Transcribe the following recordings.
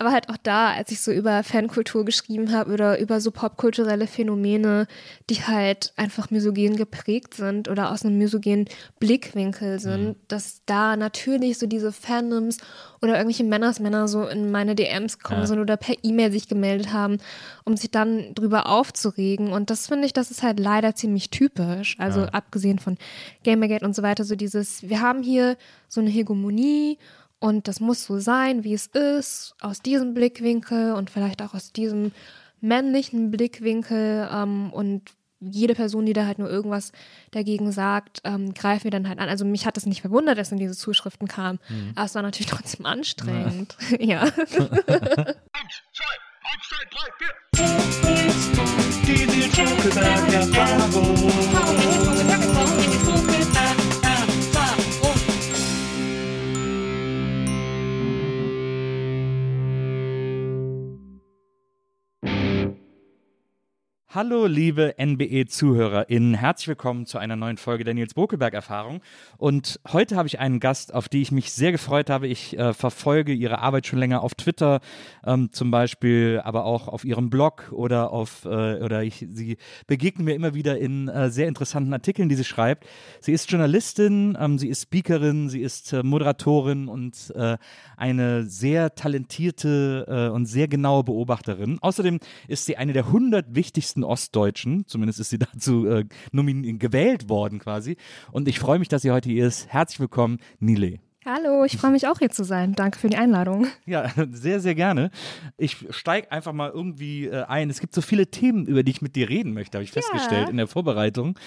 Aber halt auch da, als ich so über Fankultur geschrieben habe oder über so popkulturelle Phänomene, die halt einfach misogen geprägt sind oder aus einem misogenen Blickwinkel sind, mhm. dass da natürlich so diese Fandoms oder irgendwelche Männersmänner so in meine DMs kommen ja. sind oder per E-Mail sich gemeldet haben, um sich dann drüber aufzuregen. Und das finde ich, das ist halt leider ziemlich typisch. Also ja. abgesehen von Gamergate und so weiter, so dieses, wir haben hier so eine Hegemonie und das muss so sein, wie es ist, aus diesem Blickwinkel und vielleicht auch aus diesem männlichen Blickwinkel. Ähm, und jede Person, die da halt nur irgendwas dagegen sagt, ähm, greifen wir dann halt an. Also mich hat es nicht verwundert, dass in diese Zuschriften kam. Mhm. Aber es war natürlich trotzdem anstrengend. Ja. ja. eins, zwei, eins, zwei, drei, vier. Die Hallo, liebe NBE-ZuhörerInnen. Herzlich willkommen zu einer neuen Folge der Nils Bokelberg-Erfahrung. Und heute habe ich einen Gast, auf die ich mich sehr gefreut habe. Ich äh, verfolge ihre Arbeit schon länger auf Twitter, ähm, zum Beispiel, aber auch auf ihrem Blog oder auf, äh, oder ich, sie begegnen mir immer wieder in äh, sehr interessanten Artikeln, die sie schreibt. Sie ist Journalistin, ähm, sie ist Speakerin, sie ist äh, Moderatorin und äh, eine sehr talentierte äh, und sehr genaue Beobachterin. Außerdem ist sie eine der 100 wichtigsten besten Ostdeutschen. Zumindest ist sie dazu äh, gewählt worden quasi. Und ich freue mich, dass sie heute hier ist. Herzlich willkommen, Nile. Hallo, ich freue mich auch hier zu sein. Danke für die Einladung. Ja, sehr, sehr gerne. Ich steige einfach mal irgendwie äh, ein. Es gibt so viele Themen, über die ich mit dir reden möchte, habe ich ja. festgestellt in der Vorbereitung.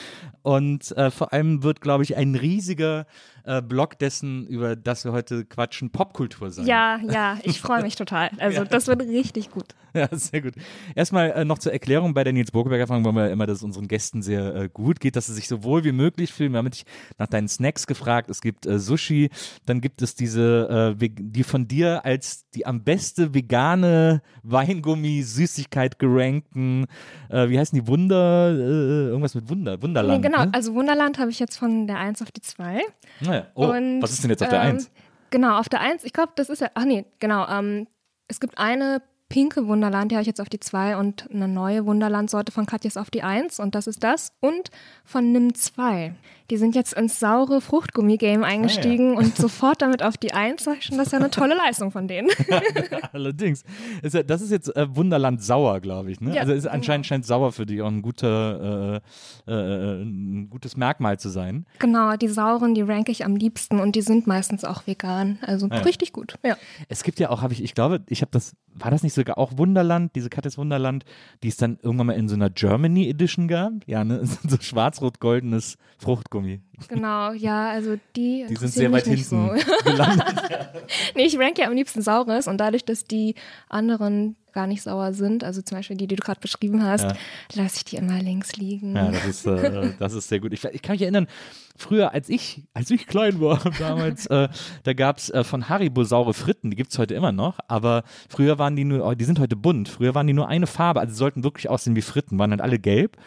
Und äh, vor allem wird, glaube ich, ein riesiger äh, Blog dessen, über das wir heute quatschen, Popkultur sein. Ja, ja, ich freue mich total. Also ja. das wird richtig gut. Ja, sehr gut. Erstmal äh, noch zur Erklärung bei der Nils Burgeberger Erfahrung wollen wir immer, dass es unseren Gästen sehr äh, gut geht, dass sie sich so wohl wie möglich fühlen. Wir haben dich nach deinen Snacks gefragt. Es gibt Sushi, dann gibt es diese, äh, die von dir als die am beste vegane Weingummi-Süßigkeit gerankten, äh, wie heißen die Wunder, äh, irgendwas mit Wunder, Wunderland. Nee, genau, ne? also Wunderland habe ich jetzt von der 1 auf die 2. Naja. Oh, Und, was ist denn jetzt auf der 1? Ähm, genau, auf der 1, ich glaube, das ist ja, ach nee, genau, ähm, es gibt eine pinke Wunderland, die habe ich jetzt auf die 2 und eine neue Wunderland-Sorte von Katjes auf die 1 und das ist das. Und von Nimm 2. Die sind jetzt ins saure Fruchtgummi-Game eingestiegen ah, ja. und sofort damit auf die 1. Sag ich schon, das ist ja eine tolle Leistung von denen. Allerdings. Das ist jetzt äh, Wunderland sauer, glaube ich. Ne? Ja, also ist anscheinend scheint sauer für dich auch ein, guter, äh, äh, ein gutes Merkmal zu sein. Genau, die sauren, die ranke ich am liebsten und die sind meistens auch vegan. Also ah, ja. richtig gut. Ja. Es gibt ja auch, habe ich, ich glaube, ich habe das, war das nicht sogar auch Wunderland, diese Katjes Wunderland, die es dann irgendwann mal in so einer Germany Edition gab? Ja, ne? so schwarz-rot-goldenes Fruchtgummi. Gummi. Genau, ja, also die. Die sind sehr weit hinten so. gelandet. nee, ich ranke ja am liebsten Saures und dadurch, dass die anderen gar nicht sauer sind, also zum Beispiel die, die du gerade beschrieben hast, ja. lasse ich die immer links liegen. Ja, das ist, äh, das ist sehr gut. Ich, ich, kann mich erinnern, früher, als ich, als ich klein war damals, äh, da gab es äh, von Haribo saure Fritten, die gibt es heute immer noch, aber früher waren die nur, oh, die sind heute bunt, früher waren die nur eine Farbe, also sollten wirklich aussehen wie Fritten, waren halt alle gelb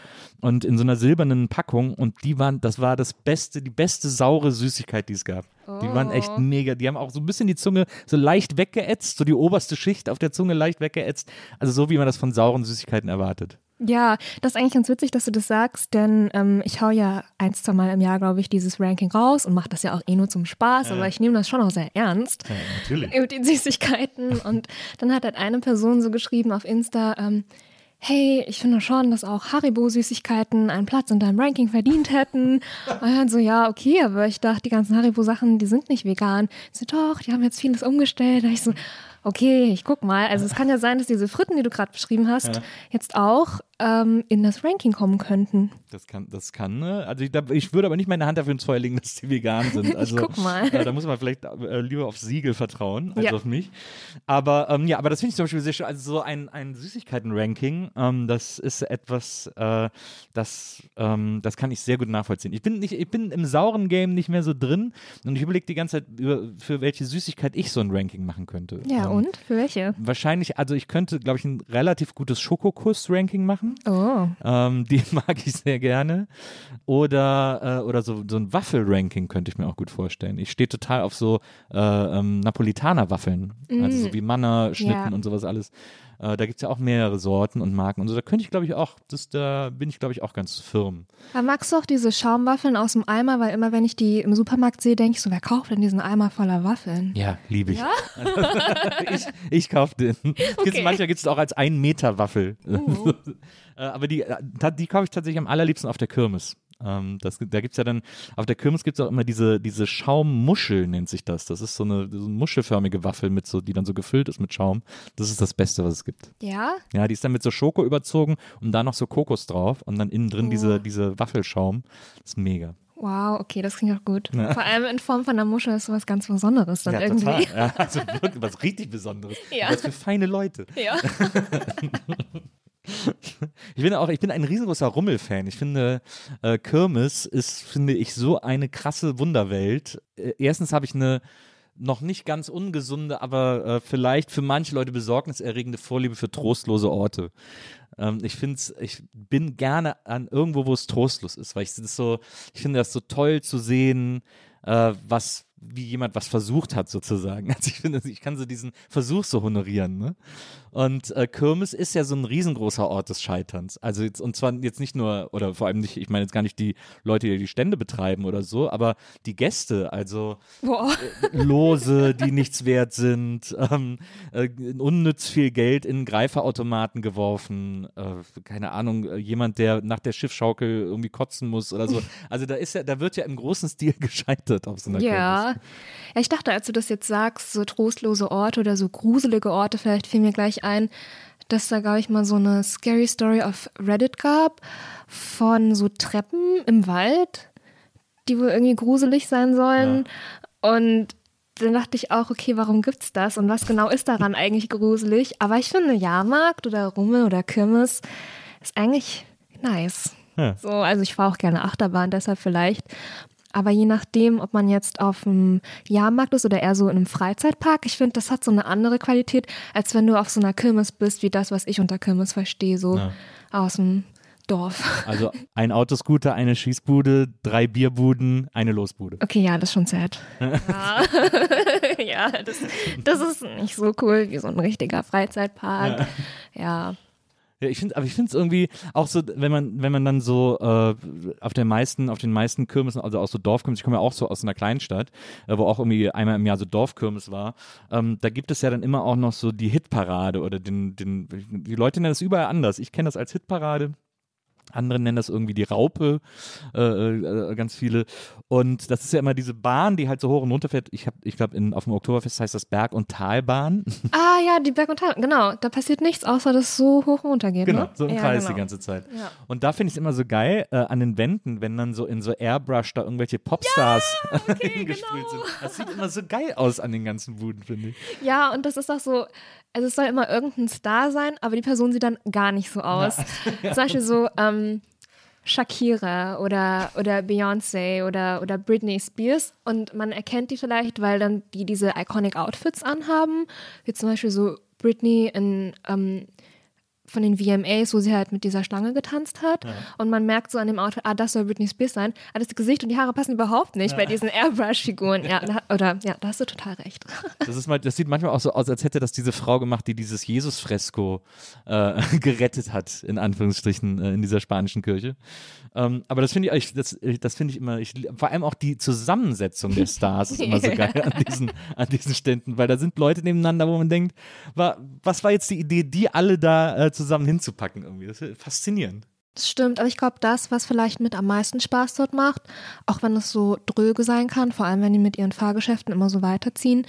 und in so einer silbernen Packung und die waren, das war das beste, die beste saure Süßigkeit, die es gab. Oh. Die waren echt oh. mega. Die haben auch so ein bisschen die Zunge so leicht weggeätzt, so die oberste Schicht auf der Zunge leicht weggeätzt. Also so, wie man das von sauren Süßigkeiten erwartet. Ja, das ist eigentlich ganz witzig, dass du das sagst, denn ähm, ich hau ja ein, zwei Mal im Jahr, glaube ich, dieses Ranking raus und mache das ja auch eh nur zum Spaß, ja. aber ich nehme das schon auch sehr ernst. Ja, natürlich. Mit den Süßigkeiten. und dann hat halt eine Person so geschrieben auf Insta, ähm, hey, ich finde schon, dass auch Haribo-Süßigkeiten einen Platz in deinem Ranking verdient hätten. Und dann so, ja, okay, aber ich dachte, die ganzen Haribo-Sachen, die sind nicht vegan. So, doch, die haben jetzt vieles umgestellt. Da ich so, okay, ich guck mal. Also es kann ja sein, dass diese Fritten, die du gerade beschrieben hast, ja. jetzt auch ähm, in das Ranking kommen könnten. Das kann, das kann, ne? Also ich, da, ich, würde aber nicht meine Hand dafür ins Feuer legen, dass die vegan sind. Also, ich guck mal. Äh, da muss man vielleicht äh, lieber auf Siegel vertrauen, als ja. auf mich. Aber ähm, ja, aber das finde ich zum Beispiel sehr schön. Also so ein, ein Süßigkeiten-Ranking, ähm, das ist etwas, äh, das, ähm, das kann ich sehr gut nachvollziehen. Ich bin, nicht, ich bin im sauren Game nicht mehr so drin und ich überlege die ganze Zeit, über, für welche Süßigkeit ich so ein Ranking machen könnte. Ja, ähm, und? Für welche? Wahrscheinlich, also ich könnte, glaube ich, ein relativ gutes Schokokuss-Ranking machen. Oh. Ähm, die mag ich sehr gerne. Oder, äh, oder so, so ein Waffelranking könnte ich mir auch gut vorstellen. Ich stehe total auf so äh, ähm, Napolitaner-Waffeln. Mm. Also so wie Manna-Schnitten ja. und sowas alles. Äh, da gibt es ja auch mehrere Sorten und Marken und so. Da könnte ich, glaube ich, auch, das, da bin ich, glaube ich, auch ganz firm. Da magst du auch diese Schaumwaffeln aus dem Eimer, weil immer, wenn ich die im Supermarkt sehe, denke ich so, wer kauft denn diesen Eimer voller Waffeln? Ja, liebe ich. Ja? ich. Ich kaufe den. Okay. manchmal gibt es auch als ein Meter Waffel. Uh. Aber die, äh, die kaufe ich tatsächlich am allerliebsten auf der Kirmes. Ähm, das, da gibt es ja dann, auf der Kirmes gibt es auch immer diese, diese Schaummuschel, nennt sich das. Das ist so eine, so eine muschelförmige Waffel, mit so, die dann so gefüllt ist mit Schaum. Das ist das Beste, was es gibt. Ja? Ja, die ist dann mit so Schoko überzogen und da noch so Kokos drauf und dann innen drin oh. diese, diese Waffelschaum. Das ist mega. Wow, okay, das klingt auch gut. Ja. Vor allem in Form von einer Muschel ist sowas ganz Besonderes dann ja, irgendwie. Total. Ja, also wirklich was richtig Besonderes. Ja. Was für feine Leute. Ja. Ich bin auch, ich bin ein riesengroßer Rummel-Fan. Ich finde, äh, Kirmes ist, finde ich, so eine krasse Wunderwelt. Äh, erstens habe ich eine noch nicht ganz ungesunde, aber äh, vielleicht für manche Leute besorgniserregende Vorliebe für trostlose Orte. Ähm, ich finde ich bin gerne an irgendwo, wo es trostlos ist, weil ich das so, ich finde das so toll zu sehen, äh, was wie jemand was versucht hat sozusagen. Also ich finde, ich kann so diesen Versuch so honorieren. Ne? Und äh, Kirmes ist ja so ein riesengroßer Ort des Scheiterns. Also jetzt, und zwar jetzt nicht nur, oder vor allem nicht, ich meine jetzt gar nicht die Leute, die die Stände betreiben oder so, aber die Gäste, also äh, Lose, die nichts wert sind, ähm, äh, unnütz viel Geld in Greiferautomaten geworfen, äh, keine Ahnung, äh, jemand, der nach der Schiffschaukel irgendwie kotzen muss oder so. Also da ist ja, da wird ja im großen Stil gescheitert auf so einer Ja. Kirmes. Ja, ich dachte, als du das jetzt sagst, so trostlose Orte oder so gruselige Orte, vielleicht fiel mir gleich ein, dass da, glaube ich, mal so eine Scary Story auf Reddit gab von so Treppen im Wald, die wohl irgendwie gruselig sein sollen. Ja. Und dann dachte ich auch, okay, warum gibt's das und was genau ist daran eigentlich gruselig? Aber ich finde, Jahrmarkt oder Rummel oder Kirmes ist eigentlich nice. Ja. So, also ich fahre auch gerne Achterbahn, deshalb vielleicht. Aber je nachdem, ob man jetzt auf dem Jahrmarkt ist oder eher so in einem Freizeitpark, ich finde, das hat so eine andere Qualität, als wenn du auf so einer Kirmes bist, wie das, was ich unter Kirmes verstehe, so ja. aus dem Dorf. Also ein Autoscooter, eine Schießbude, drei Bierbuden, eine Losbude. Okay, ja, das ist schon sad. ja, ja das, das, ist nicht so cool wie so ein richtiger Freizeitpark. ja. ja. Ja, ich finde, aber ich finde es irgendwie auch so, wenn man, wenn man dann so äh, auf den meisten, auf den meisten Kirmesen, also auch so Dorfkirmes, ich komme ja auch so aus einer Kleinstadt, äh, wo auch irgendwie einmal im Jahr so Dorfkirmes war, ähm, da gibt es ja dann immer auch noch so die Hitparade oder den, den, die Leute nennen das überall anders. Ich kenne das als Hitparade. Andere nennen das irgendwie die Raupe, äh, äh, ganz viele. Und das ist ja immer diese Bahn, die halt so hoch und runter fährt. Ich ich glaube, auf dem Oktoberfest heißt das Berg- und Talbahn. Ah ja, die Berg- und Talbahn, genau. Da passiert nichts, außer dass es so hoch und runter geht. Genau, ne? so im ja, Kreis genau. die ganze Zeit. Ja. Und da finde ich es immer so geil äh, an den Wänden, wenn dann so in so Airbrush da irgendwelche Popstars ja, okay, hingesprüht genau. sind. Das sieht immer so geil aus an den ganzen Buden, finde ich. Ja, und das ist auch so, also es soll immer irgendein Star sein, aber die Person sieht dann gar nicht so aus. Ja. Zum Beispiel so, ähm, Shakira oder, oder Beyoncé oder, oder Britney Spears. Und man erkennt die vielleicht, weil dann die diese iconic Outfits anhaben, wie zum Beispiel so Britney in ähm, von den VMAs, wo sie halt mit dieser Stange getanzt hat. Ja. Und man merkt so an dem Outfit, ah, das soll Britney Spears sein. Aber das Gesicht und die Haare passen überhaupt nicht ja. bei diesen Airbrush-Figuren. Ja, da, oder, ja, da hast du total recht. Das, ist mal, das sieht manchmal auch so aus, als hätte das diese Frau gemacht, die dieses Jesus-Fresko äh, gerettet hat, in Anführungsstrichen, äh, in dieser spanischen Kirche. Ähm, aber das finde ich, das, das finde ich immer, ich, vor allem auch die Zusammensetzung der Stars ist immer so geil an diesen, an diesen Ständen, weil da sind Leute nebeneinander, wo man denkt, war, was war jetzt die Idee, die alle da äh, zusammen zusammen hinzupacken irgendwie. Das ist faszinierend. Das stimmt, aber ich glaube, das, was vielleicht mit am meisten Spaß dort macht, auch wenn es so dröge sein kann, vor allem wenn die mit ihren Fahrgeschäften immer so weiterziehen.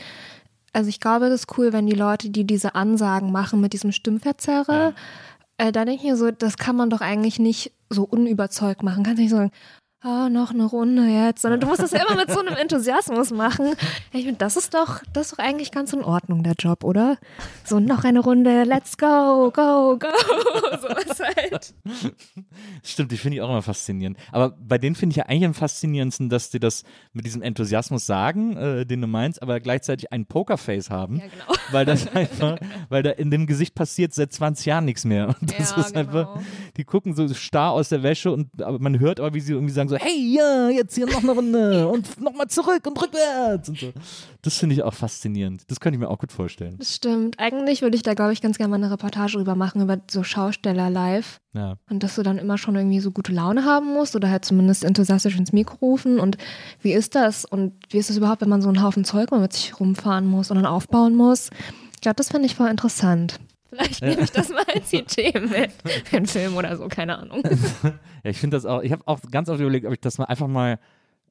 Also ich glaube, das ist cool, wenn die Leute, die diese Ansagen machen mit diesem Stimmverzerrer, äh, da denke ich mir so, das kann man doch eigentlich nicht so unüberzeugt machen. Kannst nicht sagen, ah, noch eine Runde jetzt, sondern du musst das ja immer mit so einem Enthusiasmus machen. Ich finde, das ist doch, das ist doch eigentlich ganz in Ordnung, der Job, oder? So, noch eine Runde, let's go, go, go. So was halt. Stimmt, die finde ich auch immer faszinierend. Aber bei denen finde ich ja eigentlich am faszinierendsten, dass die das mit diesem Enthusiasmus sagen, äh, den du meinst, aber gleichzeitig ein Pokerface haben. Ja, genau. Weil das einfach, weil da in dem Gesicht passiert seit 20 Jahren nichts mehr. Und das Ja, ist einfach, genau. die gucken so starr aus der Wäsche und aber man hört aber, wie sie irgendwie sagen so, hey, ja, jetzt hier noch eine Runde und nochmal zurück und rückwärts und so. Das finde ich auch faszinierend. Das könnte ich mir auch gut vorstellen. Das stimmt. Eigentlich würde ich da, glaube ich, ganz gerne mal eine Reportage drüber machen, über so Schausteller live. Ja. Und dass du dann immer schon irgendwie so gute Laune haben musst oder halt zumindest enthusiastisch ins Mikro rufen. Und wie ist das? Und wie ist es überhaupt, wenn man so einen Haufen Zeug mal mit sich rumfahren muss und dann aufbauen muss? Ich glaube, das finde ich voll interessant. Vielleicht nehme ich das mal als Idee mit für einen Film oder so, keine Ahnung. Ja, ich finde das auch, ich habe auch ganz oft überlegt, ob ich das mal einfach mal,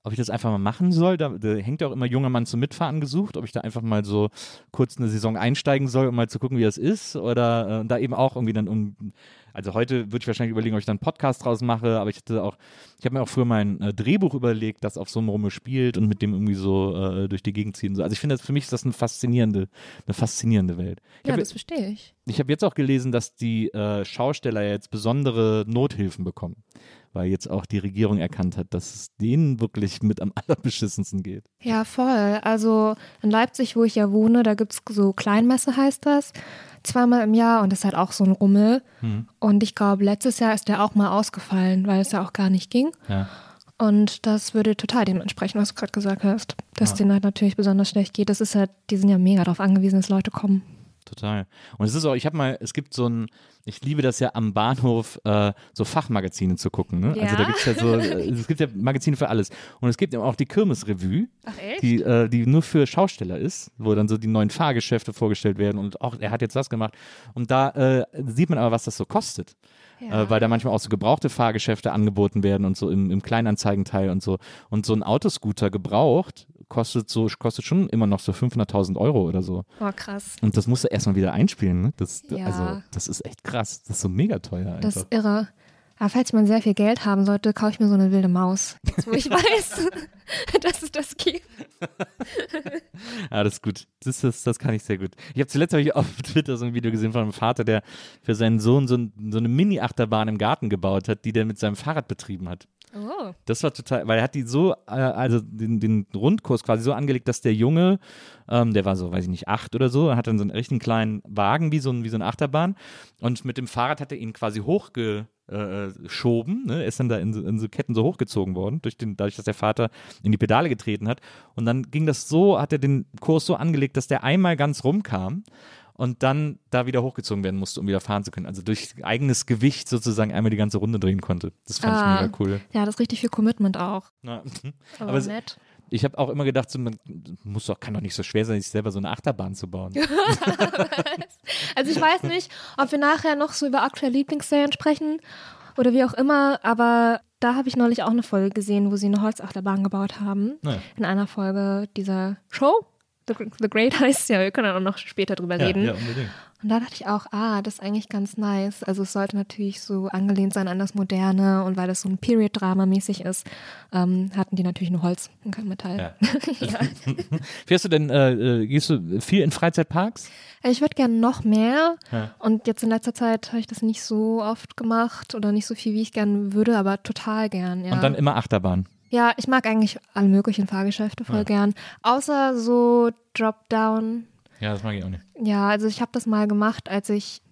ob ich das einfach mal machen soll. Da, da hängt ja auch immer junger Mann zum Mitfahren gesucht, ob ich da einfach mal so kurz eine Saison einsteigen soll, um mal zu gucken, wie das ist. Oder äh, da eben auch irgendwie dann um. Also heute würde ich wahrscheinlich überlegen, ob ich da einen Podcast draus mache, aber ich hatte auch, ich habe mir auch früher mein äh, Drehbuch überlegt, das auf so einem Rummel spielt und mit dem irgendwie so äh, durch die Gegend ziehen. So. Also ich finde, für mich ist das eine faszinierende, eine faszinierende Welt. Ich Ja, habe das verstehe ich. ich habe jetzt auch gelesen, dass die äh, Schausteller jetzt besondere Nothilfen bekommen, weil jetzt auch die Regierung erkannt hat, dass es denen wirklich mit am allerbeschissensten geht. Ja, voll. Also in Leipzig, wo ich ja wohne, da gibt es so Kleinmesse, heißt das. Zweimal im Jahr und das ist halt auch so ein Rummel. Und ich glaube, letztes Jahr ist der auch mal ausgefallen, weil es ja auch gar nicht ging. Ja. Und das würde total dem entsprechen, was du gerade gesagt hast. Dass denen halt natürlich besonders schlecht geht. Das ist halt, die sind ja mega darauf angewiesen, dass Leute kommen. Total. Und es ist auch, ich habe mal, es gibt so ein, ich liebe das ja am Bahnhof, äh, so Fachmagazine zu gucken. Ne? Also da Ja? gibt es ja so, äh, es gibt ja Magazine für alles. Und es gibt eben auch die Kirmesrevue, die, äh, die nur für Schausteller ist, wo dann so die neuen Fahrgeschäfte vorgestellt werden und auch, er hat jetzt das gemacht. Und da äh, sieht man aber, was das so kostet. Äh, weil da manchmal auch so gebrauchte Fahrgeschäfte angeboten werden und so im, im Kleinanzeigenteil und so. Und so ein Autoscooter gebraucht kostet so, kostet schon immer noch so 500.000 Euro oder so. Oh, krass. Und das musst du erstmal wieder einspielen, ne? Das, Ja. Also, das ist echt krass. Das ist so mega teuer einfach. Das ist irre. Aber falls man sehr viel Geld haben sollte, kaufe ich mir so eine wilde Maus. Jetzt, wo ich weiß, dass es das gibt. Ja, das ist gut. Das, das, das kann ich sehr gut. Ich habe zuletzt hab ich auf Twitter so ein Video gesehen von einem Vater, der für seinen Sohn so, ein, so eine Mini-Achterbahn im Garten gebaut hat, die der mit seinem Fahrrad betrieben hat. Oh. Das war total, weil er hat die so, äh, also den, den Rundkurs quasi so angelegt, dass der Junge, ähm, der war so, weiß ich nicht, acht oder so, hat dann so einen richtigen kleinen Wagen, wie so, ein, wie so eine Achterbahn. Und mit dem Fahrrad hat er ihn quasi hochgeschoben, äh, schoben, ne? Ist dann da in so, in so Ketten so hochgezogen worden, durch den, dadurch, dass der Vater in die Pedale getreten hat. Und dann ging das so, hat er den Kurs so angelegt, dass der einmal ganz rumkam und dann da wieder hochgezogen werden musste, um wieder fahren zu können. Also durch eigenes Gewicht sozusagen einmal die ganze Runde drehen konnte. Das fand Ah. ich mega cool. Ja, das ist richtig viel Commitment auch. Ja. Aber, Aber nett. Ich habe auch immer gedacht, so, man muss doch, kann doch nicht so schwer sein, sich selber so eine Achterbahn zu bauen. Also ich weiß nicht, ob wir nachher noch so über aktuelle Lieblingsserien sprechen oder wie auch immer, aber da habe ich neulich auch eine Folge gesehen, wo sie eine Holzachterbahn gebaut haben. Naja. In einer Folge dieser Show. The, The Great heißt ja, wir können auch noch später drüber reden. Ja, ja, unbedingt. Und da dachte ich auch, ah, das ist eigentlich ganz nice. Also es sollte natürlich so angelehnt sein an das Moderne und weil das so ein Period-Drama mäßig ist, ähm, hatten die natürlich nur Holz und kein Metall. Ja. Fährst du denn, äh, äh, gehst du viel in Freizeitparks? Ich würde gerne noch mehr. Ja. Und jetzt in letzter Zeit habe ich das nicht so oft gemacht oder nicht so viel, wie ich gerne würde, aber total gern, ja. Und dann immer Achterbahn. Ja, ich mag eigentlich alle möglichen Fahrgeschäfte voll Ja. gern. Außer so Drop-Down. Ja, das mag ich auch nicht. Ja, also ich habe das mal gemacht, als ich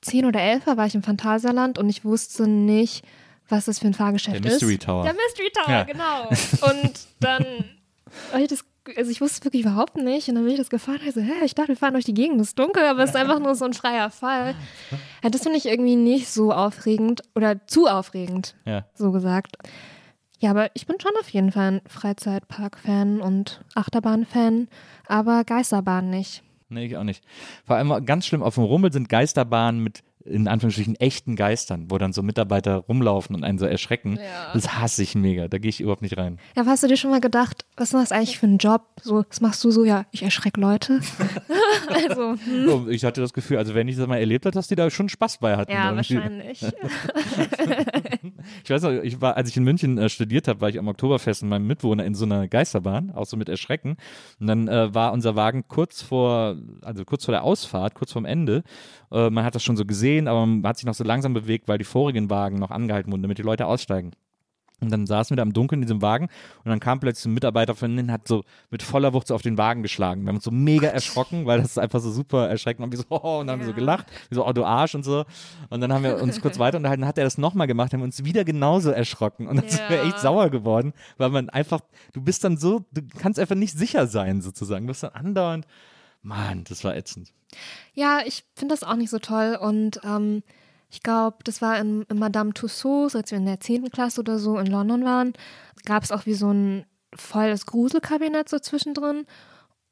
zehn oder elf war, war ich im Phantasialand und ich wusste nicht, was das für ein Fahrgeschäft Der Mystery ist. Tower. Der Mystery Tower, Ja. genau. Und dann habe ich das, also ich wusste es wirklich überhaupt nicht und dann bin ich das gefahren und ich so, hä, ich dachte, wir fahren durch die Gegend, es ist dunkel, aber es ist einfach nur so ein freier Fall. Ja, das finde ich irgendwie nicht so aufregend oder zu aufregend, Ja. so gesagt. Ja, aber ich bin schon auf jeden Fall ein Freizeitpark-Fan und Achterbahn-Fan, aber Geisterbahn nicht. Nee, ich auch nicht. Vor allem ganz schlimm auf dem Rummel sind Geisterbahnen mit in Anführungsstrichen echten Geistern, wo dann so Mitarbeiter rumlaufen und einen so erschrecken. Ja. Das hasse ich mega. Da gehe ich überhaupt nicht rein. Ja, hast du dir schon mal gedacht, was ist das eigentlich für ein Job? So, was machst du so? Ja, ich erschrecke Leute. also, hm. Ich hatte das Gefühl, also wenn ich das mal erlebt habe, dass die da schon Spaß bei hatten. ja, Irgendwie. wahrscheinlich. Ich weiß noch, ich war, als ich in München äh, studiert habe, war ich am Oktoberfest mit meinem Mitwohner in so einer Geisterbahn, auch so mit Erschrecken. Und dann äh, war unser Wagen kurz vor, also kurz vor der Ausfahrt, kurz vorm Ende. Äh, man hat das schon so gesehen, aber man hat sich noch so langsam bewegt, weil die vorigen Wagen noch angehalten wurden, damit die Leute aussteigen. Und dann saßen wir da im Dunkeln in diesem Wagen und dann kam plötzlich ein Mitarbeiter von innen, hat so mit voller Wucht so auf den Wagen geschlagen. Wir haben uns so mega erschrocken, weil das ist einfach so super erschreckend. Und wir so, oh, und dann haben wir so gelacht, wir so, oh, du Arsch und so. Und dann haben wir uns kurz weiter unterhalten, dann hat er das nochmal gemacht, haben wir uns wieder genauso erschrocken. Und dann sind wir Ja. echt sauer geworden, weil man einfach, du bist dann so, du kannst einfach nicht sicher sein, sozusagen. Du bist dann andauernd, Mann, das war ätzend. Ja, ich finde das auch nicht so toll und ähm, ich glaube, das war in, in Madame Tussauds, als wir in der 10. Klasse oder so in London waren, gab es auch wie so ein volles Gruselkabinett so zwischendrin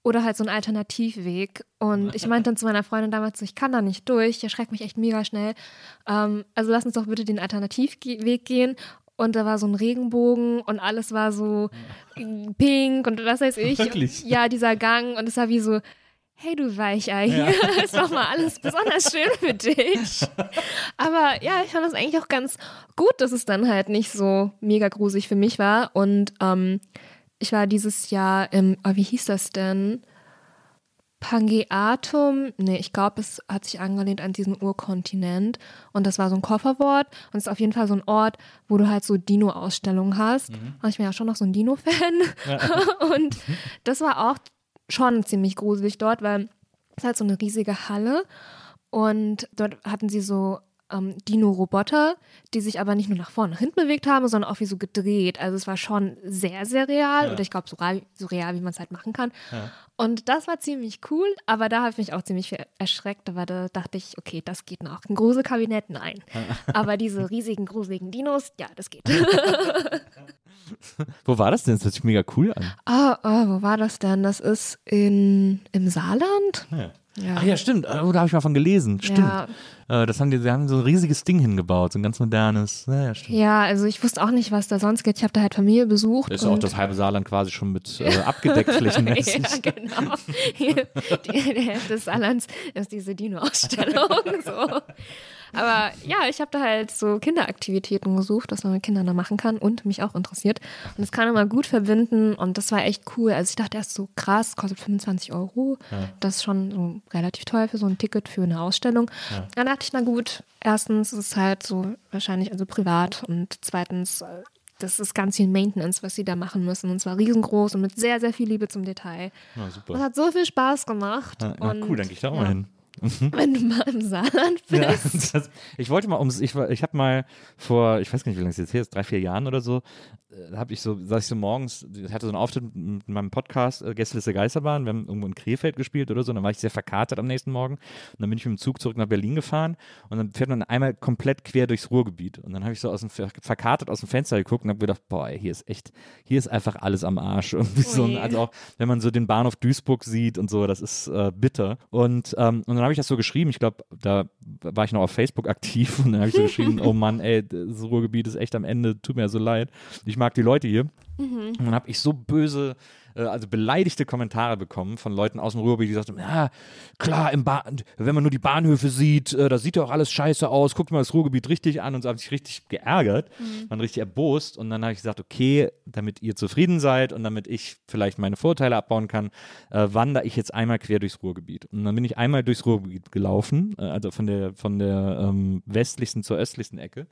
oder halt so ein Alternativweg. Und ich meinte dann zu meiner Freundin damals, so, ich kann da nicht durch, ich erschrecke mich echt mega schnell. Ähm, also lass uns doch bitte den Alternativweg gehen. Und da war so ein Regenbogen und alles war so pink und was weiß ich. Wirklich? Und, ja, dieser Gang und es war wie so, hey du Weichei, hier ist doch mal alles besonders schön für dich. Aber ja, ich fand das eigentlich auch ganz gut, dass es dann halt nicht so mega gruselig für mich war. Und ähm, ich war dieses Jahr im, oh, wie hieß das denn? Pangeatum, nee, ich glaube, es hat sich angelehnt an diesen Urkontinent. Und das war so ein Kofferwort. Und es ist auf jeden Fall so ein Ort, wo du halt so Dino-Ausstellungen hast. Und ich bin ja schon noch so ein Dino-Fan. Und das war auch schon ziemlich gruselig dort, weil es halt so eine riesige Halle und dort hatten sie so ähm, Dino-Roboter, die sich aber nicht nur nach vorne, nach hinten bewegt haben, sondern auch wie so gedreht. Also es war schon sehr, sehr real oder ich glaube so, real- so real, wie man es halt machen kann. Und das war ziemlich cool, aber da habe ich mich auch ziemlich viel erschreckt, aber da dachte ich, okay, das geht noch. Ein Gruselkabinett, nein. aber diese riesigen, gruseligen Dinos, ja, das geht. Wo war das denn? Das hört sich mega cool an. Ah, ah, wo war das denn? Das ist in, im Saarland? Ja. Ja. Ach ja, stimmt. Oh, da habe ich mal von gelesen. Stimmt. Ja. Äh, das haben die, sie haben so ein riesiges Ding hingebaut, so ein ganz modernes. Ja, ja also ich wusste auch nicht, was da sonst geht. Ich habe da halt Familie besucht. Ist auch das halbe Saarland quasi schon mit äh, abgedeckt flächenmäßig. Ja, genau. Hier, die, die Hälfte des Saarlands ist diese Dino-Ausstellung. So. Aber ja, ich habe da halt so Kinderaktivitäten gesucht, was man mit Kindern da machen kann und mich auch interessiert. Und das kann man mal gut verbinden und das war echt cool. Also ich dachte erst so krass, kostet 25 Euro. Das ist schon so relativ teuer für so ein Ticket für eine Ausstellung. Dann dachte ich, na gut, erstens ist es halt so wahrscheinlich also privat und zweitens äh, das ist ganz viel Maintenance, was sie da machen müssen. Und zwar riesengroß und mit sehr, sehr viel Liebe zum Detail. Ja, Und super. hat so viel Spaß gemacht. Ja, na, und, cool, dann gehe ich da auch ja, mal hin. Wenn du mal im Saarland bist. Ja, das, ich wollte mal ums, ich, war- ich habe mal vor, ich weiß gar nicht, wie lange es jetzt her ist, drei, vier Jahren oder so, äh, habe ich so, saß ich so morgens, ich hatte so einen Auftritt mit meinem Podcast, äh, Gästeliste Geisterbahn, wir haben irgendwo in Krefeld gespielt oder so, und dann war ich sehr verkatert am nächsten Morgen. Und dann bin ich mit dem Zug zurück nach Berlin gefahren. Und dann fährt man einmal komplett quer durchs Ruhrgebiet. Und dann habe ich so aus dem, Ver- verkatert aus dem Fenster geguckt und habe gedacht, boah, hier ist echt, hier ist einfach alles am Arsch. Irgendwie so, also auch, wenn man so den Bahnhof Duisburg sieht und so, das ist äh, bitter. Und, ähm, und dann habe ich das so geschrieben, ich glaube, da war ich noch auf Facebook aktiv und dann habe ich so geschrieben, oh Mann, ey, das Ruhrgebiet ist echt am Ende, tut mir so leid. Ich mag die Leute hier. Und dann habe ich so böse, äh, also beleidigte Kommentare bekommen von Leuten aus dem Ruhrgebiet, die sagten, ja, klar, wenn man nur die Bahnhöfe sieht, äh, da sieht ja auch alles scheiße aus, guckt mal das Ruhrgebiet richtig an. Und so habe ich richtig geärgert, waren richtig erbost. Und dann habe ich gesagt, okay, damit ihr zufrieden seid und damit ich vielleicht meine Vorteile abbauen kann, äh, wandere ich jetzt einmal quer durchs Ruhrgebiet. Und dann bin ich einmal durchs Ruhrgebiet gelaufen, äh, also von der, von der ähm, westlichsten zur östlichsten Ecke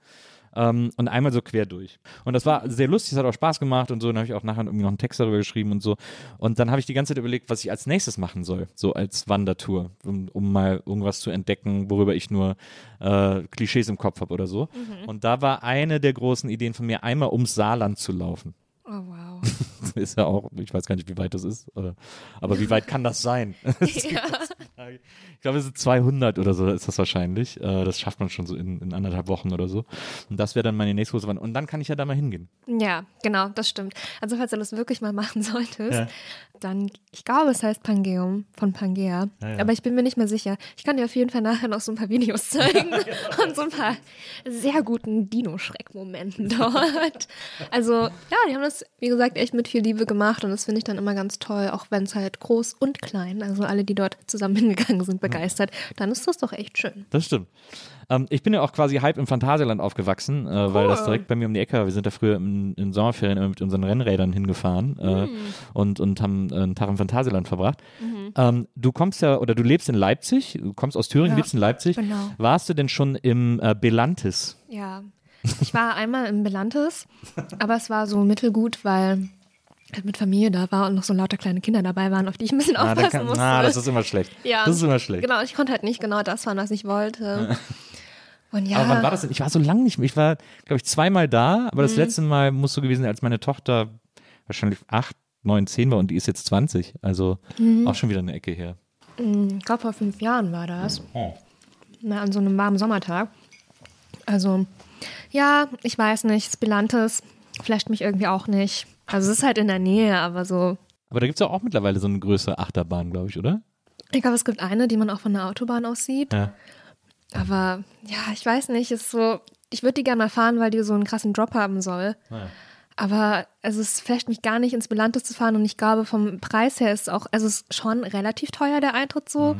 ähm, und einmal so quer durch. Und das war sehr lustig, es hat auch Spaß gemacht und so. Dann habe ich auch nachher irgendwie noch einen Text darüber geschrieben und so. Und dann habe ich die ganze Zeit überlegt, was ich als nächstes machen soll, so als Wandertour, um, um mal irgendwas zu entdecken, worüber ich nur äh, Klischees im Kopf habe oder so. Und da war eine der großen Ideen von mir, einmal ums Saarland zu laufen. Oh, wow. ist ja auch, ich weiß gar nicht, wie weit das ist, aber wie weit kann das sein? ja. Ich glaube, es sind 200 oder so ist das wahrscheinlich. Äh, das schafft man schon so in, in anderthalb Wochen oder so. Und das wäre dann meine nächste große Wanderung. Und dann kann ich ja da mal hingehen. ja, genau, das stimmt. Also falls du das wirklich mal machen solltest, Ja. Dann, ich glaube, es heißt Pangeum von Pangea. Ja, ja. Aber ich bin mir nicht mehr sicher. Ich kann dir auf jeden Fall nachher noch so ein paar Videos zeigen und so ein paar sehr guten Dino-Schreck-Momenten dort. Also, ja, die haben das, wie gesagt, echt mit viel Liebe gemacht und das finde ich dann immer ganz toll, auch wenn es halt groß und klein, also alle, die dort zusammen hingegangen sind, begeistert, dann ist das doch echt schön. Das stimmt. Ähm, ich bin ja auch quasi halb im Phantasialand aufgewachsen, äh, weil das direkt bei mir um die Ecke war. Wir sind da früher in, in Sommerferien immer mit unseren Rennrädern hingefahren äh, Mhm. und, und haben einen Tag im Phantasialand verbracht. Ähm, du kommst ja, oder du lebst in Leipzig, du kommst aus Thüringen, Ja, lebst in Leipzig. genau. Warst du denn schon im äh, Belantis? Ja, ich war einmal in Belantes, aber es war so mittelgut, weil mit Familie da war und noch so lauter kleine Kinder dabei waren, auf die ich ein bisschen Ah, aufpassen kann, musste. ah, das ist immer schlecht. ja. Das ist immer schlecht. Genau, ich konnte halt nicht genau das fahren, was ich wollte. Und ja, Aber wann war das denn? Ich war so lange nicht mehr. Ich war, glaube ich, zweimal da, aber das Mhm. letzte Mal muss so gewesen sein, als meine Tochter wahrscheinlich acht, neun, zehn war und die ist jetzt 20. Also Mhm. auch schon wieder eine Ecke her. ich glaube vor fünf Jahren war das. Oh. Na, an so einem warmen Sommertag. Also, ja, ich weiß nicht, Belantes flasht mich irgendwie auch nicht. Also es ist halt in der Nähe, aber so. Aber da gibt es ja auch mittlerweile so eine größere Achterbahn, glaube ich, oder? Ich glaube, es gibt eine, die man auch von der Autobahn aus sieht. Ja. Aber ja, ich weiß nicht, ist so, ich würde die gerne mal fahren, weil die so einen krassen Drop haben soll. Aber also es flasht mich gar nicht, ins Belantes zu fahren und ich glaube, vom Preis her ist es auch, also es ist schon relativ teuer, der Eintritt so.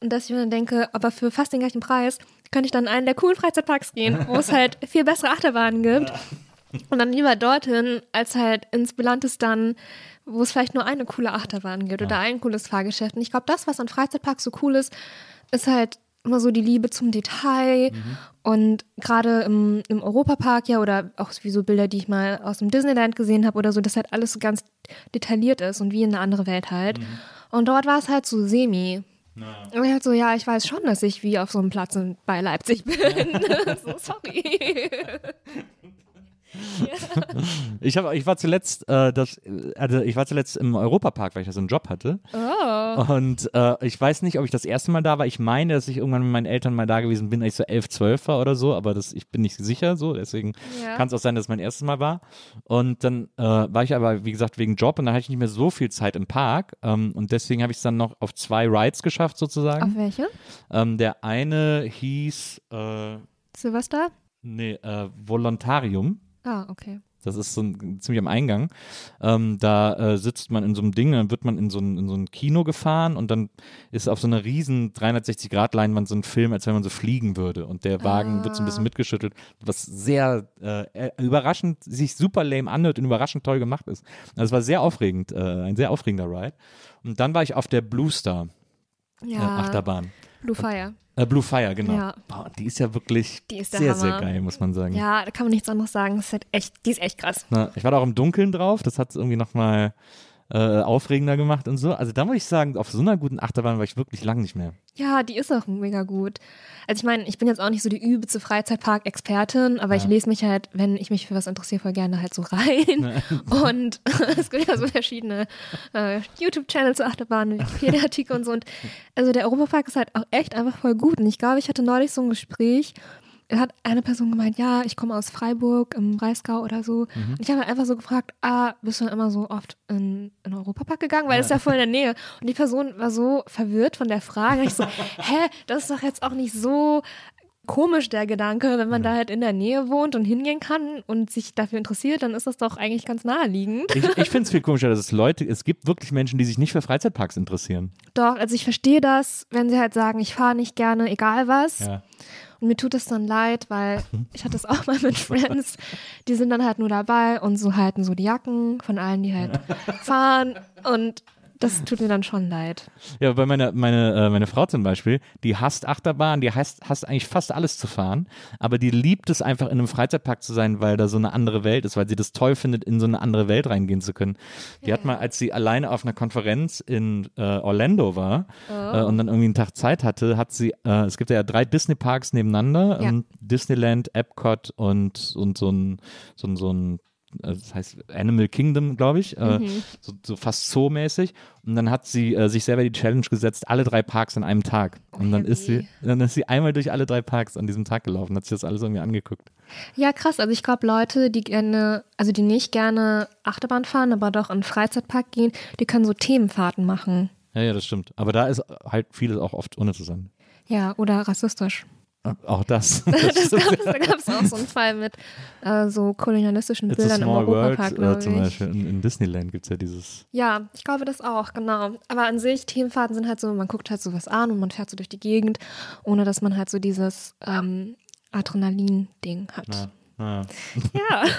Und dass ich mir dann denke, aber für fast den gleichen Preis könnte ich dann in einen der coolen Freizeitparks gehen, wo es halt viel bessere Achterbahnen gibt. Und dann lieber dorthin, als halt ins Belantes dann, wo es vielleicht nur eine coole Achterbahn gibt oder ein cooles Fahrgeschäft. Und ich glaube, das, was an Freizeitparks so cool ist, ist halt immer so die Liebe zum Detail. Und gerade im, im Europapark ja oder auch wie so Bilder, die ich mal aus dem Disneyland gesehen habe oder so, dass halt alles so ganz detailliert ist und wie in eine andere Welt halt. Und dort war es halt so semi. Und ich halt so, ja, ich weiß schon, dass ich wie auf so einem Platz bei Leipzig bin. so, sorry. Ich, hab, ich war zuletzt, äh, das, also ich war zuletzt im Europapark, weil ich da so einen Job hatte. Oh. Und äh, ich weiß nicht, ob ich das erste Mal da war. Ich meine, dass ich irgendwann mit meinen Eltern mal da gewesen bin, als ich so elf, zwölf war oder so, aber das, ich bin nicht sicher so, deswegen Ja. kann es auch sein, dass es mein erstes Mal war. Und dann äh, war ich aber, wie gesagt, wegen Job und dann hatte ich nicht mehr so viel Zeit im Park. Ähm, und deswegen habe ich es dann noch auf zwei Rides geschafft, sozusagen. Auf welche? Ähm, der eine hieß, äh, Silvester? nee, äh, Volontarium. Ah, okay. Das ist so ein, ziemlich am Eingang. Ähm, da äh, sitzt man in so einem Ding, dann wird man in so, ein, in so ein Kino gefahren und dann ist auf so einer riesen 360-Grad-Leinwand so ein Film, als wenn man so fliegen würde. Und der Wagen wird so ein bisschen mitgeschüttelt, was sehr äh, überraschend, sich super lame anhört und überraschend toll gemacht ist. Also es war sehr aufregend, äh, ein sehr aufregender Ride. Und dann war ich auf der Blue Star äh, Ja. Achterbahn. Blue Fire. Äh, Blue Fire, genau. Ja. Boah, die ist ja wirklich Die ist sehr, Hammer. sehr geil, muss man sagen. Ja, da kann man nichts anderes sagen. Das ist halt echt, die ist echt krass. Na, ich war da auch im Dunkeln drauf, das hat es irgendwie nochmal äh, aufregender gemacht und so. Also da muss ich sagen, auf so einer guten Achterbahn war ich wirklich lang nicht mehr. Ja, die ist auch mega gut. Also ich meine, ich bin jetzt auch nicht so die übelste Freizeitpark-Expertin, aber ich Ja. lese mich halt, wenn ich mich für was interessiere, voll gerne halt so rein. Und es gibt ja so verschiedene äh, YouTube-Channels zu Achterbahnen, Wikipedia-Artikel und so. Und also der Europapark ist halt auch echt einfach voll gut. Und ich glaube, ich hatte neulich so ein Gespräch, hat eine Person gemeint, ja, ich komme aus Freiburg im Breisgau oder so. Und ich habe halt einfach so gefragt, ah, bist du dann immer so oft in, in den Europapark gegangen? Weil das ist ja voll in der Nähe. Und die Person war so verwirrt von der Frage. Ich so, hä, das ist doch jetzt auch nicht so komisch, der Gedanke, wenn man da halt in der Nähe wohnt und hingehen kann und sich dafür interessiert, dann ist das doch eigentlich ganz naheliegend. Ich, ich finde es viel komischer, dass es Leute, es gibt wirklich Menschen, die sich nicht für Freizeitparks interessieren. Doch, also ich verstehe das, wenn sie halt sagen, ich fahre nicht gerne, egal was. Ja. Und mir tut es dann leid, weil ich hatte es auch mal mit Friends, die sind dann halt nur dabei und so halten so die Jacken von allen, die halt fahren. Und das tut mir dann schon leid. Ja, bei meiner meine, äh, meine Frau zum Beispiel, die hasst Achterbahn, die hasst, hasst eigentlich fast alles zu fahren, aber die liebt es einfach in einem Freizeitpark zu sein, weil da so eine andere Welt ist, weil sie das toll findet, in so eine andere Welt reingehen zu können. Die hat mal, als sie alleine auf einer Konferenz in äh, Orlando war äh, und dann irgendwie einen Tag Zeit hatte, hat sie, äh, es gibt ja drei Disney-Parks nebeneinander, Ja. Disneyland, Epcot und, und so ein, so ein, so ein äh, das heißt Animal Kingdom, glaube ich, äh, Mhm. so, so fast Zoo-mäßig. Und dann hat sie äh, sich selber die Challenge gesetzt, alle drei Parks an einem Tag. Und dann ist sie, dann ist sie einmal durch alle drei Parks an diesem Tag gelaufen, hat sich das alles irgendwie angeguckt. Ja, krass. Also ich glaube, Leute, die gerne, also die nicht gerne Achterbahn fahren, aber doch in einen Freizeitpark gehen, die können so Themenfahrten machen. Ja, ja, das stimmt. Aber da ist halt vieles auch oft uninteressant. Ja, oder rassistisch. Auch das. Das gab's, da gab es auch so einen Fall mit äh, so kolonialistischen It's Bildern im Small World, Europapark, äh, zum. Beispiel. In, in Disneyland gibt es ja dieses. Ja, ich glaube das auch, genau. Aber an sich, Themenfahrten sind halt so, man guckt halt sowas an und man fährt so durch die Gegend, ohne dass man halt so dieses ähm, Adrenalin-Ding hat. Ja. Ja.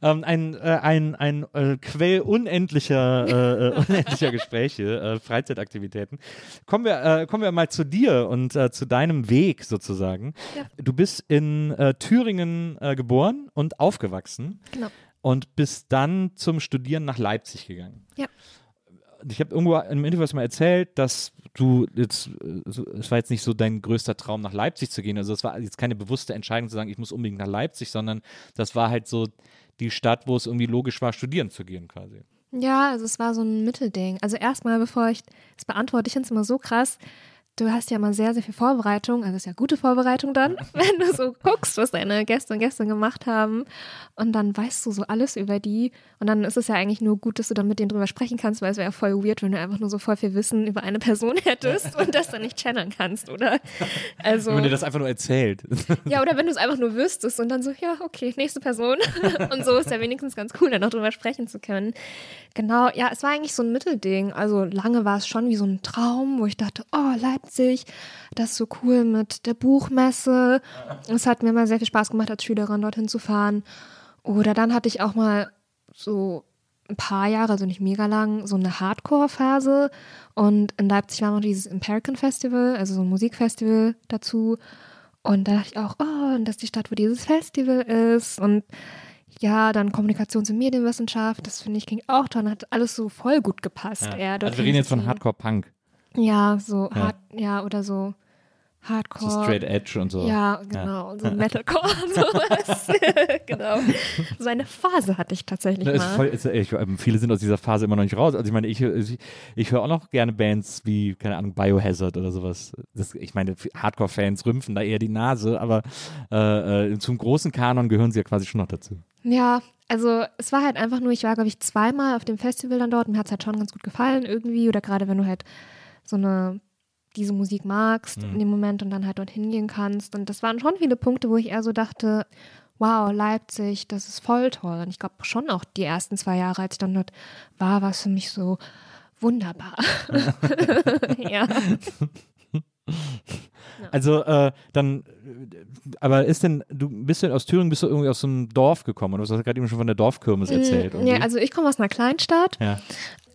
Ähm, ein äh, ein, ein äh, Quell unendlicher, äh, äh, unendlicher Gespräche, äh, Freizeitaktivitäten. Kommen wir, äh, kommen wir mal zu dir und zu deinem Weg sozusagen. Ja. Du bist in Thüringen geboren und aufgewachsen Genau. und bist dann zum Studieren nach Leipzig gegangen. Ja. Ich habe irgendwo im Interview mal erzählt, dass du jetzt, äh, es war jetzt nicht so dein größter Traum, nach Leipzig zu gehen. Also es war jetzt keine bewusste Entscheidung zu sagen, ich muss unbedingt nach Leipzig, sondern das war halt so die Stadt, wo es irgendwie logisch war, studieren zu gehen quasi. Ja, also es war so ein Mittelding. Also erstmal, bevor ich das beantworte, ich finde es immer so krass. Du hast ja mal sehr, sehr viel Vorbereitung, also es ist ja gute Vorbereitung dann, wenn du so guckst, was deine Gäste und Gäste gemacht haben und dann weißt du so alles über die und dann ist es ja eigentlich nur gut, dass du dann mit denen drüber sprechen kannst, weil es wäre ja voll weird, wenn du einfach nur so voll viel Wissen über eine Person hättest und das dann nicht channeln kannst, oder? Also Wenn dir das einfach nur erzählt. ja, oder wenn du es einfach nur wüsstest und dann so, ja, okay, nächste Person. und so ist ja wenigstens ganz cool, dann noch drüber sprechen zu können. Genau, ja, es war eigentlich so ein Mittelding. Also lange war es schon wie so ein Traum, wo ich dachte, oh, Leipzig, das ist so cool mit der Buchmesse. Es hat mir mal sehr viel Spaß gemacht, als Schülerin dorthin zu fahren. Oder dann hatte ich auch mal so ein paar Jahre, also nicht mega lang, so eine Hardcore-Phase. Und in Leipzig war noch dieses Imperican Festival, also so ein Musikfestival dazu. Und da dachte ich auch, oh, und das ist die Stadt, wo dieses Festival ist. Und ja, dann Kommunikations- und Medienwissenschaft, das finde ich ging auch toll. Hat alles so voll gut gepasst. eher also wir reden jetzt von. Hardcore-Punk, Ja, so Ja. hart, ja, oder so Hardcore. so Straight Edge und so. Ja, genau, so Metalcore und sowas. genau. So eine Phase hatte ich tatsächlich mal. voll, ist, ich, ähm, viele sind aus dieser Phase immer noch nicht raus. Also ich meine, ich, ich, ich höre auch noch gerne Bands wie, keine Ahnung, Biohazard oder sowas. Das, ich meine, Hardcore-Fans rümpfen da eher die Nase, aber äh, äh, zum großen Kanon gehören sie ja quasi schon noch dazu. Ja, also es war halt einfach nur, ich war, glaube ich, zweimal auf dem Festival dann dort und mir hat es halt schon ganz gut gefallen irgendwie. Oder gerade wenn du halt so eine diese Musik magst in dem Moment und dann halt dorthin gehen kannst. Und das waren schon viele Punkte, wo ich eher so dachte, wow, Leipzig, das ist voll toll. Und ich glaube schon auch die ersten zwei Jahre, als ich dann dort war, war es für mich so wunderbar. ja. Also äh, dann, aber ist denn, du bist denn aus Thüringen, bist du irgendwie aus so einem Dorf gekommen? Oder du hast gerade eben schon von der Dorfkirmes erzählt. Mm. Ja, also ich komme aus einer Kleinstadt. ja.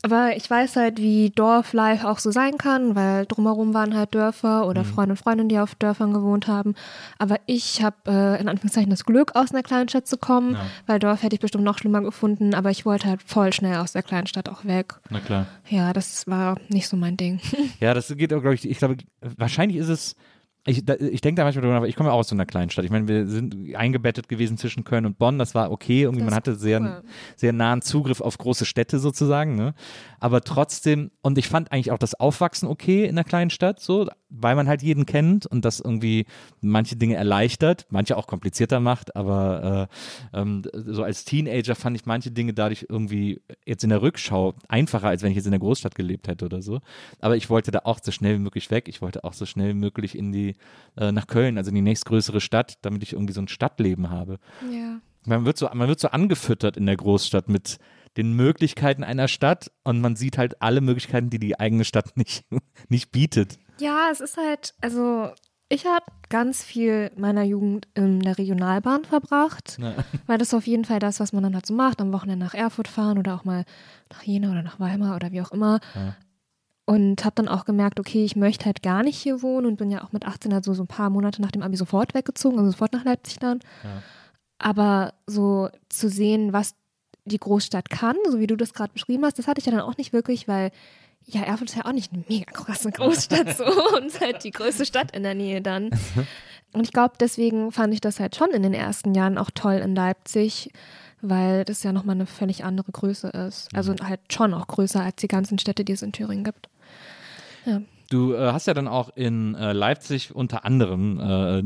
Aber ich weiß halt, wie Dorflife auch so sein kann, weil drumherum waren halt Dörfer oder Freunde und Freundinnen, die auf Dörfern gewohnt haben. Aber ich habe äh, in Anführungszeichen das Glück, aus einer Kleinstadt zu kommen, Ja. weil Dorf hätte ich bestimmt noch schlimmer gefunden. Aber ich wollte halt voll schnell aus der Kleinstadt auch weg. Na klar. Ja, das war nicht so mein Ding. Ja, das geht auch, glaube ich, ich glaube, wahrscheinlich ist es, ich, da, ich denke da manchmal drüber nach, aber ich komme ja auch aus so einer Kleinstadt. Ich meine, wir sind eingebettet gewesen zwischen Köln und Bonn, das war okay, irgendwie, man hatte sehr, cool. sehr nahen Zugriff auf große Städte sozusagen, ne? Aber trotzdem, und ich fand eigentlich auch das Aufwachsen okay in der kleinen Stadt, so, weil man halt jeden kennt und das irgendwie manche Dinge erleichtert, manche auch komplizierter macht, aber äh, ähm, so als Teenager fand ich manche Dinge dadurch irgendwie jetzt in der Rückschau einfacher, als wenn ich jetzt in der Großstadt gelebt hätte oder so. Aber ich wollte da auch so schnell wie möglich weg. Ich wollte auch so schnell wie möglich in die, äh, nach Köln, also in die nächstgrößere Stadt, damit ich irgendwie so ein Stadtleben habe. Ja. Man wird so, man wird so angefüttert in der Großstadt mit den Möglichkeiten einer Stadt und man sieht halt alle Möglichkeiten, die die eigene Stadt nicht, nicht bietet. Ja, es ist halt, also ich habe ganz viel meiner Jugend in der Regionalbahn verbracht, weil das ist auf jeden Fall das, was man dann halt so macht, am Wochenende nach Erfurt fahren oder auch mal nach Jena oder nach Weimar oder wie auch immer. Und habe dann auch gemerkt, okay, ich möchte halt gar nicht hier wohnen und bin ja auch mit 18 also so ein paar Monate nach dem Abi sofort weggezogen, also sofort nach Leipzig dann. Aber so zu sehen, was die Großstadt kann, so wie du das gerade beschrieben hast, das hatte ich ja dann auch nicht wirklich, weil ja, Erfurt ist ja auch nicht eine mega krasse Großstadt so und ist halt die größte Stadt in der Nähe dann. Und ich glaube, deswegen fand ich das halt schon in den ersten Jahren auch toll in Leipzig, weil das ja nochmal eine völlig andere Größe ist. Also Mhm. halt schon auch größer als die ganzen Städte, die es in Thüringen gibt. Ja. Du äh, hast ja dann auch in äh, Leipzig unter anderem, äh,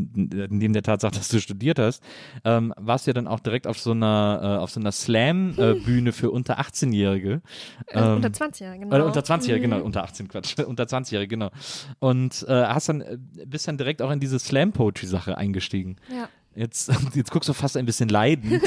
neben der Tatsache, dass du studiert hast, ähm, warst du ja dann auch direkt auf so einer, äh, auf so einer Slam-Bühne für unter 18-Jährige. Äh, unter 20 Jahre, genau. Oder unter 20-Jährige, Mhm. genau, unter 18, Quatsch, unter 20-Jährige, genau. Und äh, hast dann, äh, bist dann direkt auch in diese Slam-Poetry-Sache eingestiegen. Ja. Jetzt, jetzt guckst du fast ein bisschen leidend.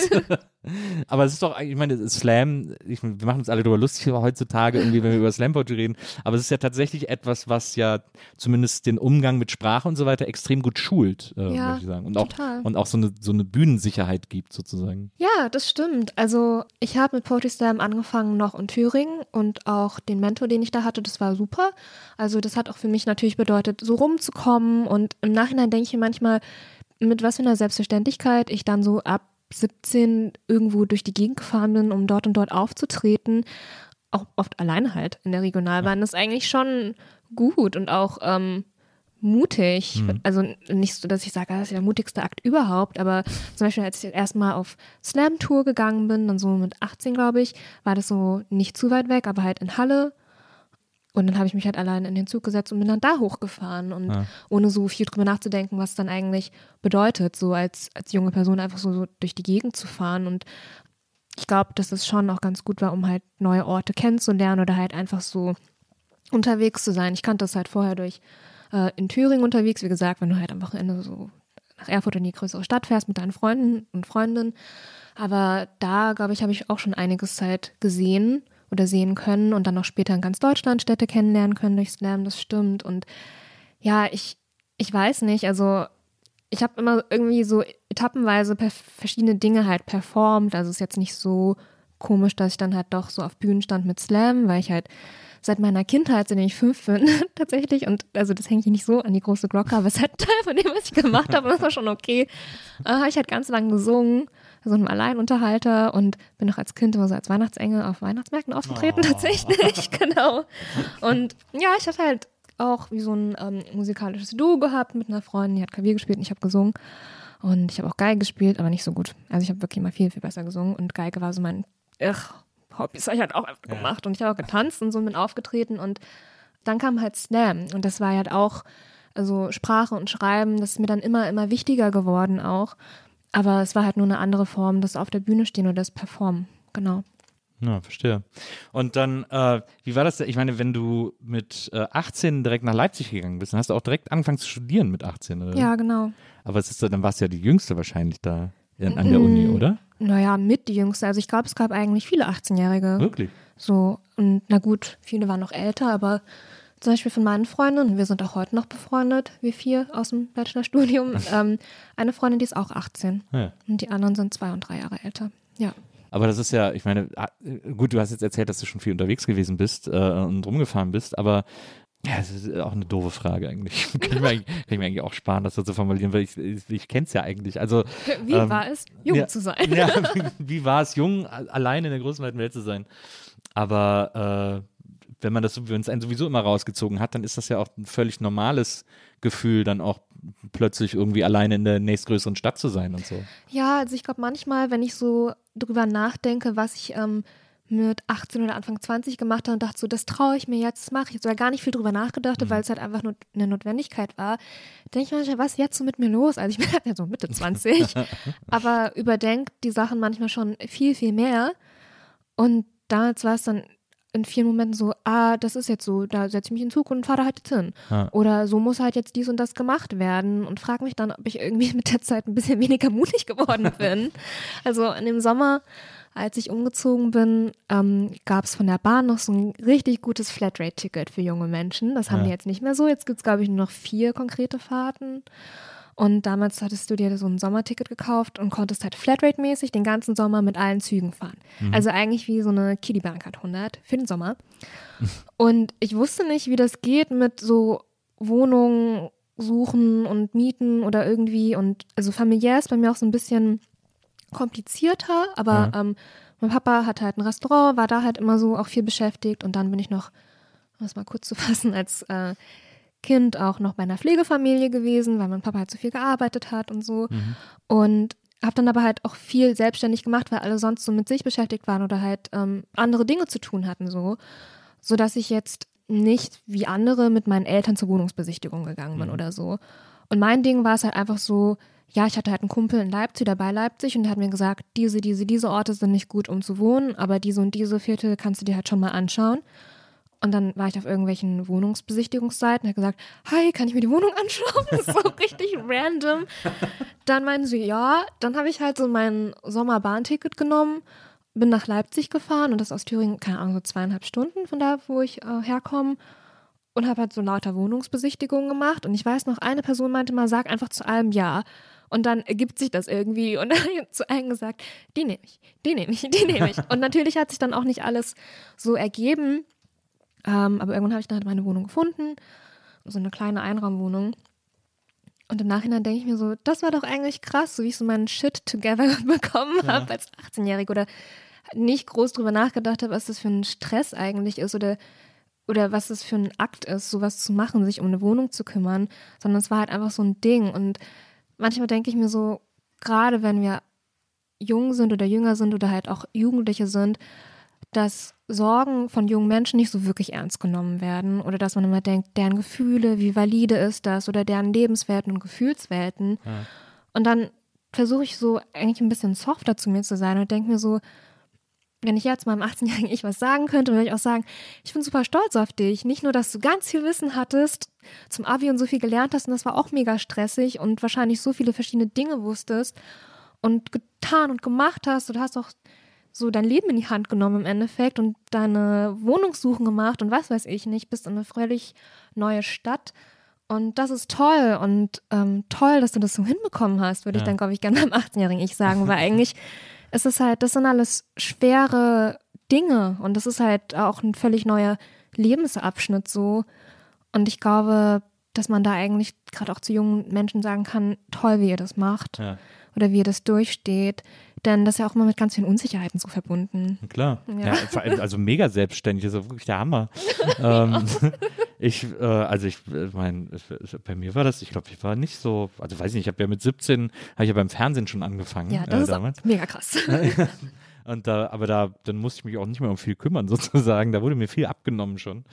aber es ist doch, ich meine, Slam, ich, wir machen uns alle darüber lustig heutzutage, irgendwie, wenn wir über Slam Poetry reden, aber es ist ja tatsächlich etwas, was ja zumindest den Umgang mit Sprache und so weiter extrem gut schult, äh, Ja, ich sagen. Und auch, total. und auch so eine, so eine Bühnensicherheit gibt, sozusagen. Ja, das stimmt. Also ich habe mit Poetry Slam angefangen noch in Thüringen und auch den Mentor, den ich da hatte, das war super. Also das hat auch für mich natürlich bedeutet, so rumzukommen und im Nachhinein denke ich mir manchmal, mit was für einer Selbstverständlichkeit ich dann so ab 17 irgendwo durch die Gegend gefahren bin, um dort und dort aufzutreten. Auch oft alleine halt in der Regionalbahn. Das ist eigentlich schon gut und auch ähm, mutig. Also nicht so, dass ich sage, das ist der mutigste Akt überhaupt, aber zum Beispiel, als ich erstmal auf Slam-Tour gegangen bin, dann so mit 18, glaube ich, war das so nicht zu weit weg, aber halt in Halle. Und dann habe ich mich halt allein in den Zug gesetzt und bin dann da hochgefahren und Ja. ohne so viel drüber nachzudenken, was es dann eigentlich bedeutet, so als, als junge Person einfach so, so durch die Gegend zu fahren. Und ich glaube, dass es schon auch ganz gut war, um halt neue Orte kennenzulernen oder halt einfach so unterwegs zu sein. Ich kannte das halt vorher durch äh, in Thüringen unterwegs, wie gesagt, wenn du halt am Wochenende so nach Erfurt in die größere Stadt fährst mit deinen Freunden und Freundinnen. Aber da, glaube ich, habe ich auch schon einiges Zeit gesehen oder sehen können und dann auch später in ganz Deutschland Städte kennenlernen können durch Slam, das stimmt. Und ja, ich, ich weiß nicht, also ich habe immer irgendwie so etappenweise verschiedene Dinge halt performt. Also es ist jetzt nicht so komisch, dass ich dann halt doch so auf Bühnen stand mit Slam, weil ich halt seit meiner Kindheit, seitdem ich fünf bin, tatsächlich, und also das hängt nicht so an die große Glocke, aber es halt Teil von dem, was ich gemacht habe, und das war schon okay. Äh, habe ich halt ganz lange gesungen, so einem Alleinunterhalter und bin auch als Kind immer so als Weihnachtsengel auf Weihnachtsmärkten aufgetreten, tatsächlich, genau. Und ja, ich hatte halt auch wie so ein ähm, musikalisches Duo gehabt mit einer Freundin, die hat Klavier gespielt und ich habe gesungen. Und ich habe auch Geige gespielt, aber nicht so gut. Also ich habe wirklich mal viel, viel besser gesungen und Geige war so mein ach, Hobby. Das habe ich halt auch einfach gemacht. Und ich habe auch getanzt und so bin aufgetreten und dann kam halt Slam und das war halt auch, also Sprache und Schreiben, das ist mir dann immer, immer wichtiger geworden auch. Aber es war halt nur eine andere Form, das auf der Bühne stehen oder das Performen. Genau. Ja, verstehe. Und dann, äh, wie war das? Ich meine, wenn du mit äh, 18 direkt nach Leipzig gegangen bist, dann hast du auch direkt angefangen zu studieren mit 18, oder? Ja, genau. Aber es ist, dann warst du ja die Jüngste wahrscheinlich da in, an der Uni, Mm. oder? Naja, mit die Jüngste. Also ich glaube, es gab eigentlich viele 18-Jährige. Wirklich? So, und na gut, viele waren noch älter, aber zum Beispiel von meinen Freundinnen, wir sind auch heute noch befreundet, wir vier aus dem Bachelorstudium, ähm, eine Freundin, die ist auch 18 Ja. und die anderen sind zwei und drei Jahre älter. Ja. Aber das ist ja, ich meine, ah, gut, du hast jetzt erzählt, dass du schon viel unterwegs gewesen bist äh, und rumgefahren bist, aber ja, das ist auch eine doofe Frage eigentlich. kann, ich mir eigentlich kann ich mir eigentlich auch sparen, das so zu formulieren, weil ich, ich, ich kenne es ja eigentlich. Also, Wie Ähm, war es, jung ja, zu sein? ja, wie, wie war es, jung, allein in der großen weiten Welt zu sein? Aber äh, wenn man das, wenn es einen sowieso immer rausgezogen hat, dann ist das ja auch ein völlig normales Gefühl, dann auch plötzlich irgendwie alleine in der nächstgrößeren Stadt zu sein und so. Ja, also ich glaube manchmal, wenn ich so drüber nachdenke, was ich ähm, mit 18 oder Anfang 20 gemacht habe und dachte so, das traue ich mir jetzt, das mache ich jetzt, oder gar nicht viel drüber nachgedacht, Mhm. weil es halt einfach nur eine Notwendigkeit war, denke ich manchmal, was ist jetzt so mit mir los? Also ich bin ja so Mitte 20, aber überdenkt die Sachen manchmal schon viel, viel mehr und damals war es dann in vielen Momenten so, ah, das ist jetzt so, da setze ich mich in Zug und fahre da halt jetzt hin. Ja. Oder so muss halt jetzt dies und das gemacht werden und frage mich dann, ob ich irgendwie mit der Zeit ein bisschen weniger mutig geworden bin. also in dem Sommer, als ich umgezogen bin, ähm, gab es von der Bahn noch so ein richtig gutes Flatrate-Ticket für junge Menschen. Das haben Ja. die jetzt nicht mehr so. Jetzt gibt es, glaube ich, nur noch vier konkrete Fahrten. Und damals hattest du dir so ein Sommerticket gekauft und konntest halt Flatrate-mäßig den ganzen Sommer mit allen Zügen fahren. Also eigentlich wie so eine Kiddie Bahncard 100 für den Sommer. Und ich wusste nicht, wie das geht mit so Wohnungen suchen und mieten oder irgendwie. Und also familiär ist bei mir auch so ein bisschen komplizierter, aber ähm, mein Papa hatte halt ein Restaurant, war da halt immer so auch viel beschäftigt und dann bin ich noch, um das mal kurz zu fassen, als äh, Kind auch noch bei einer Pflegefamilie gewesen, weil mein Papa halt so viel gearbeitet hat und so. Mhm. Und habe dann aber halt auch viel selbstständig gemacht, weil alle sonst so mit sich beschäftigt waren oder halt ähm, andere Dinge zu tun hatten, so. Sodass ich jetzt nicht wie andere mit meinen Eltern zur Wohnungsbesichtigung gegangen bin Mhm. oder so. Und mein Ding war es halt einfach so, ja, ich hatte halt einen Kumpel in Leipzig, dabei Leipzig, und der hat mir gesagt, diese, diese, diese Orte sind nicht gut, um zu wohnen, aber diese und diese Viertel kannst du dir halt schon mal anschauen. Und dann war ich auf irgendwelchen Wohnungsbesichtigungsseiten und hat gesagt, hi, kann ich mir die Wohnung anschauen? Das ist so richtig random. Dann meinen sie, ja. Dann habe ich halt so mein Sommerbahnticket genommen, bin nach Leipzig gefahren und das aus Thüringen, keine Ahnung, so zweieinhalb Stunden von da, wo ich äh, herkomme. Und habe halt so lauter Wohnungsbesichtigungen gemacht. Und ich weiß noch, eine Person meinte mal, sag einfach zu allem Ja. Und dann ergibt sich das irgendwie. Und dann habe ich zu allen gesagt, die nehme ich, die nehme ich, die nehme ich. Und natürlich hat sich dann auch nicht alles so ergeben. Ähm, aber irgendwann habe ich dann halt meine Wohnung gefunden. So eine kleine Einraumwohnung. Und im Nachhinein denke ich mir so, das war doch eigentlich krass, so wie ich so meinen Shit together bekommen habe als 18-Jährige oder nicht groß drüber nachgedacht habe, was das für ein Stress eigentlich ist oder, oder was das für ein Akt ist, sowas zu machen, sich um eine Wohnung zu kümmern, sondern es war halt einfach so ein Ding. Und manchmal denke ich mir so, gerade wenn wir jung sind oder jünger sind oder halt auch Jugendliche sind, dass Sorgen von jungen Menschen nicht so wirklich ernst genommen werden oder dass man immer denkt, deren Gefühle, wie valide ist das oder deren Lebenswelten und Gefühlswelten. Ja. Und dann versuche ich so eigentlich ein bisschen softer zu mir zu sein und denke mir so, wenn ich jetzt meinem 18-jährigen Ich was sagen könnte, würde ich auch sagen, ich bin super stolz auf dich. Nicht nur, dass du ganz viel Wissen hattest, zum Abi und so viel gelernt hast und das war auch mega stressig und wahrscheinlich so viele verschiedene Dinge wusstest und getan und gemacht hast. Du hast auch so dein Leben in die Hand genommen im Endeffekt und deine Wohnungssuchen gemacht und was weiß ich nicht, bist in eine völlig neue Stadt. Und das ist toll und ähm, toll, dass du das so hinbekommen hast, würde ich Ja. dann, glaube ich, gerne meinem 18-jährigen Ich sagen, weil eigentlich ist es halt, das sind alles schwere Dinge und das ist halt auch ein völlig neuer Lebensabschnitt so. Und ich glaube, dass man da eigentlich gerade auch zu jungen Menschen sagen kann, toll, wie ihr das macht Ja. oder wie ihr das durchsteht. Denn das ist ja auch immer mit ganz vielen Unsicherheiten so verbunden. Klar. Ja. Ja. also mega selbstständig, das ist wirklich der Hammer. ähm, ich, äh, also ich meine, bei mir war das, ich glaube, ich war nicht so, also weiß ich nicht, ich habe ja mit 17, habe ich ja beim Fernsehen schon angefangen. Ja, das äh, ist mega krass. Und da, aber da, dann musste ich mich auch nicht mehr um viel kümmern, sozusagen. Da wurde mir viel abgenommen schon.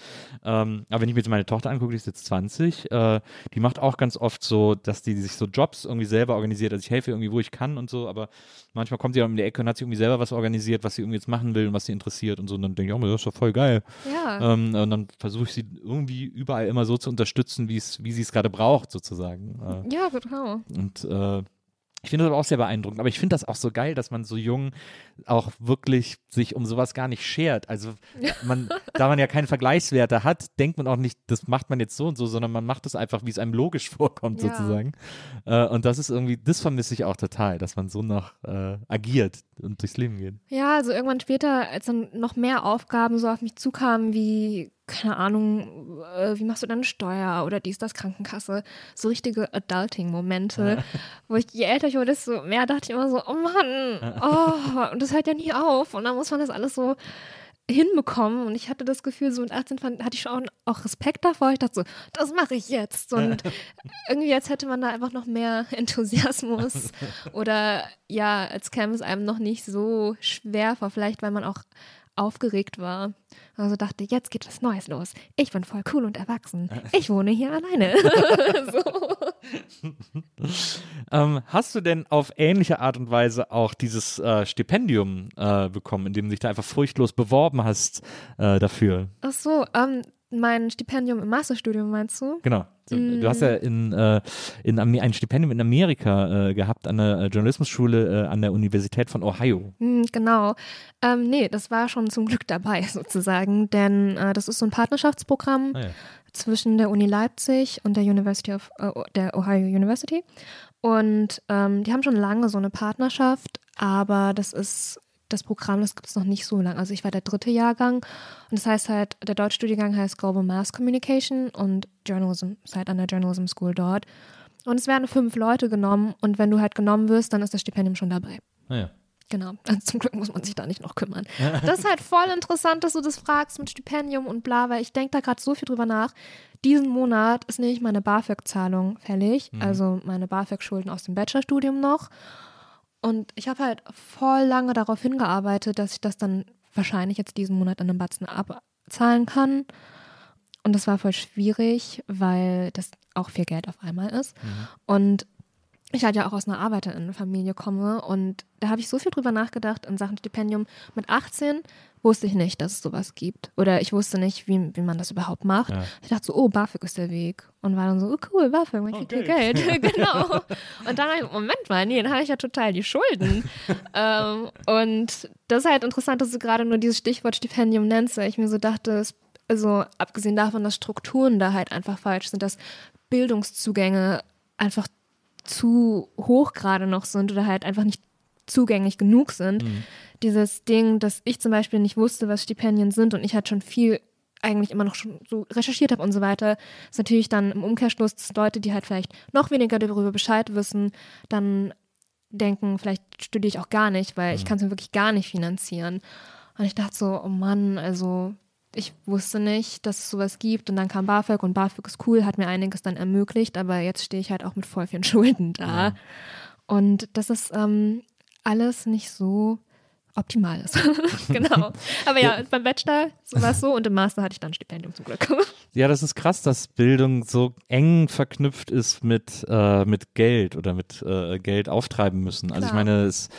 Ähm, aber wenn ich mir jetzt meine Tochter angucke, die ist jetzt 20, äh, die macht auch ganz oft so, dass die sich so Jobs irgendwie selber organisiert. Also ich helfe irgendwie, wo ich kann und so, aber manchmal kommt sie auch um die Ecke und hat sich irgendwie selber was organisiert, was sie irgendwie jetzt machen will und was sie interessiert und so. Und dann denke ich, oh, das ist doch voll geil. ja. Ähm, und dann versuche ich sie irgendwie überall immer so zu unterstützen, wie es, wie sie es gerade braucht, sozusagen. Äh, ja, genau. und äh, ich finde das aber auch sehr beeindruckend. Aber ich finde das auch so geil, dass man so jung auch wirklich sich um sowas gar nicht schert. Also man, da man ja keine Vergleichswerte hat, denkt man auch nicht, das macht man jetzt so und so, sondern man macht es einfach, wie es einem logisch vorkommt, Ja. sozusagen. Äh, und das ist irgendwie, das vermisse ich auch total, dass man so noch äh, agiert und durchs Leben geht. Ja, also irgendwann später, als dann noch mehr Aufgaben so auf mich zukamen, wie, keine Ahnung, äh, wie machst du deine Steuer oder dies, das, Krankenkasse, so richtige Adulting-Momente, wo ich, je älter ich wurde, desto mehr dachte ich immer so, oh Mann, oh, und das hört ja nie auf. Und dann muss man das alles so hinbekommen. Und ich hatte das Gefühl, so mit 18 fand, hatte ich schon auch Respekt davor. Ich dachte so, das mache ich jetzt. Und irgendwie jetzt hätte man da einfach noch mehr Enthusiasmus. Oder ja, als käme es einem noch nicht so schwer vor, vielleicht weil man auch aufgeregt war. Also dachte, jetzt geht was Neues los. Ich bin voll cool und erwachsen. Ich wohne hier alleine. so. Ähm, hast du denn auf ähnliche Art und Weise auch dieses äh, Stipendium äh, bekommen, in dem du dich da einfach furchtlos beworben hast äh, dafür? Ach so, ähm, mein Stipendium im Masterstudium meinst du? Genau. Du, hast ja in, äh, in ein Stipendium in Amerika äh, gehabt an der äh, Journalismusschule äh, an der Universität von Ohio. Hm, genau. Ähm, nee, das war schon zum Glück dabei sozusagen, denn äh, das ist so ein Partnerschaftsprogramm Ah, ja. zwischen der Uni Leipzig und der University of äh, der Ohio University. Und ähm, die haben schon lange so eine Partnerschaft, aber das ist das Programm, das gibt es noch nicht so lange. Also ich war der dritte Jahrgang und das heißt halt, der Deutschstudiengang heißt Global Mass Communication und Journalism, ist halt an der Journalism School dort. Und es werden fünf Leute genommen und wenn du halt genommen wirst, dann ist das Stipendium schon dabei. Ah, ja. Genau, also zum Glück muss man sich da nicht noch kümmern. Das ist halt voll interessant, dass du das fragst mit Stipendium und bla, weil ich denke da gerade so viel drüber nach. Diesen Monat ist nämlich meine BAföG-Zahlung fällig, mhm. also meine BAföG-Schulden aus dem Bachelorstudium noch. Und ich habe halt voll lange darauf hingearbeitet, dass ich das dann wahrscheinlich jetzt diesen Monat in einem Batzen abzahlen kann. Und das war voll schwierig, weil das auch viel Geld auf einmal ist. Mhm. Und ich halt ja auch aus einer Arbeiterinnenfamilie komme und da habe ich so viel drüber nachgedacht in Sachen Stipendium. Mit 18 wusste ich nicht, dass es sowas gibt. Oder ich wusste nicht, wie, wie man das überhaupt macht. Ja. Ich dachte so, oh, BAföG ist der Weg. Und war dann so, oh cool, BAföG, man kriegt okay. Geld. genau. Und dann Moment mal, nee, dann habe ich ja total die Schulden. ähm, und das ist halt interessant, dass du gerade nur dieses Stichwort Stipendium nennst, weil ich mir so dachte, also abgesehen davon, dass Strukturen da halt einfach falsch sind, dass Bildungszugänge einfach zu hoch gerade noch sind oder halt einfach nicht zugänglich genug sind. Mhm. Dieses Ding, dass ich zum Beispiel nicht wusste, was Stipendien sind und ich halt schon viel eigentlich immer noch schon so recherchiert habe und so weiter, ist natürlich dann im Umkehrschluss, dass Leute, die halt vielleicht noch weniger darüber Bescheid wissen, dann denken, vielleicht studiere ich auch gar nicht, weil mhm. ich kann es mir wirklich gar nicht finanzieren. Und ich dachte so, oh Mann, also ich wusste nicht, dass es sowas gibt und dann kam BAföG und BAföG ist cool, hat mir einiges dann ermöglicht, aber jetzt stehe ich halt auch mit voll vielen Schulden da. Ja. Und das ist ähm, alles nicht so optimal ist. genau. Aber ja, ja, beim Bachelor war es so und im Master hatte ich dann ein Stipendium zum Glück. ja, das ist krass, dass Bildung so eng verknüpft ist mit, äh, mit Geld oder mit äh, Geld auftreiben müssen. Klar. Also ich meine, es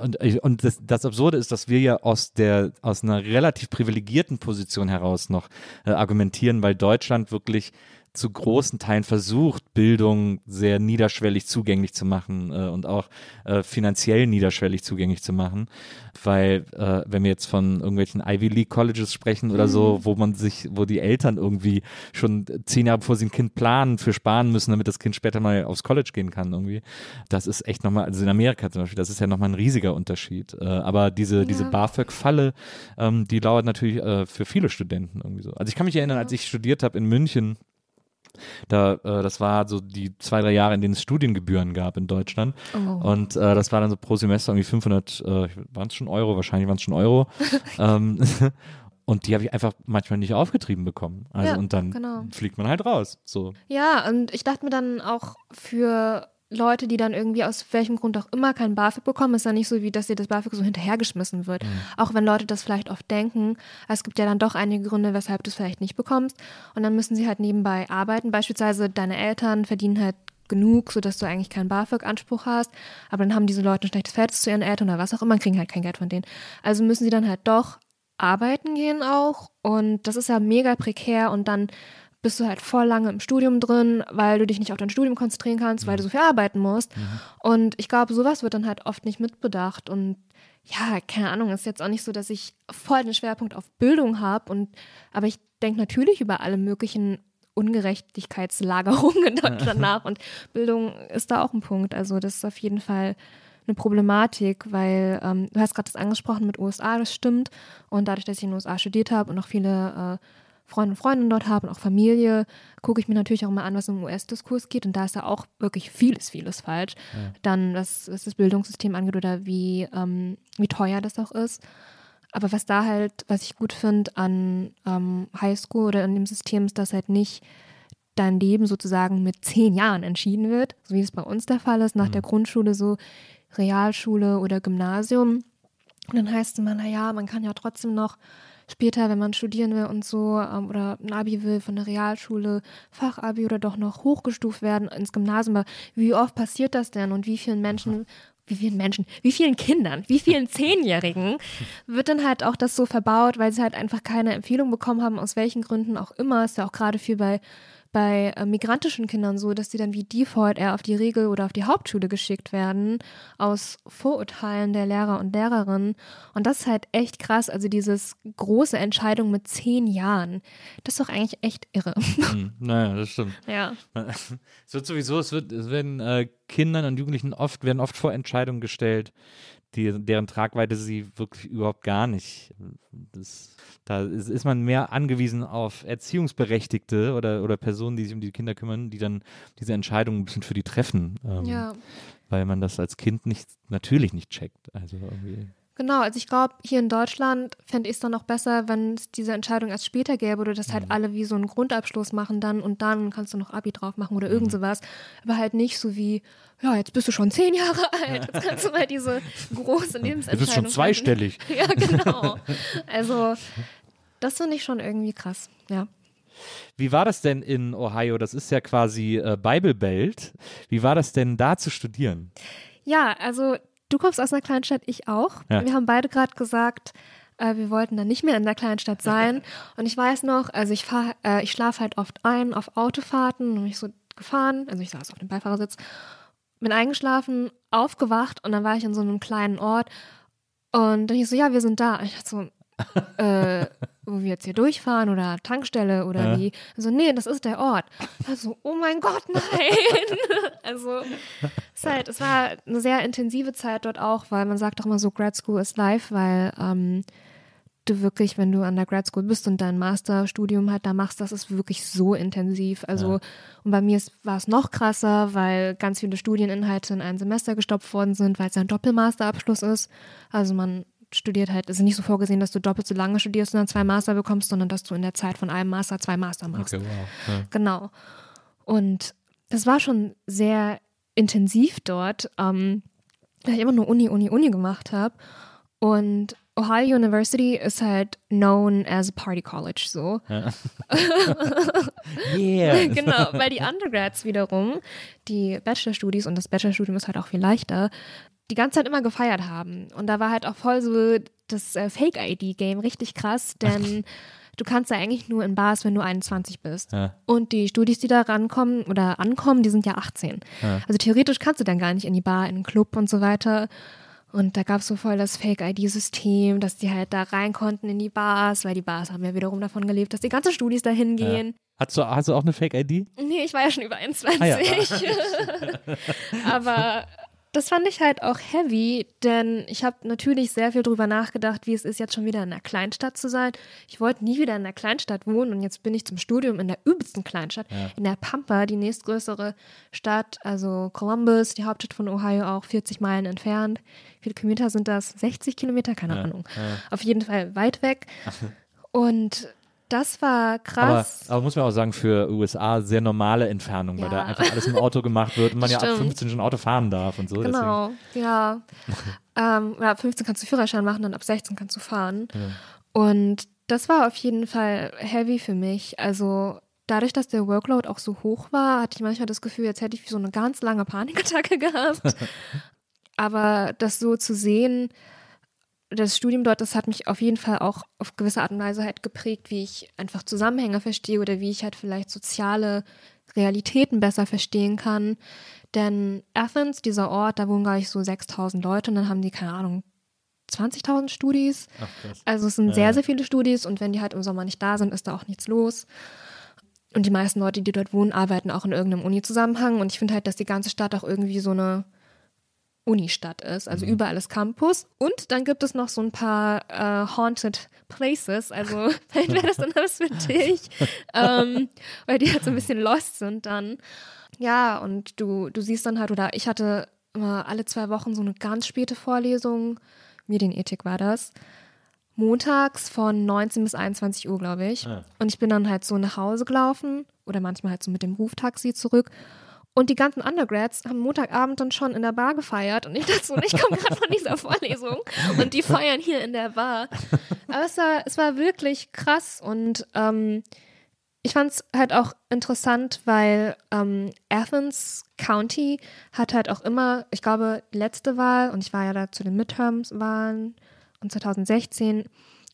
und, und das, das, Absurde ist, dass wir ja aus der aus einer relativ privilegierten Position heraus noch äh, argumentieren, weil Deutschland wirklich zu großen Teilen versucht, Bildung sehr niederschwellig zugänglich zu machen äh, und auch äh, finanziell niederschwellig zugänglich zu machen. Weil, äh, wenn wir jetzt von irgendwelchen Ivy League Colleges sprechen oder so, mhm. wo man sich, wo die Eltern irgendwie schon zehn Jahre bevor sie ein Kind planen, für sparen müssen, damit das Kind später mal aufs College gehen kann, irgendwie. Das ist echt nochmal, also in Amerika zum Beispiel, das ist ja nochmal ein riesiger Unterschied. Äh, aber diese, ja. diese BAföG-Falle, ähm, die lauert natürlich äh, für viele Studenten irgendwie so. Also ich kann mich erinnern, als ich studiert habe in München, da, äh, das war so die zwei, drei Jahre, in denen es Studiengebühren gab in Deutschland. Oh. Und äh, das war dann so pro Semester irgendwie 500, äh, waren es schon Euro, wahrscheinlich waren es schon Euro. ähm, und die habe ich einfach manchmal nicht aufgetrieben bekommen. Also ja, und dann genau. fliegt man halt raus. So. Ja, und ich dachte mir dann auch für Leute, die dann irgendwie aus welchem Grund auch immer kein BAföG bekommen, ist ja nicht so, wie dass dir das BAföG so hinterhergeschmissen wird. Mhm. Auch wenn Leute das vielleicht oft denken. Es gibt ja dann doch einige Gründe, weshalb du es vielleicht nicht bekommst. Und dann müssen sie halt nebenbei arbeiten. Beispielsweise deine Eltern verdienen halt genug, sodass du eigentlich keinen BAföG-Anspruch hast. Aber dann haben diese Leute ein schlechtes Verhältnis zu ihren Eltern oder was auch immer, kriegen halt kein Geld von denen. Also müssen sie dann halt doch arbeiten gehen auch. Und das ist ja mega prekär. Und dann bist du halt voll lange im Studium drin, weil du dich nicht auf dein Studium konzentrieren kannst, weil du mhm. so viel arbeiten musst. Mhm. Und ich glaube, sowas wird dann halt oft nicht mitbedacht. Und ja, keine Ahnung, ist jetzt auch nicht so, dass ich voll den Schwerpunkt auf Bildung habe. Und aber ich denke natürlich über alle möglichen Ungerechtigkeitslagerungen in Deutschland nach. Und Bildung ist da auch ein Punkt. Also das ist auf jeden Fall eine Problematik, weil ähm, du hast gerade das angesprochen mit USA, das stimmt. Und dadurch, dass ich in den USA studiert habe und auch viele äh, Freunde und Freundinnen dort habe und auch Familie, gucke ich mir natürlich auch immer an, was im US-Diskurs geht. Und da ist da auch wirklich vieles, vieles falsch. Ja. Dann, was, was, das Bildungssystem angeht oder wie, ähm, wie teuer das auch ist. Aber was da halt, was ich gut finde an ähm, Highschool oder in dem System, ist, dass halt nicht dein Leben sozusagen mit zehn Jahren entschieden wird, so wie es bei uns der Fall ist, nach mhm. der Grundschule so Realschule oder Gymnasium. Und dann heißt es immer, naja, man kann ja trotzdem noch später, wenn man studieren will und so ähm, oder ein Abi will von der Realschule, Fachabi oder doch noch hochgestuft werden ins Gymnasium. Aber wie oft passiert das denn und wie vielen Menschen wie vielen Menschen, wie vielen Kindern, wie vielen Zehnjährigen wird dann halt auch das so verbaut, weil sie halt einfach keine Empfehlung bekommen haben, aus welchen Gründen auch immer. Ist ja auch gerade viel bei bei äh, migrantischen Kindern so, dass sie dann wie Default eher auf die Regel- oder auf die Hauptschule geschickt werden, aus Vorurteilen der Lehrer und Lehrerinnen. Und das ist halt echt krass. Also dieses große Entscheidung mit zehn Jahren, das ist doch eigentlich echt irre. Hm, naja, das stimmt. Ja. Es wird sowieso, es wird, es werden äh, Kindern und Jugendlichen oft, werden oft vor Entscheidungen gestellt, die, deren Tragweite sie wirklich überhaupt gar nicht. Das, da ist, ist, man mehr angewiesen auf Erziehungsberechtigte oder, oder Personen, die sich um die Kinder kümmern, die dann diese Entscheidungen ein bisschen für die treffen. Ähm, ja. weil man das als Kind nicht, natürlich nicht checkt. Also irgendwie. Genau, also ich glaube, hier in Deutschland fände ich es dann noch besser, wenn es diese Entscheidung erst später gäbe oder dass halt Mhm. alle wie so einen Grundabschluss machen dann und dann kannst du noch Abi drauf machen oder irgend Mhm. sowas. Aber halt nicht so wie, ja, jetzt bist du schon zehn Jahre alt, jetzt kannst du mal diese große Lebensentscheidung Du bist schon zweistellig. Ja, genau. Also das finde ich schon irgendwie krass, ja. Wie war das denn in Ohio? Das ist ja quasi äh, Bible Belt. Wie war das denn da zu studieren? Ja, also du kommst aus einer Kleinstadt, ich auch. Ja. Wir haben beide gerade gesagt, äh, wir wollten dann nicht mehr in der Kleinstadt sein. Und ich weiß noch, also ich fahr, äh, ich schlafe halt oft ein auf Autofahrten und bin ich so gefahren, also ich saß auf dem Beifahrersitz, bin eingeschlafen, aufgewacht und dann war ich in so einem kleinen Ort und dann ich so, ja, wir sind da. Und ich dachte so, äh, wo wir jetzt hier durchfahren oder Tankstelle oder Ja. wie. So, nee, das ist der Ort. Also, oh mein Gott, nein. also, es, halt, es war eine sehr intensive Zeit dort auch, weil man sagt auch immer so, Grad School ist live, weil ähm, du wirklich, wenn du an der Grad School bist und dein Masterstudium halt da machst, das ist wirklich so intensiv. Also, und bei mir war es noch krasser, weil ganz viele Studieninhalte in ein Semester gestopft worden sind, weil es ja ein Doppelmasterabschluss ist. Also man studiert halt, es ist nicht so vorgesehen, dass du doppelt so lange studierst und dann zwei Master bekommst, sondern dass du in der Zeit von einem Master zwei Master machst. wow. Ja. Genau. Und das war schon sehr intensiv dort, ähm, weil ich immer nur Uni, Uni, Uni gemacht habe. Und Ohio University ist halt known as a Party College so. Yeah. genau, weil die Undergrads wiederum, die Bachelorstudies und das Bachelorstudium ist halt auch viel leichter, die ganze Zeit immer gefeiert haben. Und da war halt auch voll so das äh, Fake-ID-Game richtig krass, denn du kannst ja eigentlich nur in Bars, wenn du 21 bist. Ja. Und die Studis, die da rankommen oder ankommen, die sind ja 18. Also theoretisch kannst du dann gar nicht in die Bar, in den Club und so weiter. Und da gab es so voll das Fake-ID-System, dass die halt da rein konnten in die Bars, weil die Bars haben ja wiederum davon gelebt, dass die ganzen Studis da hingehen. Hast du, hast du auch eine Fake-ID? Nee, ich war ja schon über 21. Ah ja. Aber das fand ich halt auch heavy, denn ich habe natürlich sehr viel drüber nachgedacht, wie es ist, jetzt schon wieder in einer Kleinstadt zu sein. Ich wollte nie wieder in einer Kleinstadt wohnen und jetzt bin ich zum Studium in der übelsten Kleinstadt, in der Pampa, die nächstgrößere Stadt, also Columbus, die Hauptstadt von Ohio, auch 40 Meilen entfernt. Wie viele Kilometer sind das? 60 Kilometer? Keine Ahnung. Auf jeden Fall weit weg. Und das war Aber, krass. aber muss man auch sagen, für USA sehr normale Entfernung, weil da Ja. einfach alles im Auto gemacht wird und man ja ab Stimmt. 15 schon Auto fahren darf und so. Genau, ja. ähm, ja. Ab 15 kannst du Führerschein machen, dann ab 16 kannst du fahren. Und das war auf jeden Fall heavy für mich. Also dadurch, dass der Workload auch so hoch war, hatte ich manchmal das Gefühl, jetzt hätte ich so eine ganz lange Panikattacke gehabt. Aber das so zu sehen, das Studium dort, das hat mich auf jeden Fall auch auf gewisse Art und Weise halt geprägt, wie ich einfach Zusammenhänge verstehe oder wie ich halt vielleicht soziale Realitäten besser verstehen kann. Denn Athens, dieser Ort, da wohnen, glaube ich, so 6000 Leute und dann haben die, keine Ahnung, 20.000 Studis. Ach. Also es sind Ja, sehr, sehr viele Studis und wenn die halt im Sommer nicht da sind, ist da auch nichts los. Und die meisten Leute, die dort wohnen, arbeiten auch in irgendeinem Uni-Zusammenhang. Und ich finde halt, dass die ganze Stadt auch irgendwie so eine Unistadt ist. Also Mhm. überall ist Campus. Und dann gibt es noch so ein paar äh, Haunted Places. Also vielleicht wäre das dann was für dich. ähm, weil die halt so ein bisschen lost sind dann. Ja, und du, du siehst dann halt, oder ich hatte immer alle zwei Wochen so eine ganz späte Vorlesung. Medienethik war das. Montags von 19 bis 21 Uhr, glaube ich. Und ich bin dann halt so nach Hause gelaufen oder manchmal halt so mit dem Ruftaxi zurück. Und die ganzen Undergrads haben Montagabend dann schon in der Bar gefeiert. Und ich dachte so, ich komme gerade von dieser Vorlesung und die feiern hier in der Bar. Aber es war, es war wirklich krass und ähm, ich fand es halt auch interessant, weil ähm, Athens County hat halt auch immer, ich glaube, die letzte Wahl, und ich war ja da zu den Midterms-Wahlen und 2016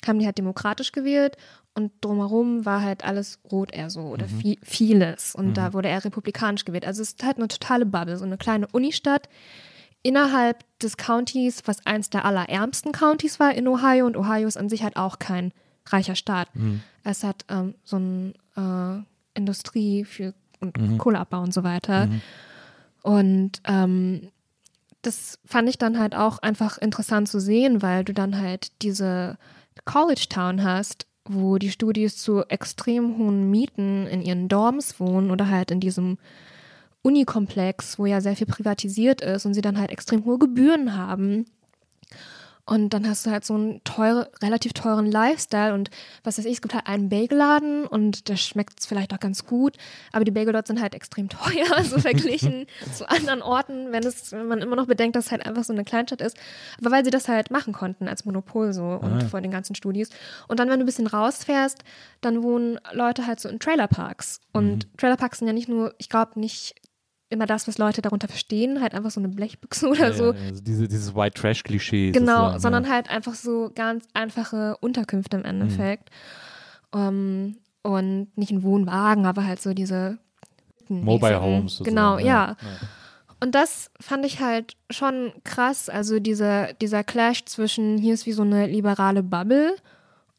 haben die halt demokratisch gewählt und drumherum war halt alles rot eher so oder vi vieles. Und da wurde er republikanisch gewählt. Also es ist halt eine totale Bubble, so eine kleine Unistadt innerhalb des Countys, was eins der allerärmsten Countys war in Ohio. Und Ohio ist an sich halt auch kein reicher Staat. Es hat ähm, so eine äh, Industrie für und Kohleabbau und so weiter. Und ähm, das fand ich dann halt auch einfach interessant zu sehen, weil du dann halt diese College Town hast, wo die Studis zu extrem hohen Mieten in ihren Dorms wohnen oder halt in diesem Unikomplex, wo ja sehr viel privatisiert ist und sie dann halt extrem hohe Gebühren haben. Und dann hast du halt so einen teure, relativ teuren Lifestyle und was weiß ich, es gibt halt einen Bagelladen und der schmeckt vielleicht auch ganz gut, aber die Bagel dort sind halt extrem teuer, so verglichen zu anderen Orten, wenn es, wenn man immer noch bedenkt, dass es halt einfach so eine Kleinstadt ist. Aber weil sie das halt machen konnten als Monopol so und vor den ganzen Studis. Und dann, wenn du ein bisschen rausfährst, dann wohnen Leute halt so in Trailerparks. Und Trailerparks sind ja nicht nur, ich glaube nicht immer das, was Leute darunter verstehen, halt einfach so eine Blechbüchse oder Ja, so. ja, also diese, dieses White Trash-Klischee. Genau, sondern ja. halt einfach so ganz einfache Unterkünfte im Endeffekt. Mhm. Ähm, und nicht ein Wohnwagen, aber halt so diese Mobile mäßigen- Homes. sozusagen, Genau, ja. Und das fand ich halt schon krass. Also dieser, dieser Clash zwischen, hier ist wie so eine liberale Bubble